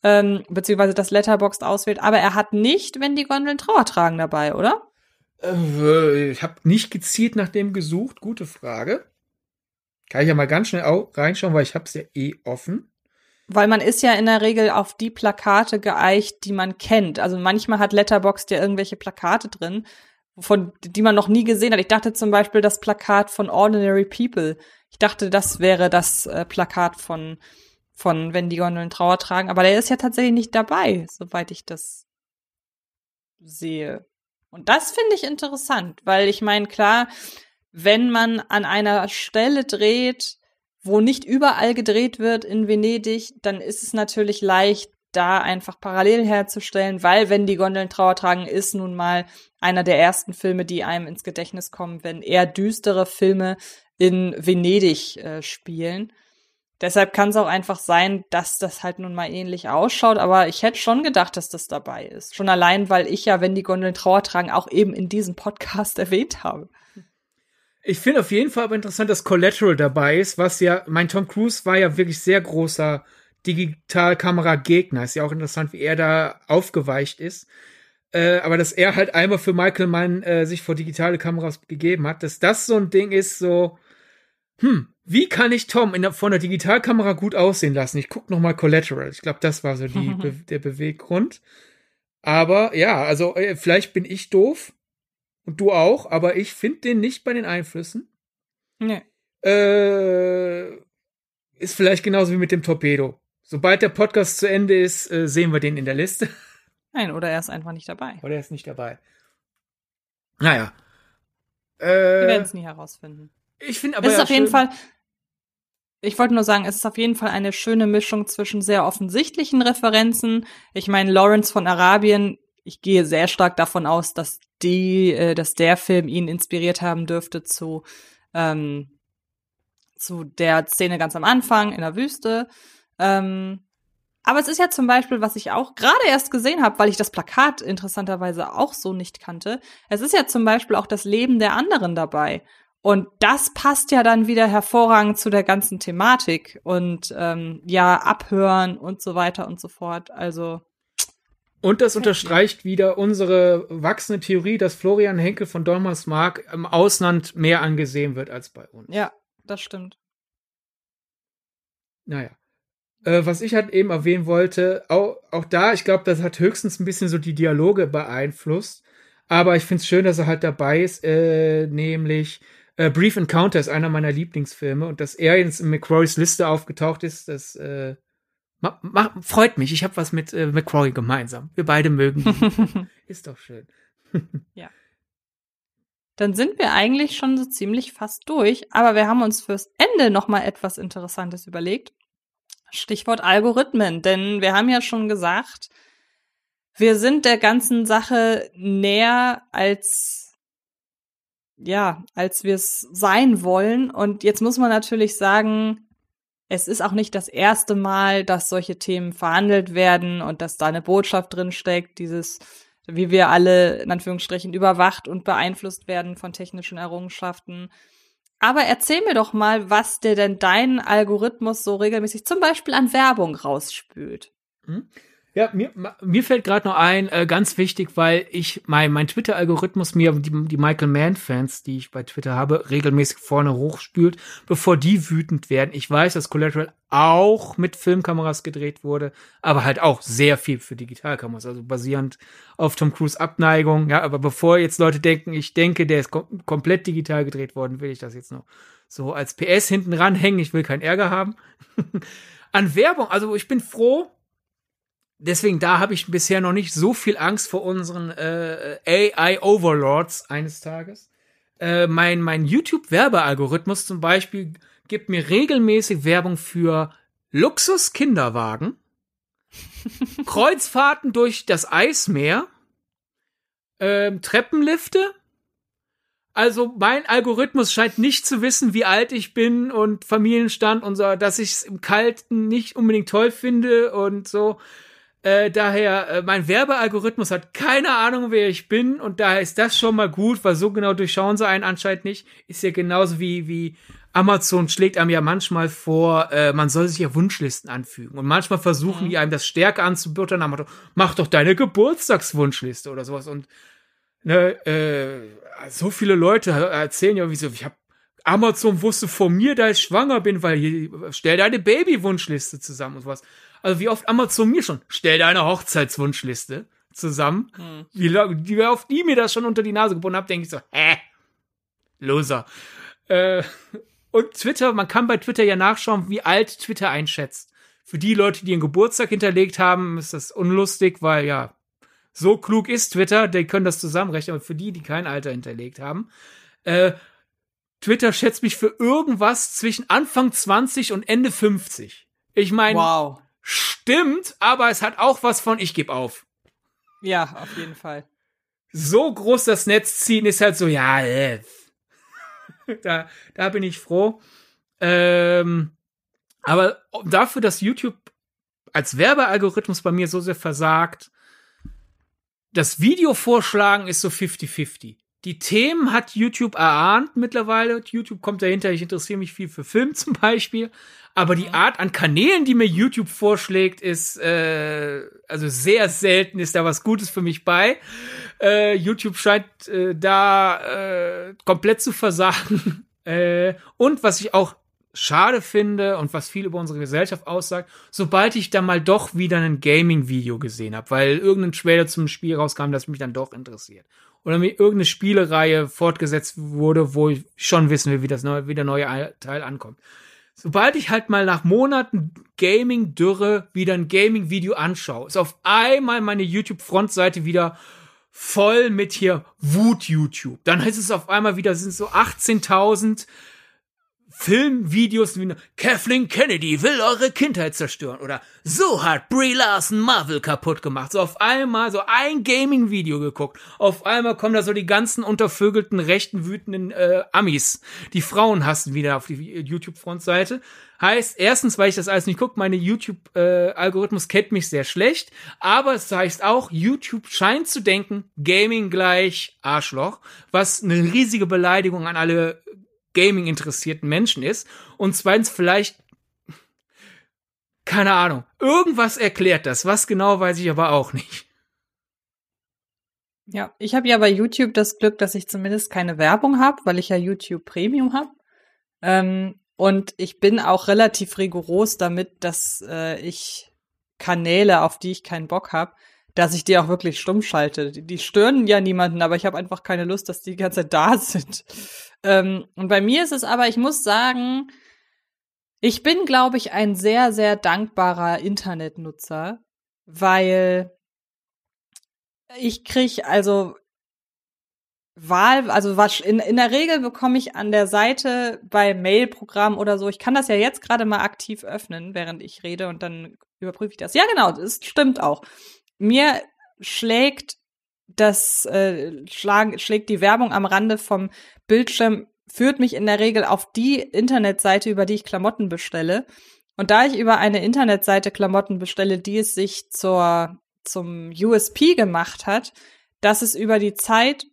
ähm, beziehungsweise das Letterboxd auswählt. Aber er hat nicht, wenn die Gondeln Trauer tragen dabei, oder? Äh, ich habe nicht gezielt nach dem gesucht. Gute Frage. Kann ich ja mal ganz schnell reinschauen, weil ich hab's ja eh offen. Weil man ist ja in der Regel auf die Plakate geeicht, die man kennt. Also manchmal hat Letterboxd ja irgendwelche Plakate drin, von die man noch nie gesehen hat. Ich dachte zum Beispiel das Plakat von Ordinary People. Ich dachte, das wäre das äh, Plakat von von wenn die Gondeln Trauer tragen, aber der ist ja tatsächlich nicht dabei, soweit ich das sehe. Und das finde ich interessant, weil ich meine, klar, wenn man an einer Stelle dreht, wo nicht überall gedreht wird in Venedig, dann ist es natürlich leicht, da einfach parallel herzustellen, weil wenn die Gondeln Trauer tragen, ist nun mal einer der ersten Filme, die einem ins Gedächtnis kommen, wenn eher düstere Filme in Venedig äh, spielen. Deshalb kann es auch einfach sein, dass das halt nun mal ähnlich ausschaut, aber ich hätte schon gedacht, dass das dabei ist. Schon allein, weil ich ja, wenn die Gondeln Trauer tragen, auch eben in diesem Podcast erwähnt habe. Ich finde auf jeden Fall aber interessant, dass Collateral dabei ist, was ja, mein Tom Cruise war ja wirklich sehr großer Digitalkamera-Gegner. Ist ja auch interessant, wie er da aufgeweicht ist. Äh, aber dass er halt einmal für Michael Mann äh, sich vor digitale Kameras gegeben hat, dass das so ein Ding ist, so, hm, wie kann ich Tom in der, von der Digitalkamera gut aussehen lassen? Ich guck noch mal Collateral. Ich glaube, das war so die, Be der Beweggrund. Aber ja, also äh, vielleicht bin ich doof und du auch, aber ich finde den nicht bei den Einflüssen. Nee. Äh, ist vielleicht genauso wie mit dem Torpedo. Sobald der Podcast zu Ende ist, äh, sehen wir den in der Liste. Nein, oder er ist einfach nicht dabei. Oder er ist nicht dabei. Naja. Äh, wir werden es nie herausfinden. Ich finde aber. Es ist ja auf jeden schön- Fall. Ich wollte nur sagen, es ist auf jeden Fall eine schöne Mischung zwischen sehr offensichtlichen Referenzen. Ich meine, Lawrence von Arabien, ich gehe sehr stark davon aus, dass die, äh, dass der Film ihn inspiriert haben dürfte zu, ähm, zu der Szene ganz am Anfang in der Wüste. Ähm, aber es ist ja zum Beispiel, was ich auch gerade erst gesehen habe, weil ich das Plakat interessanterweise auch so nicht kannte. Es ist ja zum Beispiel auch das Leben der anderen dabei. Und das passt ja dann wieder hervorragend zu der ganzen Thematik und ähm, ja, abhören und so weiter und so fort. Also Und das unterstreicht wieder unsere wachsende Theorie, dass Florian Henkel von Donnersmarck im Ausland mehr angesehen wird als bei uns. ja, das stimmt. Naja. Äh, was ich halt eben erwähnen wollte, auch, auch da, ich glaube, das hat höchstens ein bisschen so die Dialoge beeinflusst. Aber ich finde es schön, dass er halt dabei ist, äh, nämlich äh, Brief Encounter ist einer meiner Lieblingsfilme und dass er jetzt in McCroys Liste aufgetaucht ist, das äh, ma, ma, freut mich. Ich habe was mit äh, McCroy gemeinsam. Wir beide mögen ihn. ist doch schön. Dann sind wir eigentlich schon so ziemlich fast durch, aber wir haben uns fürs Ende noch mal etwas Interessantes überlegt. Stichwort Algorithmen, denn wir haben ja schon gesagt, wir sind der ganzen Sache näher als ja, als wir es sein wollen und jetzt muss man natürlich sagen, es ist auch nicht das erste Mal, dass solche Themen verhandelt werden und dass da eine Botschaft drin steckt, dieses wie wir alle in Anführungsstrichen überwacht und beeinflusst werden von technischen Errungenschaften. Aber erzähl mir doch mal, was dir denn dein Algorithmus so regelmäßig zum Beispiel an Werbung rausspült. Ja, mir, mir fällt gerade noch ein, äh, ganz wichtig, weil ich mein, mein Twitter-Algorithmus mir die, die Michael Mann-Fans, die ich bei Twitter habe, regelmäßig vorne hochspült, bevor die wütend werden. Ich weiß, dass Collateral auch mit Filmkameras gedreht wurde, aber halt auch sehr viel für Digitalkameras, also basierend auf Tom Cruise Abneigung. Ja, aber bevor jetzt Leute denken, ich denke, der ist kom komplett digital gedreht worden, will ich das jetzt noch so als PS hinten ranhängen. Ich will keinen Ärger haben. An Werbung, also ich bin froh, deswegen da habe ich bisher noch nicht so viel Angst vor unseren äh, AI Overlords eines Tages. Äh, mein mein YouTube Werbealgorithmus zum Beispiel gibt mir regelmäßig Werbung für Luxus Kinderwagen, Kreuzfahrten durch das Eismeer, ähm, Treppenlifte. Also mein Algorithmus scheint nicht zu wissen, wie alt ich bin und Familienstand und so, dass ich es im Kalten nicht unbedingt toll finde und so. Äh, daher, äh, mein Werbealgorithmus hat keine Ahnung, wer ich bin und daher ist das schon mal gut, weil so genau durchschauen sie einen anscheinend nicht. Ist ja genauso wie, wie Amazon schlägt einem ja manchmal vor, äh, man soll sich ja Wunschlisten anfügen und manchmal versuchen Mhm. die einem das stärker dem Motto, mach doch deine Geburtstagswunschliste oder sowas und ne, äh, so viele Leute erzählen ja, wie so, ich hab Amazon wusste von mir, da ich schwanger bin, weil hier, stell deine Babywunschliste zusammen und sowas. Also wie oft Amazon mir schon, stell deine Hochzeitswunschliste zusammen. Hm. Wie, wie oft die mir das schon unter die Nase gebunden haben, denke ich so, hä? Loser. Äh, und Twitter, man kann bei Twitter ja nachschauen, wie alt Twitter einschätzt. Für die Leute, die ihren Geburtstag hinterlegt haben, ist das unlustig, weil ja, so klug ist Twitter, die können das zusammenrechnen, aber für die, die kein Alter hinterlegt haben, äh, Twitter schätzt mich für irgendwas zwischen Anfang 20 und Ende 50. Ich meine, Wow. Stimmt, aber es hat auch was von ich geb auf. Ja, auf jeden Fall. So groß das Netz ziehen ist halt so, ja, äh. da, da bin ich froh. Ähm, aber dafür, dass YouTube als Werbealgorithmus bei mir so sehr versagt, das Video vorschlagen ist so 50-50. die Themen hat YouTube erahnt mittlerweile. YouTube kommt dahinter. Ich interessiere mich viel für Film zum Beispiel. Aber die Art an Kanälen, die mir YouTube vorschlägt, ist äh, also sehr selten ist da was Gutes für mich bei. Äh, YouTube scheint äh, da äh, komplett zu versagen. äh, und was ich auch schade finde und was viel über unsere Gesellschaft aussagt, sobald ich da mal doch wieder ein Gaming-Video gesehen habe, weil irgendein Trailer zum Spiel rauskam, das mich dann doch interessiert. Oder mir irgendeine Spielereihe fortgesetzt wurde, wo ich schon wissen will, wie das neue, wie der neue Teil ankommt. Sobald ich halt mal nach Monaten Gaming-Dürre wieder ein Gaming-Video anschaue, ist auf einmal meine YouTube-Frontseite wieder voll mit hier Wut-YouTube. Dann heißt es auf einmal wieder, sind so 18.000 Filmvideos wie Kathleen Kennedy will eure Kindheit zerstören oder so hat Brie Larson Marvel kaputt gemacht. So auf einmal so ein Gaming-Video geguckt. Auf einmal kommen da so die ganzen untervögelten, rechten, wütenden äh, Amis. Die Frauen hassen wieder auf die YouTube-Frontseite. Heißt, erstens, weil ich das alles nicht gucke, meine YouTube-Algorithmus äh, kennt mich sehr schlecht. Aber es heißt auch, YouTube scheint zu denken, Gaming gleich Arschloch, was eine riesige Beleidigung an alle Gaming interessierten Menschen ist. Und zweitens vielleicht, keine Ahnung, irgendwas erklärt das. Was genau weiß ich aber auch nicht. Ja, ich habe ja bei YouTube das Glück, dass ich zumindest keine Werbung habe, weil ich ja YouTube Premium habe. Ähm, und ich bin auch relativ rigoros damit, dass äh, ich Kanäle, auf die ich keinen Bock habe, dass ich die auch wirklich stumm schalte. Die, die stören ja niemanden, aber ich habe einfach keine Lust, dass die die ganze Zeit da sind. Ähm, und bei mir ist es aber, ich muss sagen, ich bin, glaube ich, ein sehr, sehr dankbarer Internetnutzer, weil ich krieg also Wahl, also was in, in der Regel bekomme ich an der Seite bei Mailprogrammen oder so, ich kann das ja jetzt gerade mal aktiv öffnen, während ich rede und dann überprüfe ich das. Ja, genau, das stimmt auch. Mir schlägt das äh, schlag, schlägt die Werbung am Rande vom Bildschirm, führt mich in der Regel auf die Internetseite, über die ich Klamotten bestelle. Und da ich über eine Internetseite Klamotten bestelle, die es sich zur, zum USP gemacht hat, dass es über die Zeit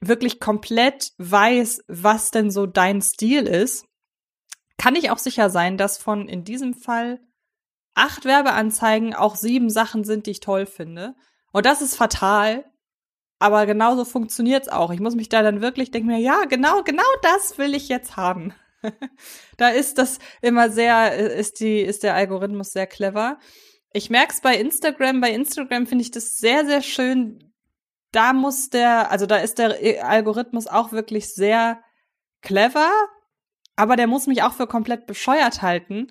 wirklich komplett weiß, was denn so dein Stil ist, kann ich auch sicher sein, dass von in diesem Fall acht Werbeanzeigen auch sieben Sachen sind, die ich toll finde. Und das ist fatal, aber genauso funktioniert's auch. Ich muss mich da dann wirklich denken ja, genau, genau das will ich jetzt haben. da ist das immer sehr, ist die, ist der Algorithmus sehr clever. Ich merk's bei Instagram. Bei Instagram finde ich das sehr, sehr schön. Da muss der, also da ist der Algorithmus auch wirklich sehr clever, aber der muss mich auch für komplett bescheuert halten,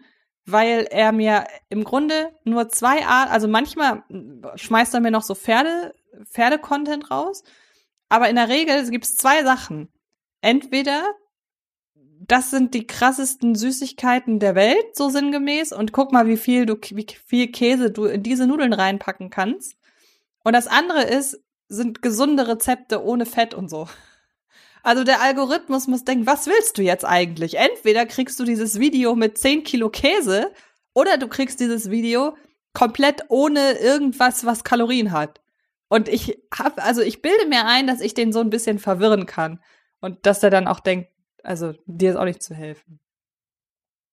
weil er mir im Grunde nur zwei Art, also manchmal schmeißt er mir noch so Pferde, Pferde-Content raus, aber in der Regel gibt es zwei Sachen. Entweder das sind die krassesten Süßigkeiten der Welt, so sinngemäß, und guck mal, wie viel du, wie viel Käse du in diese Nudeln reinpacken kannst. Und das andere ist, sind gesunde Rezepte ohne Fett und so. Also der Algorithmus muss denken, was willst du jetzt eigentlich? Entweder kriegst du dieses Video mit 10 Kilo Käse oder du kriegst dieses Video komplett ohne irgendwas, was Kalorien hat. Und ich hab, also ich bilde mir ein, dass ich den so ein bisschen verwirren kann. Und dass der dann auch denkt, also dir ist auch nicht zu helfen.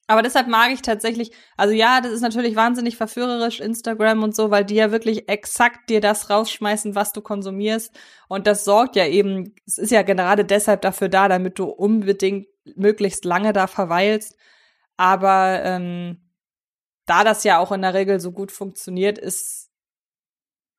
Aber deshalb mag ich tatsächlich, also ja, das ist natürlich wahnsinnig verführerisch, Instagram und so, weil die ja wirklich exakt dir das rausschmeißen, was du konsumierst. Und das sorgt ja eben, es ist ja gerade deshalb dafür da, damit du unbedingt möglichst lange da verweilst. Aber ähm, da das ja auch in der Regel so gut funktioniert, ist,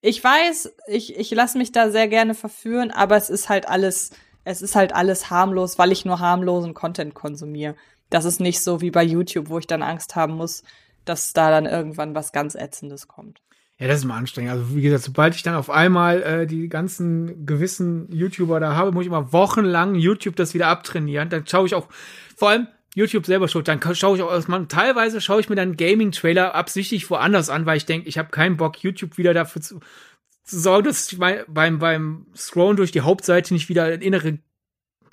ich weiß, ich, ich lasse mich da sehr gerne verführen, aber es ist halt alles, es ist halt alles harmlos, weil ich nur harmlosen Content konsumiere. Das ist nicht so wie bei YouTube, wo ich dann Angst haben muss, dass da dann irgendwann was ganz Ätzendes kommt. Ja, das ist mal anstrengend. Also wie gesagt, sobald ich dann auf einmal äh, die ganzen gewissen YouTuber da habe, muss ich immer wochenlang YouTube das wieder abtrainieren. Dann schaue ich auch, vor allem YouTube selber schuld, dann schaue ich auch erstmal, teilweise schaue ich mir dann Gaming-Trailer absichtlich woanders an, weil ich denke, ich habe keinen Bock, YouTube wieder dafür zu, zu sorgen, dass ich mein, beim, beim Scrollen durch die Hauptseite nicht wieder innere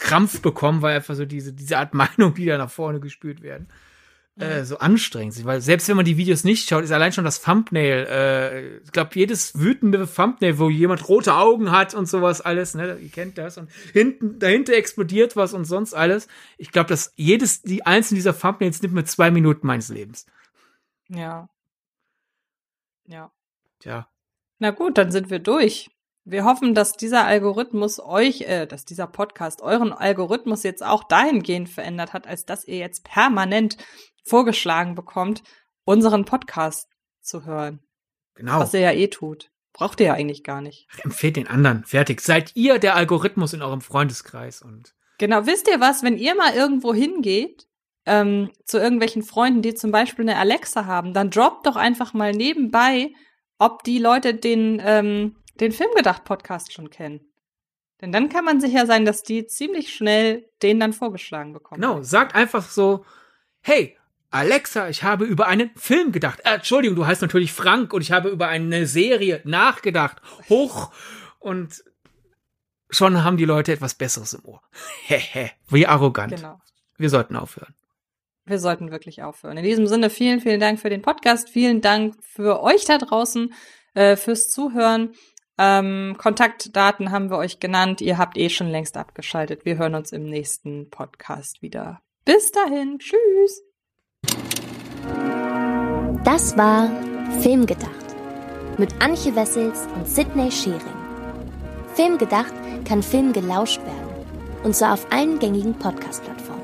Krampf bekommen, weil einfach so diese, diese Art Meinung, die da nach vorne gespürt werden. äh, so anstrengend sind, weil selbst wenn man die Videos nicht schaut, ist allein schon das Thumbnail, äh, ich glaube, jedes wütende Thumbnail, wo jemand rote Augen hat und sowas alles, ne, ihr kennt das und hinten, dahinter explodiert was und sonst alles. Ich glaube, dass jedes, die einzelnen dieser Thumbnails nimmt mir zwei Minuten meines Lebens. Ja. Ja. Tja. Na gut, dann sind wir durch. Wir hoffen, dass dieser Algorithmus euch, äh, dass dieser Podcast euren Algorithmus jetzt auch dahingehend verändert hat, als dass ihr jetzt permanent vorgeschlagen bekommt, unseren Podcast zu hören. Genau. Was ihr ja eh tut. Braucht ihr ja eigentlich gar nicht. Ach, empfehlt den anderen. Fertig. Seid ihr der Algorithmus in eurem Freundeskreis und. Genau, wisst ihr was, wenn ihr mal irgendwo hingeht, ähm, zu irgendwelchen Freunden, die zum Beispiel eine Alexa haben, dann droppt doch einfach mal nebenbei, ob die Leute den, ähm, den Filmgedacht-Podcast schon kennen. Denn dann kann man sicher sein, dass die ziemlich schnell den dann vorgeschlagen bekommen. Genau, sagt einfach so, hey, Alexa, ich habe über einen Film gedacht. Äh, Entschuldigung, du heißt natürlich Frank und ich habe über eine Serie nachgedacht. Hoch und schon haben die Leute etwas Besseres im Ohr. Hehe, wie arrogant. Genau. Wir sollten aufhören. Wir sollten wirklich aufhören. In diesem Sinne, vielen, vielen Dank für den Podcast. Vielen Dank für euch da draußen, äh, fürs Zuhören. Ähm, Kontaktdaten haben wir euch genannt. Ihr habt eh schon längst abgeschaltet. Wir hören uns im nächsten Podcast wieder. Bis dahin. Tschüss. Das war Filmgedacht mit Antje Wessels und Sidney Schering. Filmgedacht kann Film gelauscht werden und zwar auf allen gängigen Podcast-Plattformen.